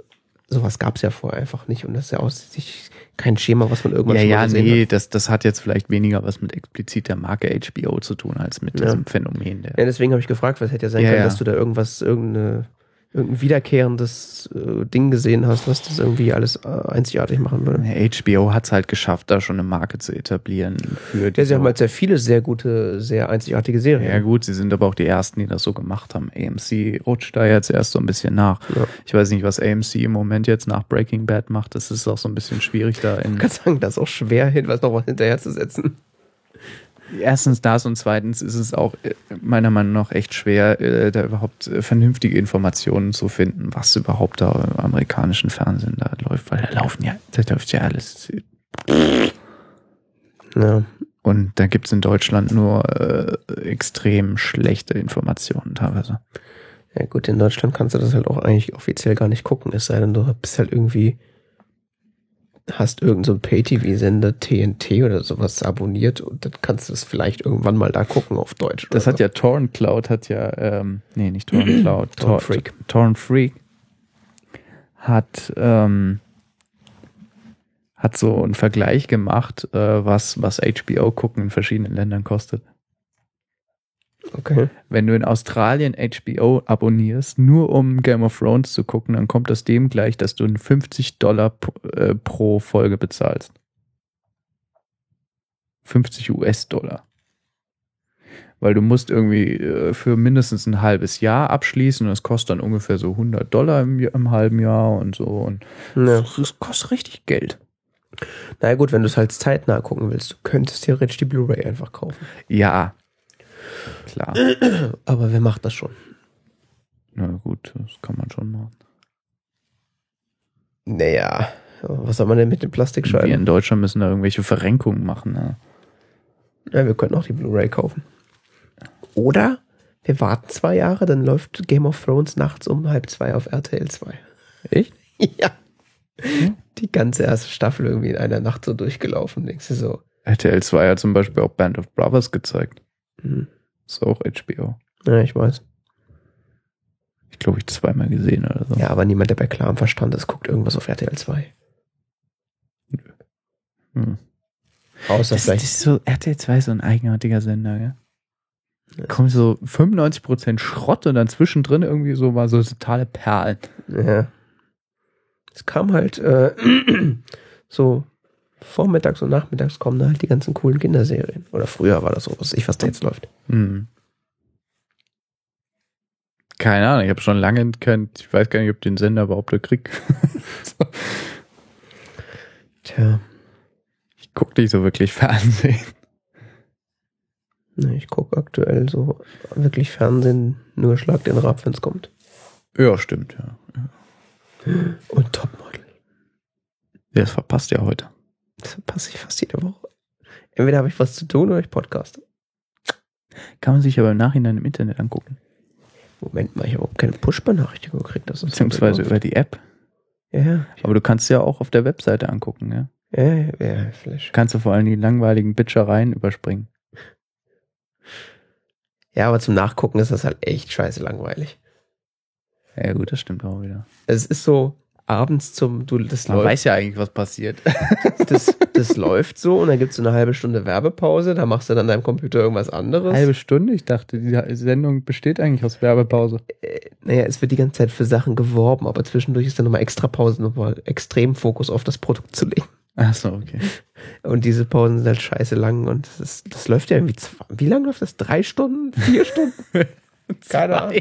Speaker 1: sowas gab es ja vorher einfach nicht und das ist ja auch sich kein Schema, was man irgendwann
Speaker 2: Ja,
Speaker 1: schon mal
Speaker 2: ja,
Speaker 1: gesehen
Speaker 2: nee,
Speaker 1: hat.
Speaker 2: das, das hat jetzt vielleicht weniger was mit explizit der Marke HBO zu tun, als mit
Speaker 1: Ja.
Speaker 2: diesem Phänomen der.
Speaker 1: Ja, deswegen habe ich gefragt, weil es hätte ja sein
Speaker 2: Ja,
Speaker 1: können,
Speaker 2: ja.
Speaker 1: dass du da irgendwas, irgendeine, irgendein wiederkehrendes äh, Ding gesehen hast, was das irgendwie alles äh, einzigartig machen würde.
Speaker 2: HBO hat es halt geschafft, da schon eine Marke zu etablieren für
Speaker 1: Ja, sie haben halt sehr viele sehr gute, sehr einzigartige Serien.
Speaker 2: Ja gut, sie sind aber auch die Ersten, die das so gemacht haben. AMC rutscht da jetzt erst so ein bisschen nach.
Speaker 1: Ja.
Speaker 2: Ich weiß nicht, was AMC im Moment jetzt nach Breaking Bad macht. Das ist auch so ein bisschen schwierig da in...
Speaker 1: Ich kann sagen, das ist auch schwer, hin, (laughs) was noch was hinterherzusetzen.
Speaker 2: Erstens das und zweitens ist es auch äh, meiner Meinung nach echt schwer, äh, da überhaupt äh, vernünftige Informationen zu finden, was überhaupt da im amerikanischen Fernsehen da läuft, weil da laufen ja, da läuft ja alles.
Speaker 1: Ja.
Speaker 2: Und da gibt es in Deutschland nur äh, extrem schlechte Informationen teilweise.
Speaker 1: ja, gut, in Deutschland kannst du das halt auch eigentlich offiziell gar nicht gucken, es sei denn, du bist halt irgendwie hast irgendeinen so Pay-TV-Sender, TNT oder sowas abonniert und dann kannst du es vielleicht irgendwann mal da gucken auf Deutsch.
Speaker 2: Das hat ja Torrent Cloud, hat ja, ähm, nee, nicht Torrent (clears throat) Cloud,
Speaker 1: Torrent Freak.
Speaker 2: Torrent Freak hat, ähm, hat so einen Vergleich gemacht, äh, was, was HBO gucken in verschiedenen Ländern kostet.
Speaker 1: Okay.
Speaker 2: Wenn du in Australien HBO abonnierst, nur um Game of Thrones zu gucken, dann kommt das dem gleich, dass du 50 Dollar pro, äh, pro Folge bezahlst. 50 US-Dollar. Weil du musst irgendwie äh, für mindestens ein halbes Jahr abschließen und das kostet dann ungefähr so 100 Dollar im, im halben Jahr und so. Und
Speaker 1: Ja.
Speaker 2: das kostet richtig Geld.
Speaker 1: Na gut, wenn du es halt zeitnah gucken willst, du könntest theoretisch die Blu-ray einfach kaufen.
Speaker 2: Ja, klar. (clears throat)
Speaker 1: Aber wer macht das schon?
Speaker 2: Na gut, das kann man schon machen.
Speaker 1: Naja, was soll man denn mit den
Speaker 2: Wir
Speaker 1: Plastikscheiben?
Speaker 2: in Deutschland müssen da irgendwelche Verrenkungen machen. Ne?
Speaker 1: Ja, wir könnten auch die Blu-ray kaufen. Oder wir warten zwei Jahre, dann läuft Game of Thrones nachts um halb zwei auf RTL 2.
Speaker 2: Echt? (laughs)
Speaker 1: Ja. Die ganze erste Staffel irgendwie in einer Nacht so durchgelaufen. Denkst du so,
Speaker 2: RTL 2 hat zum Beispiel auch Band of Brothers gezeigt.
Speaker 1: hm,
Speaker 2: Ist auch HBO.
Speaker 1: ja, ich weiß.
Speaker 2: Ich glaube, ich zweimal gesehen oder so.
Speaker 1: Ja, aber niemand, der bei klarem Verstand ist, guckt irgendwas auf RTL 2.
Speaker 2: Hm.
Speaker 1: Außer
Speaker 2: Das, das
Speaker 1: vielleicht.
Speaker 2: ist so, RTL 2 ist so ein eigenartiger Sender, gell? Da kommt so 95% Schrott und dann zwischendrin irgendwie so mal so totale Perlen.
Speaker 1: Ja. Es kam halt äh, (clears throat) so vormittags und nachmittags kommen da halt die ganzen coolen Kinderserien. Oder früher war das so, was ich, was da jetzt läuft.
Speaker 2: Hm. Keine Ahnung, ich habe schon lange kein, ich weiß gar nicht, ob den Sender überhaupt krieg. (laughs)
Speaker 1: Tja,
Speaker 2: Ich gucke nicht so wirklich Fernsehen.
Speaker 1: ne, ich gucke aktuell so wirklich Fernsehen, nur Schlag den Rab, wenn es kommt.
Speaker 2: Ja, stimmt, ja.
Speaker 1: Und Topmodel.
Speaker 2: Das verpasst ja heute.
Speaker 1: Das ich fast jede Woche. Entweder habe ich was zu tun oder ich podcaste.
Speaker 2: Kann man sich aber im Nachhinein im Internet angucken.
Speaker 1: Moment mal, ich habe überhaupt keine Push-Benachrichtigung gekriegt. Das
Speaker 2: Beziehungsweise über die App.
Speaker 1: Ja, ja,
Speaker 2: Aber du kannst ja auch auf der Webseite angucken, ja.
Speaker 1: ja, ja, ja, Flash.
Speaker 2: Kannst du vor allem die langweiligen Bitchereien überspringen.
Speaker 1: Ja, aber zum Nachgucken ist das halt echt scheiße langweilig.
Speaker 2: Ja gut, das stimmt auch wieder.
Speaker 1: Es ist so abends zum, du, das
Speaker 2: Man
Speaker 1: läuft,
Speaker 2: weiß ja eigentlich, was passiert. (laughs)
Speaker 1: das, das läuft so und dann gibt es so eine halbe Stunde Werbepause, da machst du dann an deinem Computer irgendwas anderes.
Speaker 2: Halbe Stunde? Ich dachte, die Sendung besteht eigentlich aus Werbepause.
Speaker 1: Naja, es wird die ganze Zeit für Sachen geworben, aber zwischendurch ist dann nochmal extra Pause, nochmal extrem Fokus auf das Produkt zu legen.
Speaker 2: Ach so, okay.
Speaker 1: Und diese Pausen sind halt scheiße lang und das, das läuft ja irgendwie, zwei, wie lange läuft das? Drei Stunden? Vier Stunden? (laughs) Keine Ahnung.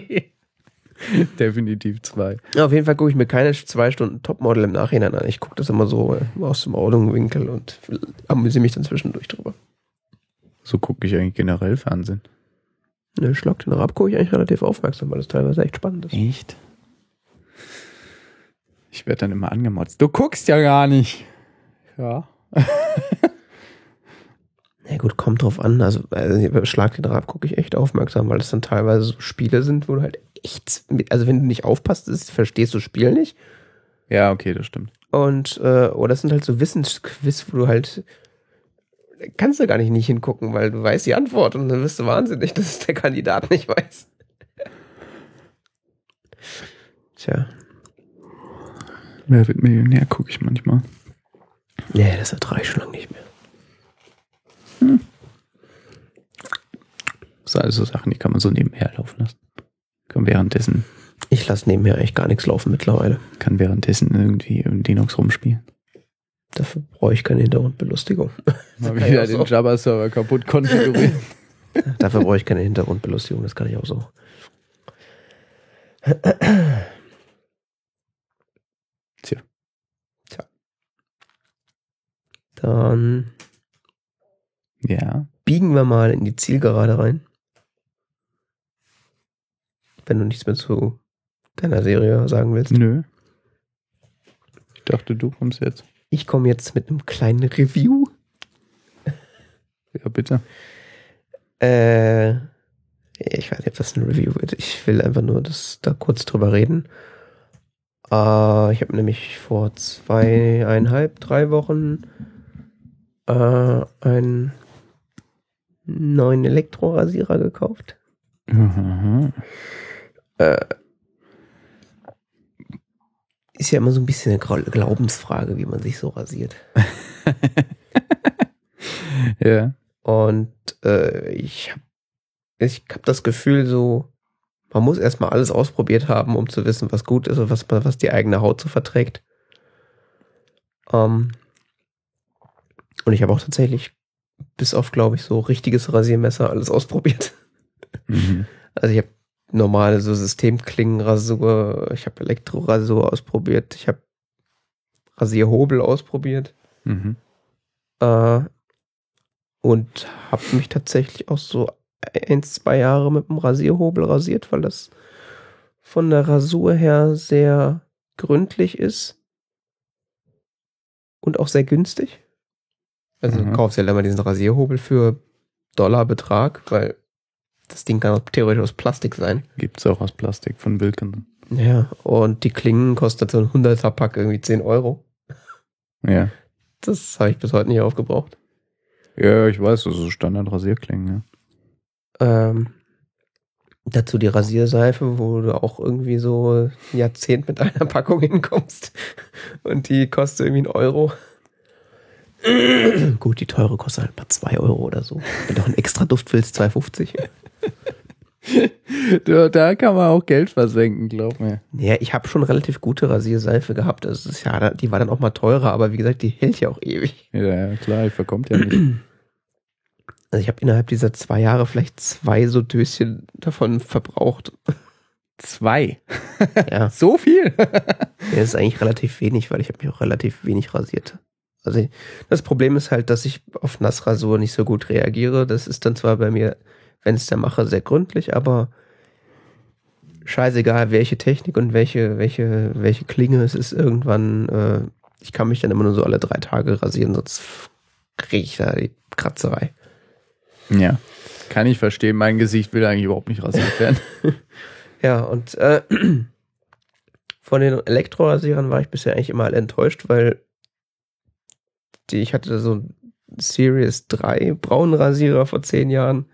Speaker 1: (laughs)
Speaker 2: Definitiv zwei.
Speaker 1: Ja, auf jeden Fall gucke ich mir keine zwei Stunden Topmodel im Nachhinein an. Ich gucke das immer so äh, aus dem Augenwinkel und amüsiere mich dann zwischendurch drüber.
Speaker 2: So gucke ich eigentlich generell Fernsehen.
Speaker 1: Ne, Schlag den Rab gucke ich eigentlich relativ aufmerksam, weil das teilweise echt spannend ist.
Speaker 2: Echt? Ich werde dann immer angemotzt. Du guckst ja gar nicht. Ja. (laughs)
Speaker 1: Ja gut, kommt drauf an. Also, also bei Schlag den Rab gucke ich echt aufmerksam, weil das dann teilweise so Spiele sind, wo du halt echt, also wenn du nicht aufpasst, ist, verstehst du das Spiel nicht.
Speaker 2: Ja, okay, das stimmt.
Speaker 1: Und, äh, oder das sind halt so Wissensquiz, wo du halt, kannst du gar nicht, nicht hingucken, weil du weißt die Antwort und dann wirst du wahnsinnig, dass es der Kandidat nicht weiß. (laughs) Tja,
Speaker 2: Wer wird Millionär, gucke ich manchmal.
Speaker 1: nee, das ertrage ich schon lange nicht mehr.
Speaker 2: Das sind alles so Sachen, die kann man so nebenher laufen lassen. Kann währenddessen,
Speaker 1: Ich lasse nebenher eigentlich gar nichts laufen mittlerweile.
Speaker 2: kann währenddessen irgendwie im Linux rumspielen.
Speaker 1: Dafür brauche ich keine Hintergrundbelustigung.
Speaker 2: Mal wieder den
Speaker 1: so.
Speaker 2: Java-Server kaputt konfigurieren. (laughs)
Speaker 1: Dafür brauche ich keine Hintergrundbelustigung, das kann ich auch so.
Speaker 2: Tja.
Speaker 1: Tja. Dann
Speaker 2: ja.
Speaker 1: biegen wir mal in die Zielgerade rein. Wenn du nichts mehr zu deiner Serie sagen willst.
Speaker 2: Nö. Ich dachte, du kommst jetzt.
Speaker 1: Ich komme jetzt mit einem kleinen Review.
Speaker 2: Ja, bitte.
Speaker 1: Äh, ich weiß nicht, ob das ein Review wird. Ich will einfach nur das, da kurz drüber reden. Äh, ich habe nämlich vor zweieinhalb, drei Wochen äh, einen neuen Elektrorasierer gekauft.
Speaker 2: Mhm.
Speaker 1: Ist ja immer so ein bisschen eine Glaubensfrage, wie man sich so rasiert. (laughs)
Speaker 2: Ja.
Speaker 1: Und äh, ich habe ich hab das Gefühl, so, man muss erstmal alles ausprobiert haben, um zu wissen, was gut ist und was, was die eigene Haut so verträgt. Ähm, und ich habe auch tatsächlich bis auf, glaube ich, so richtiges Rasiermesser alles (laughs) ausprobiert.
Speaker 2: Mhm.
Speaker 1: Also ich habe normale so Systemklingenrasur, ich habe Elektrorasur ausprobiert, ich habe Rasierhobel ausprobiert.
Speaker 2: Mhm.
Speaker 1: Äh, und habe mich tatsächlich auch so ein, zwei Jahre mit dem Rasierhobel rasiert, weil das von der Rasur her sehr gründlich ist und auch sehr günstig. Also
Speaker 2: Mhm.
Speaker 1: du kaufst ja immer diesen Rasierhobel für Dollarbetrag, weil das Ding kann auch theoretisch aus Plastik sein.
Speaker 2: Gibt's auch aus Plastik von Wilken.
Speaker 1: Ja, und die Klingen kostet so ein 100er Pack irgendwie 10 Euro.
Speaker 2: Ja.
Speaker 1: Das habe ich bis heute nicht aufgebraucht.
Speaker 2: Ja, ich weiß, das ist Standard-Rasierklingen, ja.
Speaker 1: Ähm, dazu die Rasierseife, wo du auch irgendwie so ein Jahrzehnt mit einer Packung (laughs) hinkommst. Und die kostet irgendwie einen Euro. (clears throat) Gut, die teure kostet halt mal 2 Euro oder so. Wenn du noch einen extra Duft willst, 2,50. (laughs)
Speaker 2: Da, kann man auch Geld versenken, glaub mir.
Speaker 1: Ja, ich habe schon relativ gute Rasierseife gehabt. Das ist ja, die war dann auch mal teurer, aber wie gesagt, die hält ja auch ewig.
Speaker 2: Ja, ja klar, die verkommt ja nicht. (clears throat)
Speaker 1: Also ich habe innerhalb dieser zwei Jahre vielleicht zwei so Döschen davon verbraucht.
Speaker 2: Zwei. (laughs)
Speaker 1: Ja.
Speaker 2: So viel? (laughs)
Speaker 1: Ja, das ist eigentlich relativ wenig, weil ich habe mich auch relativ wenig rasiert. Also das Problem ist halt, dass ich auf Nassrasur nicht so gut reagiere. Das ist dann zwar bei mir, wenn es der mache, sehr gründlich, aber scheißegal, welche Technik und welche, welche, welche Klinge es ist, irgendwann, äh, ich kann mich dann immer nur so alle drei Tage rasieren, sonst kriege ich da die Kratzerei.
Speaker 2: Ja. Kann ich verstehen. Mein Gesicht will eigentlich überhaupt nicht rasiert werden. (laughs)
Speaker 1: Ja, und äh, (clears throat) von den Elektrorasierern war ich bisher eigentlich immer enttäuscht, weil die, ich hatte so einen Series 3 Braunrasierer vor zehn Jahren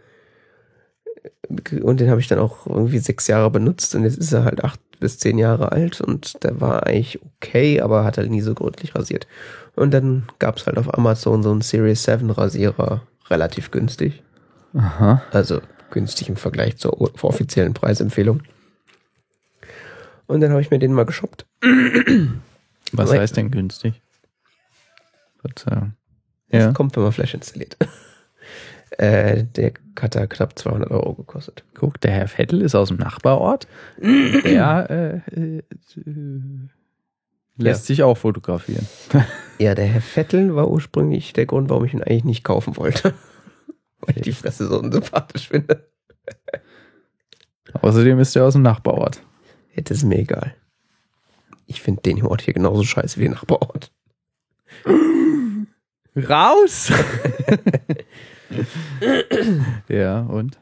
Speaker 1: und den habe ich dann auch irgendwie sechs Jahre benutzt und jetzt ist er halt acht bis zehn Jahre alt und der war eigentlich okay, aber hat halt nie so gründlich rasiert. Und dann gab es halt auf Amazon so einen Series 7 Rasierer relativ günstig.
Speaker 2: Aha.
Speaker 1: Also günstig im Vergleich zur offiziellen Preisempfehlung. Und dann habe ich mir den mal geshoppt.
Speaker 2: Was heißt denn günstig? Verzeihung.
Speaker 1: Das
Speaker 2: Ja.
Speaker 1: kommt, wenn man Flash installiert. Äh, der hat da knapp 200 Euro gekostet.
Speaker 2: Guck, der Herr Vettel ist aus dem Nachbarort. (clears throat) Der äh, äh, lässt sich auch fotografieren. (laughs)
Speaker 1: Ja, der Herr Vettel war ursprünglich der Grund, warum ich ihn eigentlich nicht kaufen wollte. (laughs) Weil ich die Fresse so unsympathisch finde. (laughs)
Speaker 2: Außerdem ist er aus dem Nachbarort.
Speaker 1: Jetzt ist mir egal. Ich finde den Ort hier genauso scheiße wie den Nachbarort.
Speaker 2: Raus! (laughs) ja, und?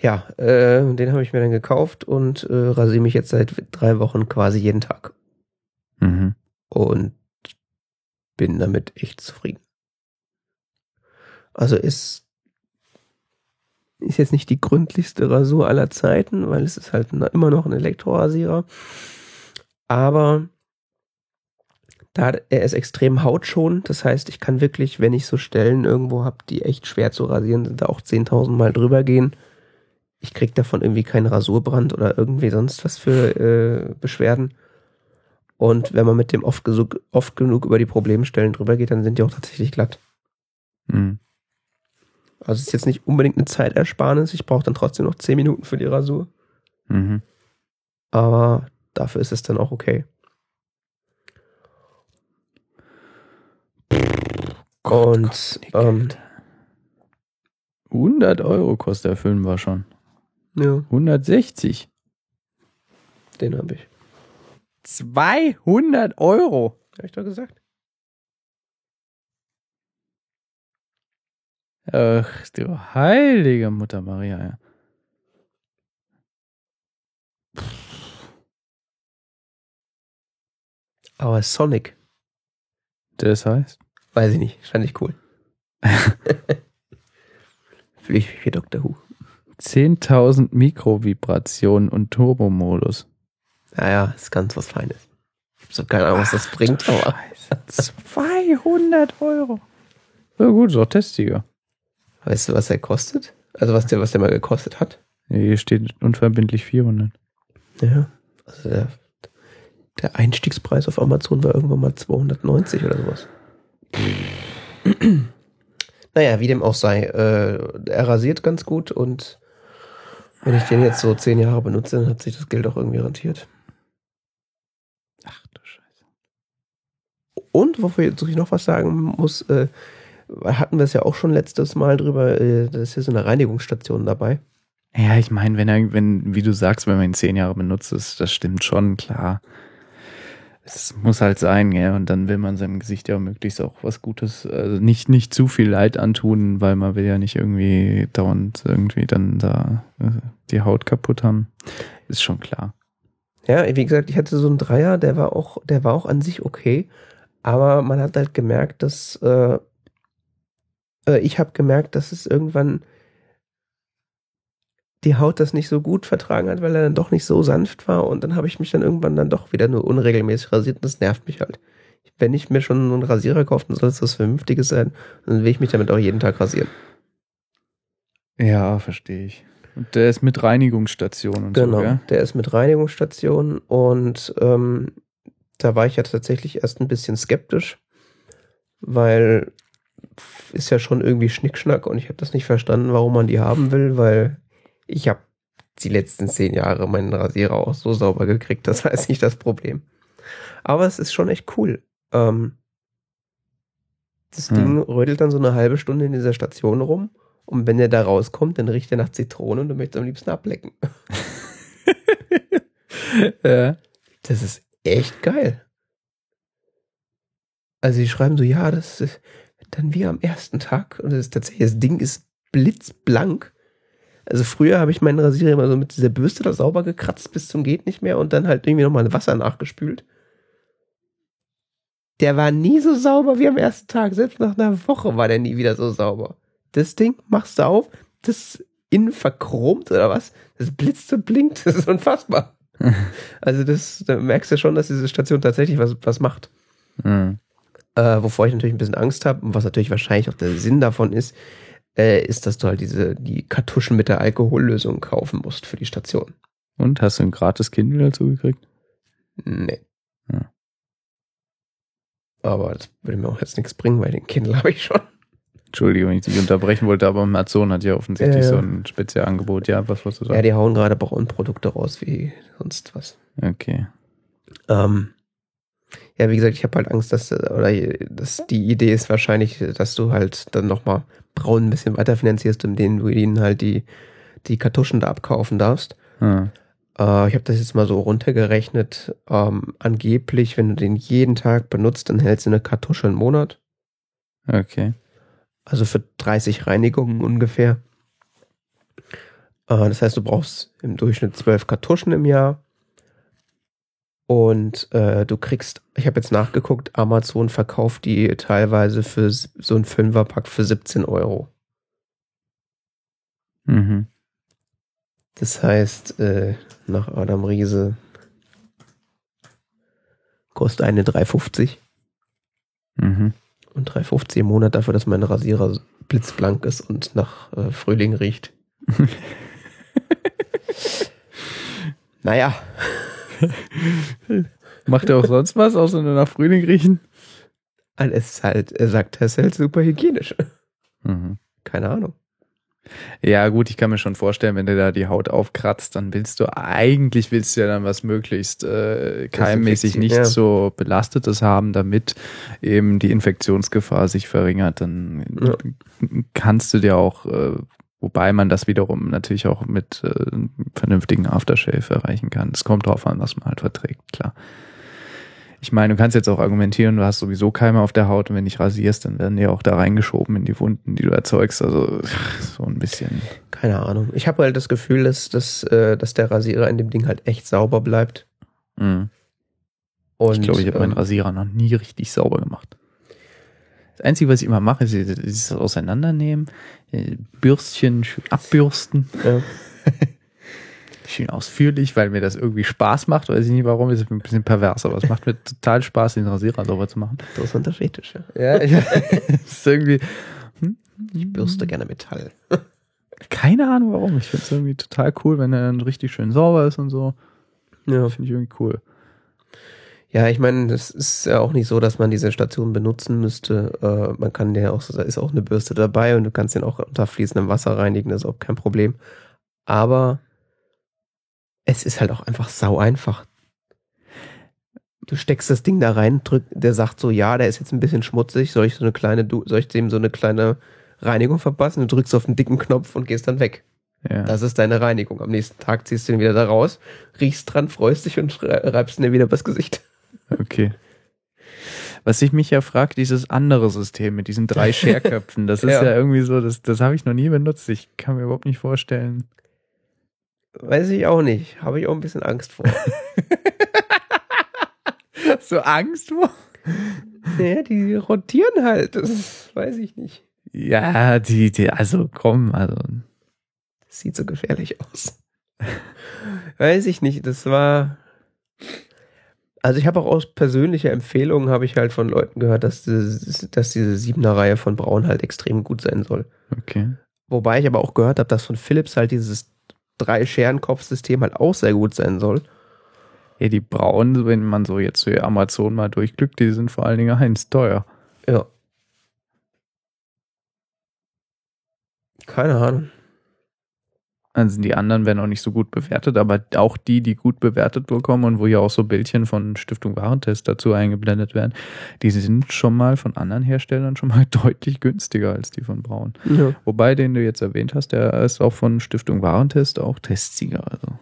Speaker 1: Ja, äh, den habe ich mir dann gekauft und äh, rasiere mich jetzt seit drei Wochen quasi jeden Tag.
Speaker 2: Mhm.
Speaker 1: und bin damit echt zufrieden. Also ist, ist jetzt nicht die gründlichste Rasur aller Zeiten, weil es ist halt immer noch ein Elektrorasierer. Aber da hat- er ist extrem hautschonend. Das heißt, ich kann wirklich, wenn ich so Stellen irgendwo habe, die echt schwer zu rasieren sind, da auch 10.000 Mal drüber gehen. Ich krieg davon irgendwie keinen Rasurbrand oder irgendwie sonst was für äh, Beschwerden. Und wenn man mit dem oft, oft genug über die Problemstellen drüber geht, dann sind die auch tatsächlich glatt.
Speaker 2: Mhm.
Speaker 1: Also es ist jetzt nicht unbedingt eine Zeitersparnis. Ich brauche dann trotzdem noch 10 Minuten für die Rasur.
Speaker 2: Mhm.
Speaker 1: Aber dafür ist es dann auch okay. Und ähm,
Speaker 2: 100 Euro kostet der Film war schon.
Speaker 1: ja,
Speaker 2: 160.
Speaker 1: den habe ich.
Speaker 2: 200 Euro.
Speaker 1: Habe ich doch gesagt.
Speaker 2: Ach, du heilige Mutter Maria. Ja.
Speaker 1: Aber Sonic,
Speaker 2: Das heißt?
Speaker 1: Weiß ich nicht, fand ich cool. (laughs) Fühle ich mich wie Dr. Who.
Speaker 2: 10.000 Mikrovibrationen und Turbomodus.
Speaker 1: Naja, ist ganz was Feines. Ich habe keine Ahnung, was das bringt, aber.
Speaker 2: Scheiße. 200 Euro. Ja gut, ist auch Testsieger.
Speaker 1: Weißt du, was der kostet? Also was der, was der mal gekostet hat?
Speaker 2: Hier steht unverbindlich 400.
Speaker 1: Ja. Also der, der Einstiegspreis auf Amazon war irgendwann mal 290 oder sowas. Naja, wie dem auch sei. Äh, er rasiert ganz gut und wenn ich den jetzt so zehn Jahre benutze, dann hat sich das Geld auch irgendwie rentiert.
Speaker 2: Ach du Scheiße.
Speaker 1: Und, wofür jetzt ich noch was sagen muss, äh, hatten wir es ja auch schon letztes Mal drüber, äh, da ist hier so eine Reinigungsstation dabei.
Speaker 2: Ja, ich meine, wenn er, wenn, wie du sagst, wenn man ihn zehn Jahre benutzt, das stimmt schon, klar. Es muss halt sein, ja. Und dann will man seinem Gesicht ja möglichst auch was Gutes, also nicht, nicht zu viel Leid antun, weil man will ja nicht irgendwie dauernd irgendwie dann da äh, die Haut kaputt haben. Ist schon klar.
Speaker 1: Ja, wie gesagt, ich hatte so einen Dreier, der war auch, der war auch an sich okay, aber man hat halt gemerkt, dass äh, äh, ich habe gemerkt, dass es irgendwann die Haut das nicht so gut vertragen hat, weil er dann doch nicht so sanft war und dann habe ich mich dann irgendwann dann doch wieder nur unregelmäßig rasiert und das nervt mich halt. Wenn ich mir schon einen Rasierer kaufe, dann soll es was Vernünftiges sein, dann will ich mich damit auch jeden Tag rasieren.
Speaker 2: Ja, verstehe ich. Und der ist mit Reinigungsstation und
Speaker 1: Genau,
Speaker 2: so, ja?
Speaker 1: der ist mit Reinigungsstation und ähm, da war ich ja tatsächlich erst ein bisschen skeptisch, weil ist ja schon irgendwie Schnickschnack und ich habe das nicht verstanden, warum man die haben will, weil ich habe die letzten zehn Jahre meinen Rasierer auch so sauber gekriegt, das war jetzt nicht das Problem. Aber es ist schon echt cool. Ähm, das
Speaker 2: Hm.
Speaker 1: Ding rödelt dann so eine halbe Stunde in dieser Station rum und wenn der da rauskommt, dann riecht er nach Zitrone und du möchtest am liebsten ablecken. (laughs)
Speaker 2: ja.
Speaker 1: Das ist echt geil. Also die schreiben so, ja, das ist dann wie am ersten Tag. Und das ist tatsächlich, das Ding ist blitzblank. Also früher habe ich meinen Rasierer immer so mit dieser Bürste da sauber gekratzt bis zum geht nicht mehr und dann halt irgendwie nochmal Wasser nachgespült. Der war nie so sauber wie am ersten Tag. Selbst nach einer Woche war der nie wieder so sauber. Das Ding machst du auf, das ist innen verchromt oder was? Das blitzt und blinkt. (laughs) Das ist unfassbar. (laughs) Also das, da merkst du schon, dass diese Station tatsächlich was, was macht.
Speaker 2: Mhm.
Speaker 1: Äh, wovor ich natürlich ein bisschen Angst habe und was natürlich wahrscheinlich auch der Sinn davon ist, äh, ist, dass du halt diese die Kartuschen mit der Alkohollösung kaufen musst für die Station.
Speaker 2: Und hast du ein gratis Kindle dazu gekriegt?
Speaker 1: Nee.
Speaker 2: Ja.
Speaker 1: Aber das würde mir auch jetzt nichts bringen, weil den Kindle (laughs) habe ich schon.
Speaker 2: Entschuldigung, wenn ich dich unterbrechen wollte, aber Amazon hat ja offensichtlich
Speaker 1: Ja, ja.
Speaker 2: so ein Spezialangebot. Ja, was wolltest du
Speaker 1: Ja,
Speaker 2: sagen?
Speaker 1: die hauen gerade Braunprodukte raus wie sonst was.
Speaker 2: okay.
Speaker 1: Ähm, ja, wie gesagt, ich habe halt Angst, dass, oder dass die Idee ist wahrscheinlich, dass du halt dann nochmal Braun ein bisschen weiter finanzierst, indem du ihnen halt die, die Kartuschen da abkaufen darfst.
Speaker 2: Ah,
Speaker 1: Äh, ich habe das jetzt mal so runtergerechnet. Ähm, angeblich, wenn du den jeden Tag benutzt, dann hältst du eine Kartusche einen Monat.
Speaker 2: okay.
Speaker 1: Also für 30 Reinigungen ungefähr. Äh, das heißt, du brauchst im Durchschnitt 12 Kartuschen im Jahr. Und äh, du kriegst, ich habe jetzt nachgeguckt, Amazon verkauft die teilweise für so ein Fünferpack für 17 Euro.
Speaker 2: Mhm.
Speaker 1: Das heißt, äh, nach Adam Riese kostet eine 3,50
Speaker 2: Mhm.
Speaker 1: und 3,50 im Monat dafür, dass mein Rasierer blitzblank ist und nach äh, Frühling riecht. (laughs) naja, (laughs)
Speaker 2: Macht er auch sonst was, außer nur nach Frühling riechen?
Speaker 1: alles halt, er sagt, er ist halt super hygienisch.
Speaker 2: Mhm.
Speaker 1: Keine Ahnung.
Speaker 2: Ja, gut, ich kann mir schon vorstellen, wenn du da die Haut aufkratzt, dann willst du, eigentlich willst du ja dann was möglichst äh, keimmäßig nicht
Speaker 1: ja.
Speaker 2: so belastetes haben, damit eben die Infektionsgefahr sich verringert. Dann
Speaker 1: Ja.
Speaker 2: kannst du dir auch, äh, wobei man das wiederum natürlich auch mit äh, vernünftigen Aftershave erreichen kann. Es kommt drauf an, was man halt verträgt, klar. Ich meine, du kannst jetzt auch argumentieren, du hast sowieso Keime auf der Haut und wenn du dich rasierst, dann werden die auch da reingeschoben in die Wunden, die du erzeugst. Also so ein bisschen.
Speaker 1: Keine Ahnung. Ich habe halt das Gefühl, dass, dass, äh, dass der Rasierer in dem Ding halt echt sauber bleibt.
Speaker 2: Mhm.
Speaker 1: Und,
Speaker 2: Ich glaube, ich habe meinen
Speaker 1: ähm,
Speaker 2: Rasierer noch nie richtig sauber gemacht. Das Einzige, was ich immer mache, ist, ist das Auseinandernehmen, äh, Bürstchen schön abbürsten,
Speaker 1: ja. (laughs)
Speaker 2: schön ausführlich, weil mir das irgendwie Spaß macht. Weiß ich nicht warum, ist ein bisschen pervers, aber es macht mir total Spaß, den Rasierer sauber zu machen.
Speaker 1: Interessant Fetisch. Ja.
Speaker 2: Ja, ich, (laughs) ist irgendwie, hm,
Speaker 1: Ich bürste gerne Metall.
Speaker 2: keine Ahnung warum. Ich finde es irgendwie total cool, wenn er dann richtig schön sauber ist und so.
Speaker 1: Ja.
Speaker 2: Finde ich irgendwie cool.
Speaker 1: Ja, ich meine, das ist ja auch nicht so, dass man diese Station benutzen müsste. Äh, man kann ja auch, da ist auch eine Bürste dabei und du kannst den auch unter fließendem Wasser reinigen, das ist auch kein Problem. Aber es ist halt auch einfach sau einfach. Du steckst das Ding da rein, drück, der sagt so, ja, der ist jetzt ein bisschen schmutzig, soll ich so eine kleine, du, soll ich dem so eine kleine Reinigung verpassen? Du drückst auf den dicken Knopf und gehst dann weg.
Speaker 2: Ja.
Speaker 1: Das ist deine Reinigung. Am nächsten Tag ziehst du ihn wieder da raus, riechst dran, freust dich und reibst ihn dir wieder übers Gesicht.
Speaker 2: Okay. Was ich mich ja frage, dieses andere System mit diesen drei (laughs) Scherköpfen, das ist
Speaker 1: Ja.
Speaker 2: ja, irgendwie so, das, das habe ich noch nie benutzt. Ich kann mir überhaupt nicht vorstellen.
Speaker 1: Weiß ich auch nicht. Habe ich auch ein bisschen Angst vor. (laughs)
Speaker 2: Du Angst vor?
Speaker 1: ja, die rotieren halt. Das weiß ich nicht.
Speaker 2: Ja, die, die, also komm, also.
Speaker 1: Das sieht so gefährlich aus. weiß ich nicht. Das war. Also ich habe auch aus persönlicher Empfehlung habe ich halt von Leuten gehört, dass, diese- dass diese siebener Reihe von Braun halt extrem gut sein soll.
Speaker 2: Okay.
Speaker 1: Wobei ich aber auch gehört habe, dass von Philips halt dieses drei Scherenkopf-System halt auch sehr gut sein soll.
Speaker 2: Ja, die braunen, wenn man so jetzt zu Amazon mal durchglückt, die sind vor allen Dingen eins teuer.
Speaker 1: Ja. Keine Ahnung.
Speaker 2: Sind die anderen werden auch nicht so gut bewertet, aber auch die, die gut bewertet bekommen und wo ja auch so Bildchen von Stiftung Warentest dazu eingeblendet werden, die sind schon mal von anderen Herstellern schon mal (laughs) deutlich günstiger als die von Braun.
Speaker 1: Ja.
Speaker 2: Wobei, den du jetzt erwähnt hast, der ist auch von Stiftung Warentest auch Testsieger. Also,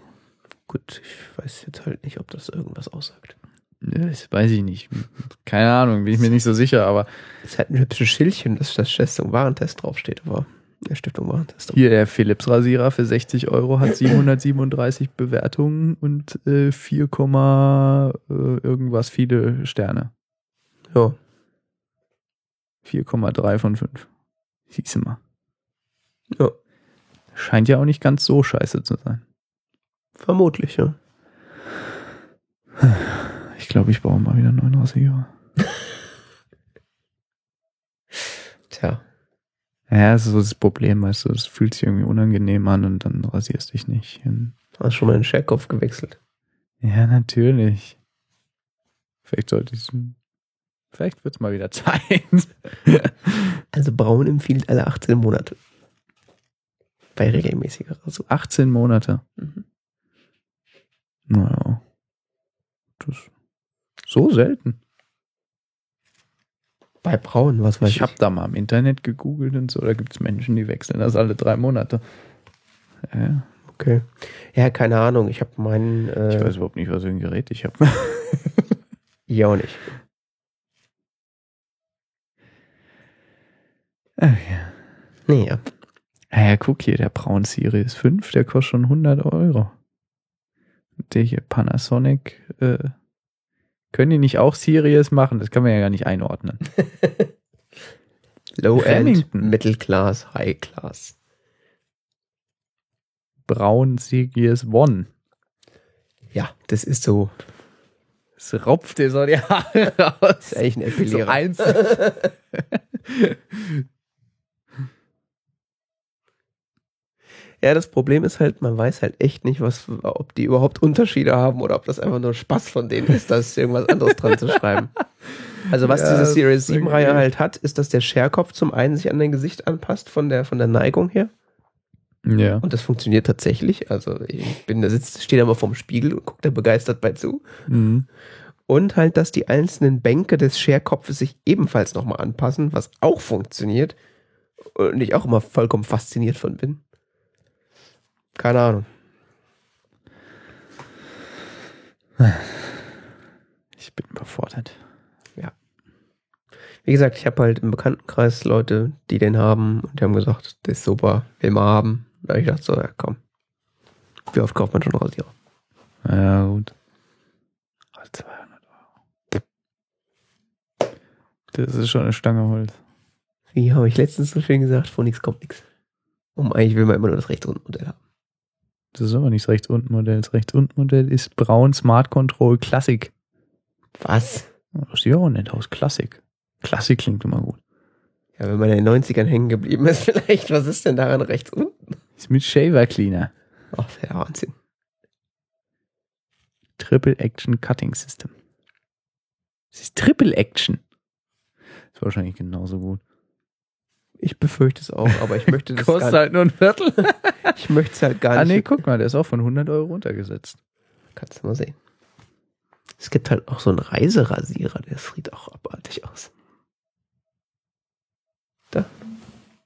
Speaker 1: Gut, ich weiß jetzt halt nicht, ob das irgendwas aussagt.
Speaker 2: das weiß ich nicht. Keine Ahnung, bin ich mir nicht so sicher, aber
Speaker 1: Es hat ein hübsches Schildchen, dass das Stiftung Warentest draufsteht, aber der Stiftung Warentest.
Speaker 2: hier der Philips Rasierer für 60 Euro hat 737 (coughs) Bewertungen und äh, 4, Komma, äh, irgendwas viele Sterne.
Speaker 1: Ja.
Speaker 2: 4,3 von 5. Siehst du mal.
Speaker 1: Ja.
Speaker 2: Scheint ja auch nicht ganz so scheiße zu sein.
Speaker 1: Vermutlich, ja. (sighs)
Speaker 2: Ich glaube, ich brauche mal wieder einen neuen Rasierer. (laughs)
Speaker 1: Tja.
Speaker 2: Ja, das ist so das Problem, weißt du, es fühlt sich irgendwie unangenehm an und dann rasierst du dich nicht. Und
Speaker 1: Hast schon mal den Scherkopf gewechselt.
Speaker 2: ja, natürlich. Vielleicht sollte ich Vielleicht wird es mal wieder (laughs) Zeit.
Speaker 1: Also Braun empfiehlt alle 18 Monate. Bei regelmäßiger Rasur.
Speaker 2: 18 Monate.
Speaker 1: Mhm.
Speaker 2: Naja. Das so selten.
Speaker 1: Bei Braun, was weiß ich.
Speaker 2: Ich habe da mal im Internet gegoogelt und so, da gibt es Menschen, die wechseln das alle drei Monate. Ja,
Speaker 1: okay. Ja, keine Ahnung. Ich habe meinen. Äh,
Speaker 2: ich weiß überhaupt nicht, was für ein Gerät ich habe.
Speaker 1: Ja, (laughs) auch nicht.
Speaker 2: Ach ja.
Speaker 1: Nee, ja.
Speaker 2: Ah ja, guck hier, der Braun Series 5, der kostet schon 100 Euro. Der hier Panasonic, äh, können die nicht auch Series machen? Das kann man ja gar nicht einordnen. (laughs)
Speaker 1: Low-End,
Speaker 2: Remington.
Speaker 1: Mittelclass, High-Class.
Speaker 2: Braun Series One.
Speaker 1: Ja, das ist so.
Speaker 2: Das raupt dir so die Haare raus.
Speaker 1: Das ist eigentlich ein
Speaker 2: So
Speaker 1: Epilierer. (laughs) Ja, das Problem ist halt, man weiß halt echt nicht, was, ob die überhaupt Unterschiede haben oder ob das einfach nur Spaß von denen ist, da ist (laughs) irgendwas anderes dran zu schreiben. Also was
Speaker 2: Ja,
Speaker 1: diese Series
Speaker 2: ist
Speaker 1: 7 Reihe halt hat, ist, dass der Scherkopf zum einen sich an dein Gesicht anpasst von der, von der Neigung her.
Speaker 2: ja.
Speaker 1: Und das funktioniert tatsächlich. Also ich bin, da sitzt, steht aber vorm Spiegel und guckt da begeistert bei zu.
Speaker 2: Mhm.
Speaker 1: Und halt, dass die einzelnen Bänke des Scherkopfes sich ebenfalls nochmal anpassen, was auch funktioniert. Und ich auch immer vollkommen fasziniert von bin. Keine Ahnung.
Speaker 2: Ich bin überfordert.
Speaker 1: Wie gesagt, ich habe halt im Bekanntenkreis Leute, die den haben und die haben gesagt, das ist super, will man haben. Da ich gedacht, so, ja komm. Wie oft kauft man schon Rasierer?
Speaker 2: Ja, gut. Halt 200 Euro. Das ist schon eine Stange Holz.
Speaker 1: Wie habe ich letztens so schön gesagt, von nichts kommt nichts. Um eigentlich will man immer nur das rechts unten Modell haben.
Speaker 2: Das ist aber nicht das rechts unten Modell. Das rechts unten Modell ist Braun Smart Control Classic.
Speaker 1: Was?
Speaker 2: Das sieht auch nett aus. Classic. Classic klingt immer gut.
Speaker 1: Ja, wenn man in den 90ern hängen geblieben ist, (laughs) vielleicht, was ist denn daran rechts unten?
Speaker 2: Ist mit Shaver Cleaner.
Speaker 1: Ach, der Wahnsinn.
Speaker 2: Triple Action Cutting System. Es ist Triple Action. Ist wahrscheinlich genauso gut.
Speaker 1: Ich befürchte es auch, aber ich möchte das
Speaker 2: Kostet halt nur ein Viertel. (laughs)
Speaker 1: ich möchte es halt gar
Speaker 2: ah
Speaker 1: nicht.
Speaker 2: nee, guck mal, der ist auch von 100 Euro runtergesetzt.
Speaker 1: Kannst du mal sehen. Es gibt halt auch so einen Reiserasierer, der sieht auch abartig aus. Da.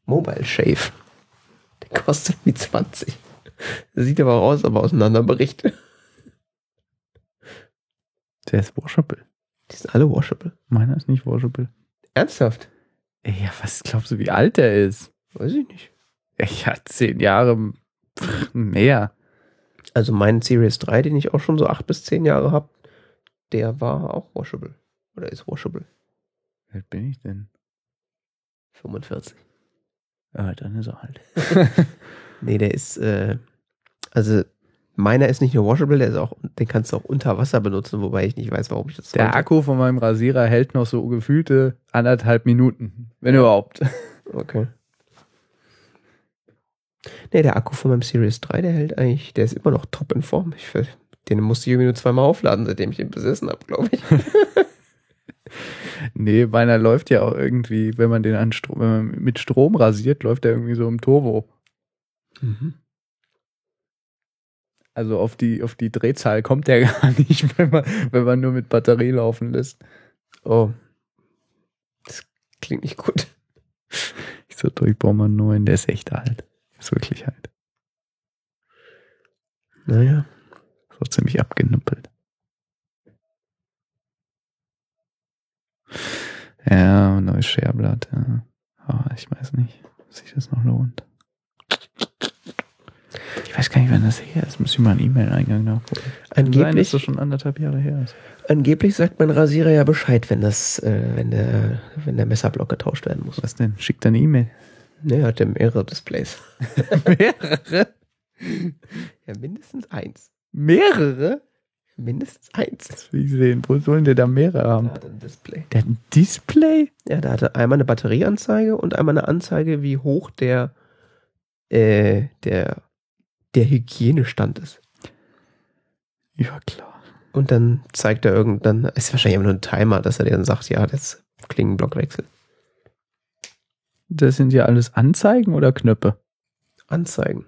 Speaker 1: Mobile Shave. Der kostet wie 20. Der sieht aber auch aus, aber auseinanderberichtet.
Speaker 2: Der ist washable.
Speaker 1: Die sind alle washable.
Speaker 2: Meiner ist nicht washable.
Speaker 1: Ernsthaft?
Speaker 2: Ja, was glaubst du, wie alt der ist?
Speaker 1: Weiß ich nicht.
Speaker 2: Ich hatte zehn Jahre (laughs) mehr.
Speaker 1: Also mein Series 3, den ich auch schon so acht bis zehn Jahre habe, der war auch washable. Oder ist washable.
Speaker 2: Wie alt bin ich denn?
Speaker 1: 45.
Speaker 2: Ja, dann ist er halt. (laughs)
Speaker 1: Nee, der ist, äh, also meiner ist nicht nur washable, der ist auch, den kannst du auch unter Wasser benutzen, wobei ich nicht weiß, warum ich das
Speaker 2: Der. Akku von meinem Rasierer hält noch so gefühlte anderthalb Minuten. Wenn überhaupt.
Speaker 1: Okay. Nee, der Akku von meinem Series 3, der hält eigentlich, der ist immer noch top in Form. Ich, den musste ich irgendwie nur zweimal aufladen, seitdem ich ihn besessen habe, glaube ich. (laughs)
Speaker 2: Nee, meiner läuft ja auch irgendwie, wenn man den an Strom, wenn man mit Strom rasiert, läuft der irgendwie so im Turbo. Also auf die, auf die Drehzahl kommt der (laughs) gar nicht, wenn man, wenn man nur mit Batterie laufen lässt.
Speaker 1: Oh. Das klingt nicht gut. (laughs)
Speaker 2: Ich so, ich brauche mal einen neuen, der ist echt alt. Ist wirklich alt.
Speaker 1: Naja.
Speaker 2: So ziemlich abgenuppelt. Ja, neues Scherblatt, ja. Aber ich weiß nicht, ob sich das noch lohnt. Ich weiß gar nicht, wann das her ist. Muss ich mal einen E-Mail-Eingang nachgucken. Kann sein, dass
Speaker 1: Angeblich,
Speaker 2: das schon anderthalb Jahre her ist.
Speaker 1: angeblich sagt mein Rasierer ja Bescheid, wenn das, äh, wenn der, wenn der Messerblock getauscht werden muss.
Speaker 2: Was denn? Schickt eine E-Mail.
Speaker 1: Ne, hat der mehrere Displays. (laughs)
Speaker 2: Mehrere?
Speaker 1: Ja, mindestens eins.
Speaker 2: Mehrere?
Speaker 1: Mindestens eins.
Speaker 2: Das will ich sehen. Wo sollen der da mehrere haben?
Speaker 1: hat er ein Display.
Speaker 2: Der hat ein Display?
Speaker 1: Ja, da hatte einmal eine Batterieanzeige und einmal eine Anzeige, wie hoch der, äh, der, der Hygienestand ist.
Speaker 2: Ja, klar.
Speaker 1: Und dann zeigt er irgendwann, ist wahrscheinlich immer nur ein Timer, dass er dir dann sagt, ja, das Klingenblockwechsel.
Speaker 2: Das sind ja alles Anzeigen oder Knöpfe?
Speaker 1: Anzeigen.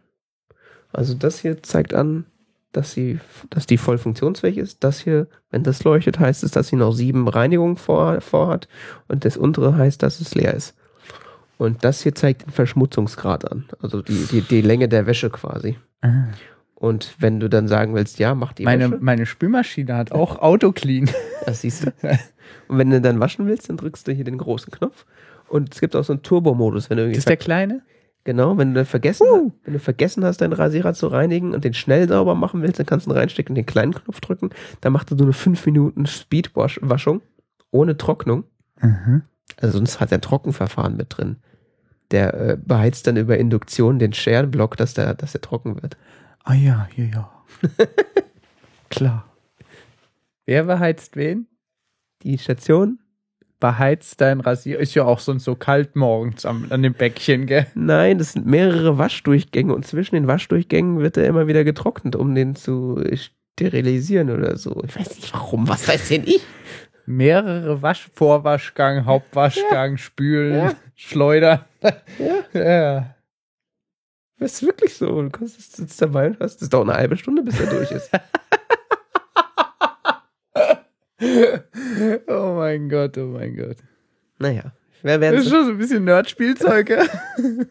Speaker 1: Also das hier zeigt an, dass sie, dass die voll funktionsfähig ist. Das hier, wenn das leuchtet, heißt es, dass sie noch sieben Reinigungen vor, vorhat. Und das untere heißt, dass es leer ist. Und das hier zeigt den Verschmutzungsgrad an. Also die, die, die Länge der Wäsche quasi. Und wenn du dann sagen willst, ja, mach die
Speaker 2: Meine,
Speaker 1: Wäsche,
Speaker 2: meine Spülmaschine hat auch Autoclean. (laughs)
Speaker 1: das siehst du. Und wenn du dann waschen willst, dann drückst du hier den großen Knopf. Und es gibt auch so einen Turbo-Modus, wenn du irgendwie
Speaker 2: Das ist der kleine?
Speaker 1: Genau, wenn du vergessen, wenn du vergessen hast, deinen Rasierer zu reinigen und den schnell sauber machen willst, dann kannst du ihn reinstecken und den kleinen Knopf drücken. Dann macht er so eine 5 Minuten Speedwaschung ohne Trocknung. Also sonst hat er ein Trockenverfahren mit drin. Der äh, beheizt dann über Induktion den Shareblock, dass der, dass der trocken wird.
Speaker 2: Ah ja, ja, ja. (laughs) Klar. Wer beheizt wen?
Speaker 1: Die Station?
Speaker 2: Beheizt dein Rasier. Ist ja auch sonst so kalt morgens am, an dem Bäckchen, gell?
Speaker 1: Nein, das sind mehrere Waschdurchgänge und zwischen den Waschdurchgängen wird er immer wieder getrocknet, um den zu sterilisieren oder so. Ich weiß nicht warum, was weiß denn ich?
Speaker 2: Mehrere Wasch, Vorwaschgang, Hauptwaschgang, Spülen,
Speaker 1: Ja.
Speaker 2: Schleudern.
Speaker 1: Ja, (laughs)
Speaker 2: Ja.
Speaker 1: das ist wirklich so. Du kannst, sitzt dabei und hast, das dauert eine halbe Stunde, bis er durch ist. (laughs)
Speaker 2: Oh mein Gott, oh mein Gott.
Speaker 1: naja, wer
Speaker 2: Das ist schon so ein bisschen Nerdspielzeug, gell? (laughs)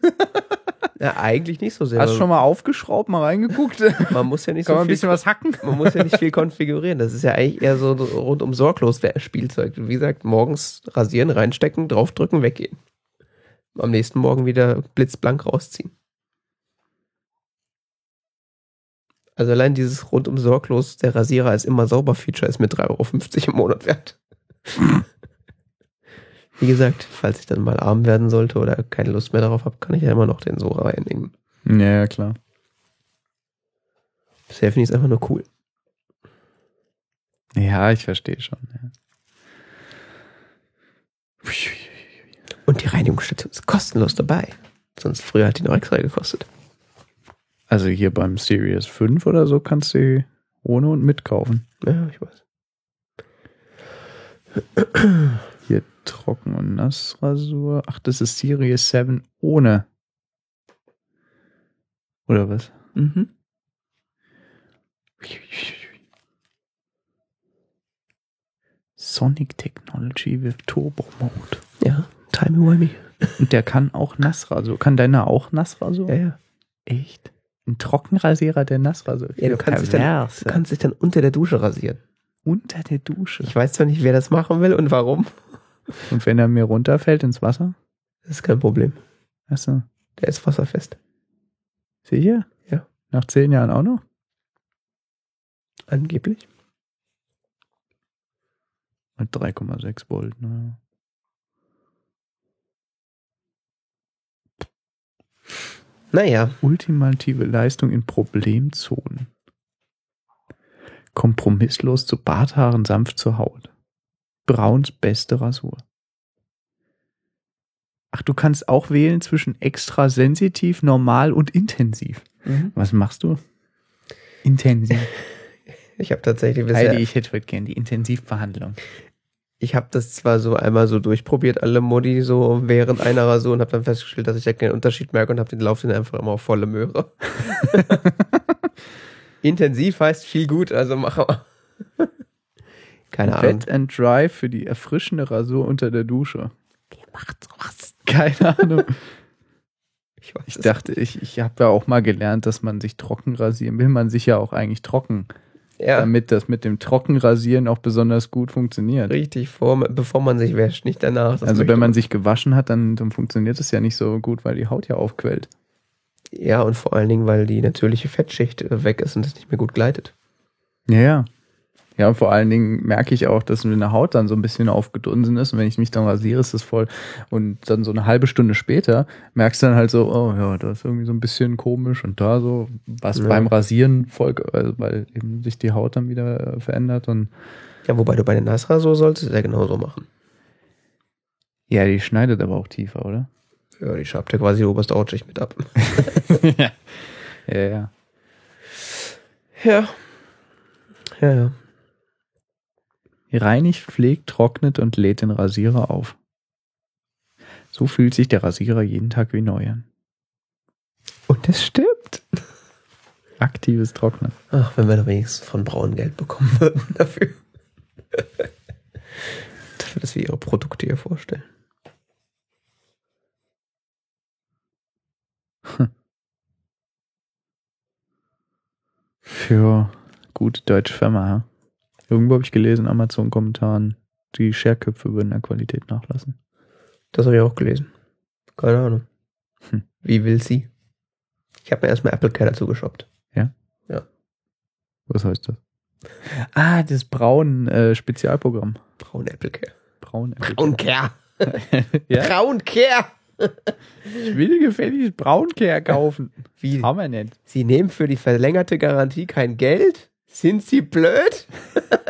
Speaker 1: ja, eigentlich nicht so sehr.
Speaker 2: Hast du schon mal aufgeschraubt, mal reingeguckt? (laughs)
Speaker 1: man muss ja nicht
Speaker 2: Kann
Speaker 1: so
Speaker 2: man ein
Speaker 1: viel,
Speaker 2: bisschen was hacken?
Speaker 1: man muss ja nicht viel konfigurieren. Das ist ja eigentlich eher so rundum sorglos Spielzeug. Wie gesagt, morgens rasieren, reinstecken, draufdrücken, weggehen. Am nächsten Morgen wieder blitzblank rausziehen. Also allein dieses rundum sorglos, der Rasierer ist immer sauber Feature, ist mit 3,50 Euro im Monat wert. Wie gesagt, falls ich dann mal arm werden sollte oder keine Lust mehr darauf habe, kann ich ja immer noch den so reinnehmen.
Speaker 2: Ja, klar.
Speaker 1: Bisher finde ich es einfach nur cool.
Speaker 2: Ja, ich verstehe schon. Ja.
Speaker 1: Und die Reinigungsstation ist kostenlos dabei. Sonst früher hat die noch extra gekostet.
Speaker 2: Also hier beim Series 5 oder so kannst du ohne und mitkaufen.
Speaker 1: Ja, ich weiß.
Speaker 2: Trocken- und Nassrasur. Ach, das ist Series 7 ohne. Oder was?
Speaker 1: Mhm.
Speaker 2: Sonic Technology with Turbo Mode.
Speaker 1: Ja, timey-wimey.
Speaker 2: Und der kann auch Nassrasur. Kann deiner auch Nassrasur?
Speaker 1: Ja, ja.
Speaker 2: Echt? Ein Trockenrasierer, der Nassrasur.
Speaker 1: Ja, du kannst, dich dann, du kannst dich dann unter der Dusche rasieren.
Speaker 2: unter der Dusche.
Speaker 1: Ich weiß zwar nicht, wer das machen will und warum.
Speaker 2: Und wenn er mir runterfällt ins Wasser?
Speaker 1: Das ist kein Problem.
Speaker 2: Achso.
Speaker 1: Der ist wasserfest.
Speaker 2: Sicher?
Speaker 1: Ja.
Speaker 2: Nach zehn Jahren auch noch?
Speaker 1: Angeblich.
Speaker 2: Mit 3,6 Volt. Ne?
Speaker 1: Naja,
Speaker 2: Ultimative Leistung in Problemzonen. Kompromisslos zu Barthaaren, sanft zur Haut. Brauns beste Rasur. Ach, du kannst auch wählen zwischen extra sensitiv, normal und intensiv. Was machst du? Intensiv. (laughs)
Speaker 1: ich habe tatsächlich bisher,
Speaker 2: Heidi, ich hätte heute gern die Intensivbehandlung.
Speaker 1: ich habe das zwar so einmal so durchprobiert, alle Modi so während einer Rasur und habe dann festgestellt, dass ich da keinen Unterschied merke und habe den Lauf dann einfach immer auf volle Möhre. (laughs) (laughs) Intensiv heißt viel gut, also mach mal. Keine Ahnung.
Speaker 2: Wet and Dry für die erfrischende Rasur unter der Dusche.
Speaker 1: Macht sowas.
Speaker 2: Keine (laughs) Ahnung.
Speaker 1: Ich, weiß
Speaker 2: Ich dachte, ich, ich habe ja auch mal gelernt, dass man sich trocken rasieren will. Man sich ja auch eigentlich trocken,
Speaker 1: ja,
Speaker 2: damit das mit dem Trockenrasieren auch besonders gut funktioniert.
Speaker 1: richtig, vor, bevor man sich wäscht, nicht danach. Das
Speaker 2: also wenn man sich gewaschen hat, dann, dann funktioniert es ja nicht so gut, weil die Haut ja aufquellt.
Speaker 1: Ja, und vor allen Dingen, weil die natürliche Fettschicht äh, weg ist und es nicht mehr gut gleitet.
Speaker 2: Ja, ja. Ja, und vor allen Dingen merke ich auch, dass meine Haut dann so ein bisschen aufgedunsen ist. Und wenn ich mich dann rasiere, ist das voll. Und dann so eine halbe Stunde später merkst du dann halt so, oh ja, da ist irgendwie so ein bisschen komisch und da so, was
Speaker 1: Ja.
Speaker 2: beim Rasieren voll, also weil eben sich die Haut dann wieder verändert und
Speaker 1: Ja, wobei du bei der Nasrasur solltest es ja genauso machen.
Speaker 2: ja, die schneidet aber auch tiefer, oder?
Speaker 1: Ja, die schabt ja quasi die oberste Hautschicht mit ab. (laughs)
Speaker 2: ja. Ja, ja.
Speaker 1: Ja. Ja, ja.
Speaker 2: Reinigt, pflegt, trocknet und lädt den Rasierer auf. So fühlt sich der Rasierer jeden Tag wie neu an.
Speaker 1: Und das stimmt.
Speaker 2: Aktives Trocknen.
Speaker 1: Ach, wenn wir da wenigstens von Braun Geld bekommen würden dafür. dafür, dass wir ihre Produkte hier vorstellen.
Speaker 2: Für gute deutsche Firma, ja. Irgendwo habe ich gelesen, in Amazon-Kommentaren, die Scherköpfe würden an Qualität nachlassen.
Speaker 1: Das habe ich auch gelesen. Keine Ahnung.
Speaker 2: Hm.
Speaker 1: Wie will sie? Ich habe mir erstmal Apple Care dazu geshoppt.
Speaker 2: Was heißt das? Ah, das braun äh, Spezialprogramm.
Speaker 1: Braun Apple Care.
Speaker 2: Braun.
Speaker 1: Braun Care. (laughs)
Speaker 2: ja?
Speaker 1: Braun Care.
Speaker 2: Ich will gefälligst Brauncare kaufen.
Speaker 1: Wie?
Speaker 2: Haben wir nicht.
Speaker 1: Sie nehmen für die verlängerte Garantie kein Geld? Sind Sie blöd?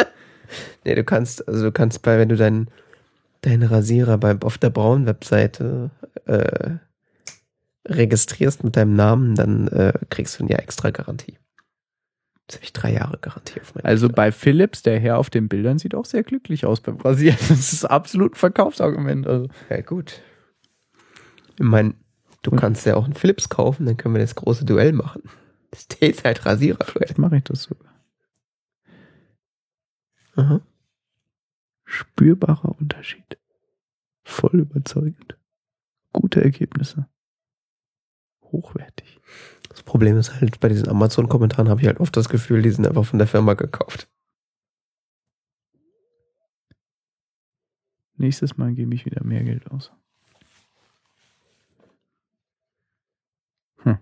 Speaker 1: (laughs) nee, du kannst, also du kannst bei, wenn du deinen deinen Rasierer bei, auf der braunen Webseite äh, registrierst mit deinem Namen, dann äh, kriegst du ein Jahr extra Garantie. Jetzt habe ich drei Jahre Garantie auf meinen
Speaker 2: Also bei Philips, der Herr auf den Bildern sieht auch sehr glücklich aus beim Rasieren. (laughs) Das ist absolut ein Verkaufsargument. Also.
Speaker 1: Ja, gut. Ich meine, du kannst ja auch einen Philips kaufen, dann können wir das große Duell machen. Das T-Zeit Rasierer.
Speaker 2: Vielleicht mache ich das sogar.
Speaker 1: Aha.
Speaker 2: Spürbarer Unterschied. Voll überzeugend. Gute Ergebnisse. Hochwertig.
Speaker 1: Das Problem ist halt, bei diesen Amazon-Kommentaren habe ich halt oft das Gefühl, die sind einfach von der Firma gekauft.
Speaker 2: Nächstes Mal gebe ich wieder mehr Geld aus. Hm.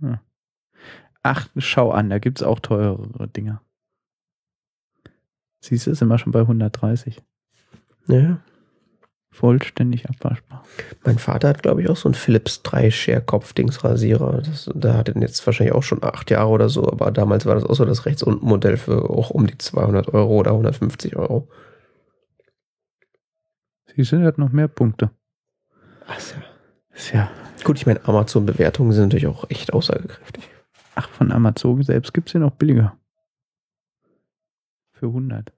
Speaker 2: Hm. Ach, schau an, da gibt es auch teurere Dinger. Siehst du, sind wir schon bei 130.
Speaker 1: Ja.
Speaker 2: Vollständig abwaschbar.
Speaker 1: Mein Vater hat, glaube ich, auch so einen Philips 3-Share-Kopfdingsrasierer. Das, der hat den jetzt wahrscheinlich auch schon acht Jahre oder so, aber damals war das auch so das rechts unten Modell für auch um die 200 Euro oder 150 Euro.
Speaker 2: Siehst du, der hat noch mehr Punkte.
Speaker 1: Ach, ja.
Speaker 2: Ist ja.
Speaker 1: Gut, ich meine, Amazon-Bewertungen sind natürlich auch echt aussagekräftig.
Speaker 2: Ach, von Amazon selbst gibt es den noch billiger. Für 100.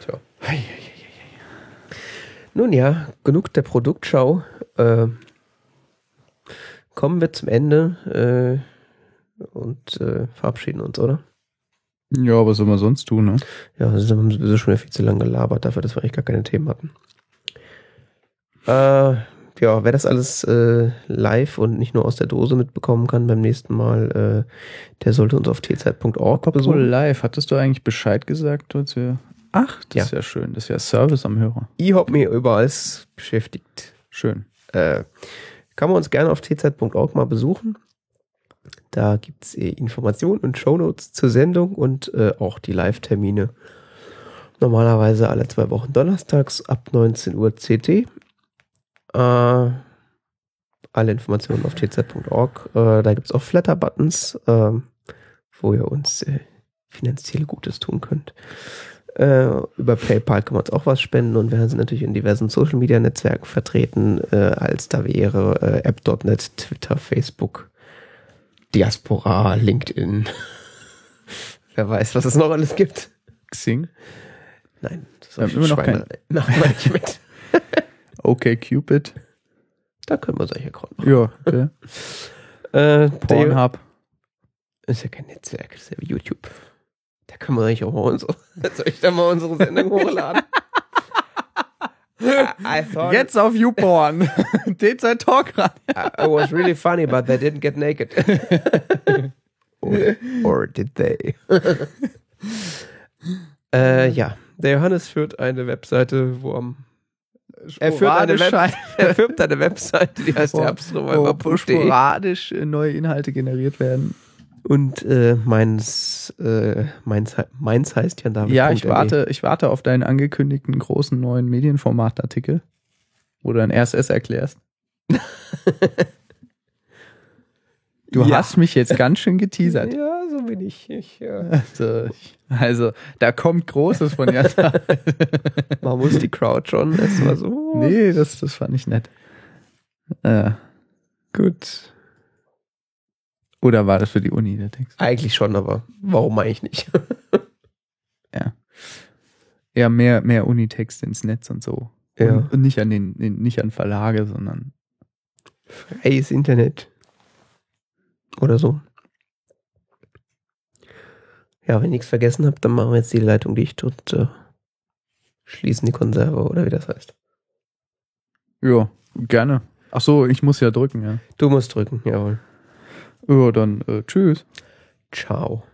Speaker 1: Tja. Nun ja, genug der Produktschau. Äh, kommen wir zum Ende äh, und äh, verabschieden uns, oder?
Speaker 2: Ja, was soll man sonst tun, ne?
Speaker 1: Ja, wir haben sowieso schon viel zu lange gelabert, dafür, dass wir eigentlich gar keine Themen hatten. Äh, ja, wer das alles äh, live und nicht nur aus der Dose mitbekommen kann beim nächsten Mal, äh, der sollte uns auf tzeit.org
Speaker 2: Apropos
Speaker 1: besuchen.
Speaker 2: live, hattest du eigentlich Bescheid gesagt, als wir. Ach, das
Speaker 1: Ja.
Speaker 2: ist ja schön. Das ist ja Service am Hörer.
Speaker 1: Ich hab mich überall beschäftigt.
Speaker 2: Schön.
Speaker 1: Äh, kann man uns gerne auf tzeit.org mal besuchen. Da gibt's äh, Informationen und Shownotes zur Sendung und äh, auch die Live-Termine. Normalerweise alle zwei Wochen donnerstags ab 19 Uhr CT. Äh, alle Informationen auf tzeit.org. Äh, da gibt's auch Flatter-Buttons, ähm, wo ihr uns äh, finanziell Gutes tun könnt. Äh, über PayPal kann man uns auch was spenden und wir sind natürlich in diversen Social Media Netzwerken vertreten, äh, als da wäre äh, App.net, Twitter, Facebook, Diaspora, LinkedIn. (laughs) Wer weiß, was es noch alles gibt.
Speaker 2: Xing.
Speaker 1: Nein, das
Speaker 2: Wir haben immer noch kein-
Speaker 1: wir (laughs) nicht mit. (laughs)
Speaker 2: Okay, Cupid.
Speaker 1: Da können wir solche Kram machen.
Speaker 2: Ja, okay. (laughs)
Speaker 1: Äh,
Speaker 2: Pornhub.
Speaker 1: ist ja kein Netzwerk, das ist ja wie YouTube. Da können wir eigentlich auch mal unsere, (laughs) soll ich da mal unsere Sendung hochladen? (laughs) I thought
Speaker 2: Jetzt auf YouPorn. DZ Talk ran.
Speaker 1: I it was really funny, but they didn't get naked. or, or did they? äh, ja, der Johannes führt eine Webseite, wo am er führt, eine Web,
Speaker 2: Sporadisch-
Speaker 1: er führt eine Webseite, (laughs) die heißt
Speaker 2: wo, sporadisch neue Inhalte generiert werden.
Speaker 1: und äh, meins, äh, meins, meins heißt Jan David.
Speaker 2: Ja, ich warte, ich warte auf deinen angekündigten großen neuen Medienformatartikel, wo du dann RSS erklärst. (laughs) Du
Speaker 1: Ja.
Speaker 2: hast mich jetzt ganz schön geteasert.
Speaker 1: Ja, so bin ich. Ich äh,
Speaker 2: Also, ich, also da kommt Großes von Jana. (laughs)
Speaker 1: man muss die Crowd schon. Das war so.
Speaker 2: nee, das, das fand ich nett. Äh,
Speaker 1: Gut.
Speaker 2: oder war das für die Uni der Text?
Speaker 1: Eigentlich schon, aber warum eigentlich nicht? (laughs)
Speaker 2: Ja, mehr, mehr Unitext ins Netz und so.
Speaker 1: Ja.
Speaker 2: Und, und nicht an den, nicht an Verlage, sondern
Speaker 1: freies Internet. Oder so. Ja, wenn ihr nichts vergessen habt, dann machen wir jetzt die Leitung dicht und äh, schließen die Konserve oder wie das heißt.
Speaker 2: ja, gerne. Ach so, ich muss ja drücken, ja.
Speaker 1: Du musst drücken, jawohl.
Speaker 2: Ja, dann äh, tschüss.
Speaker 1: Ciao.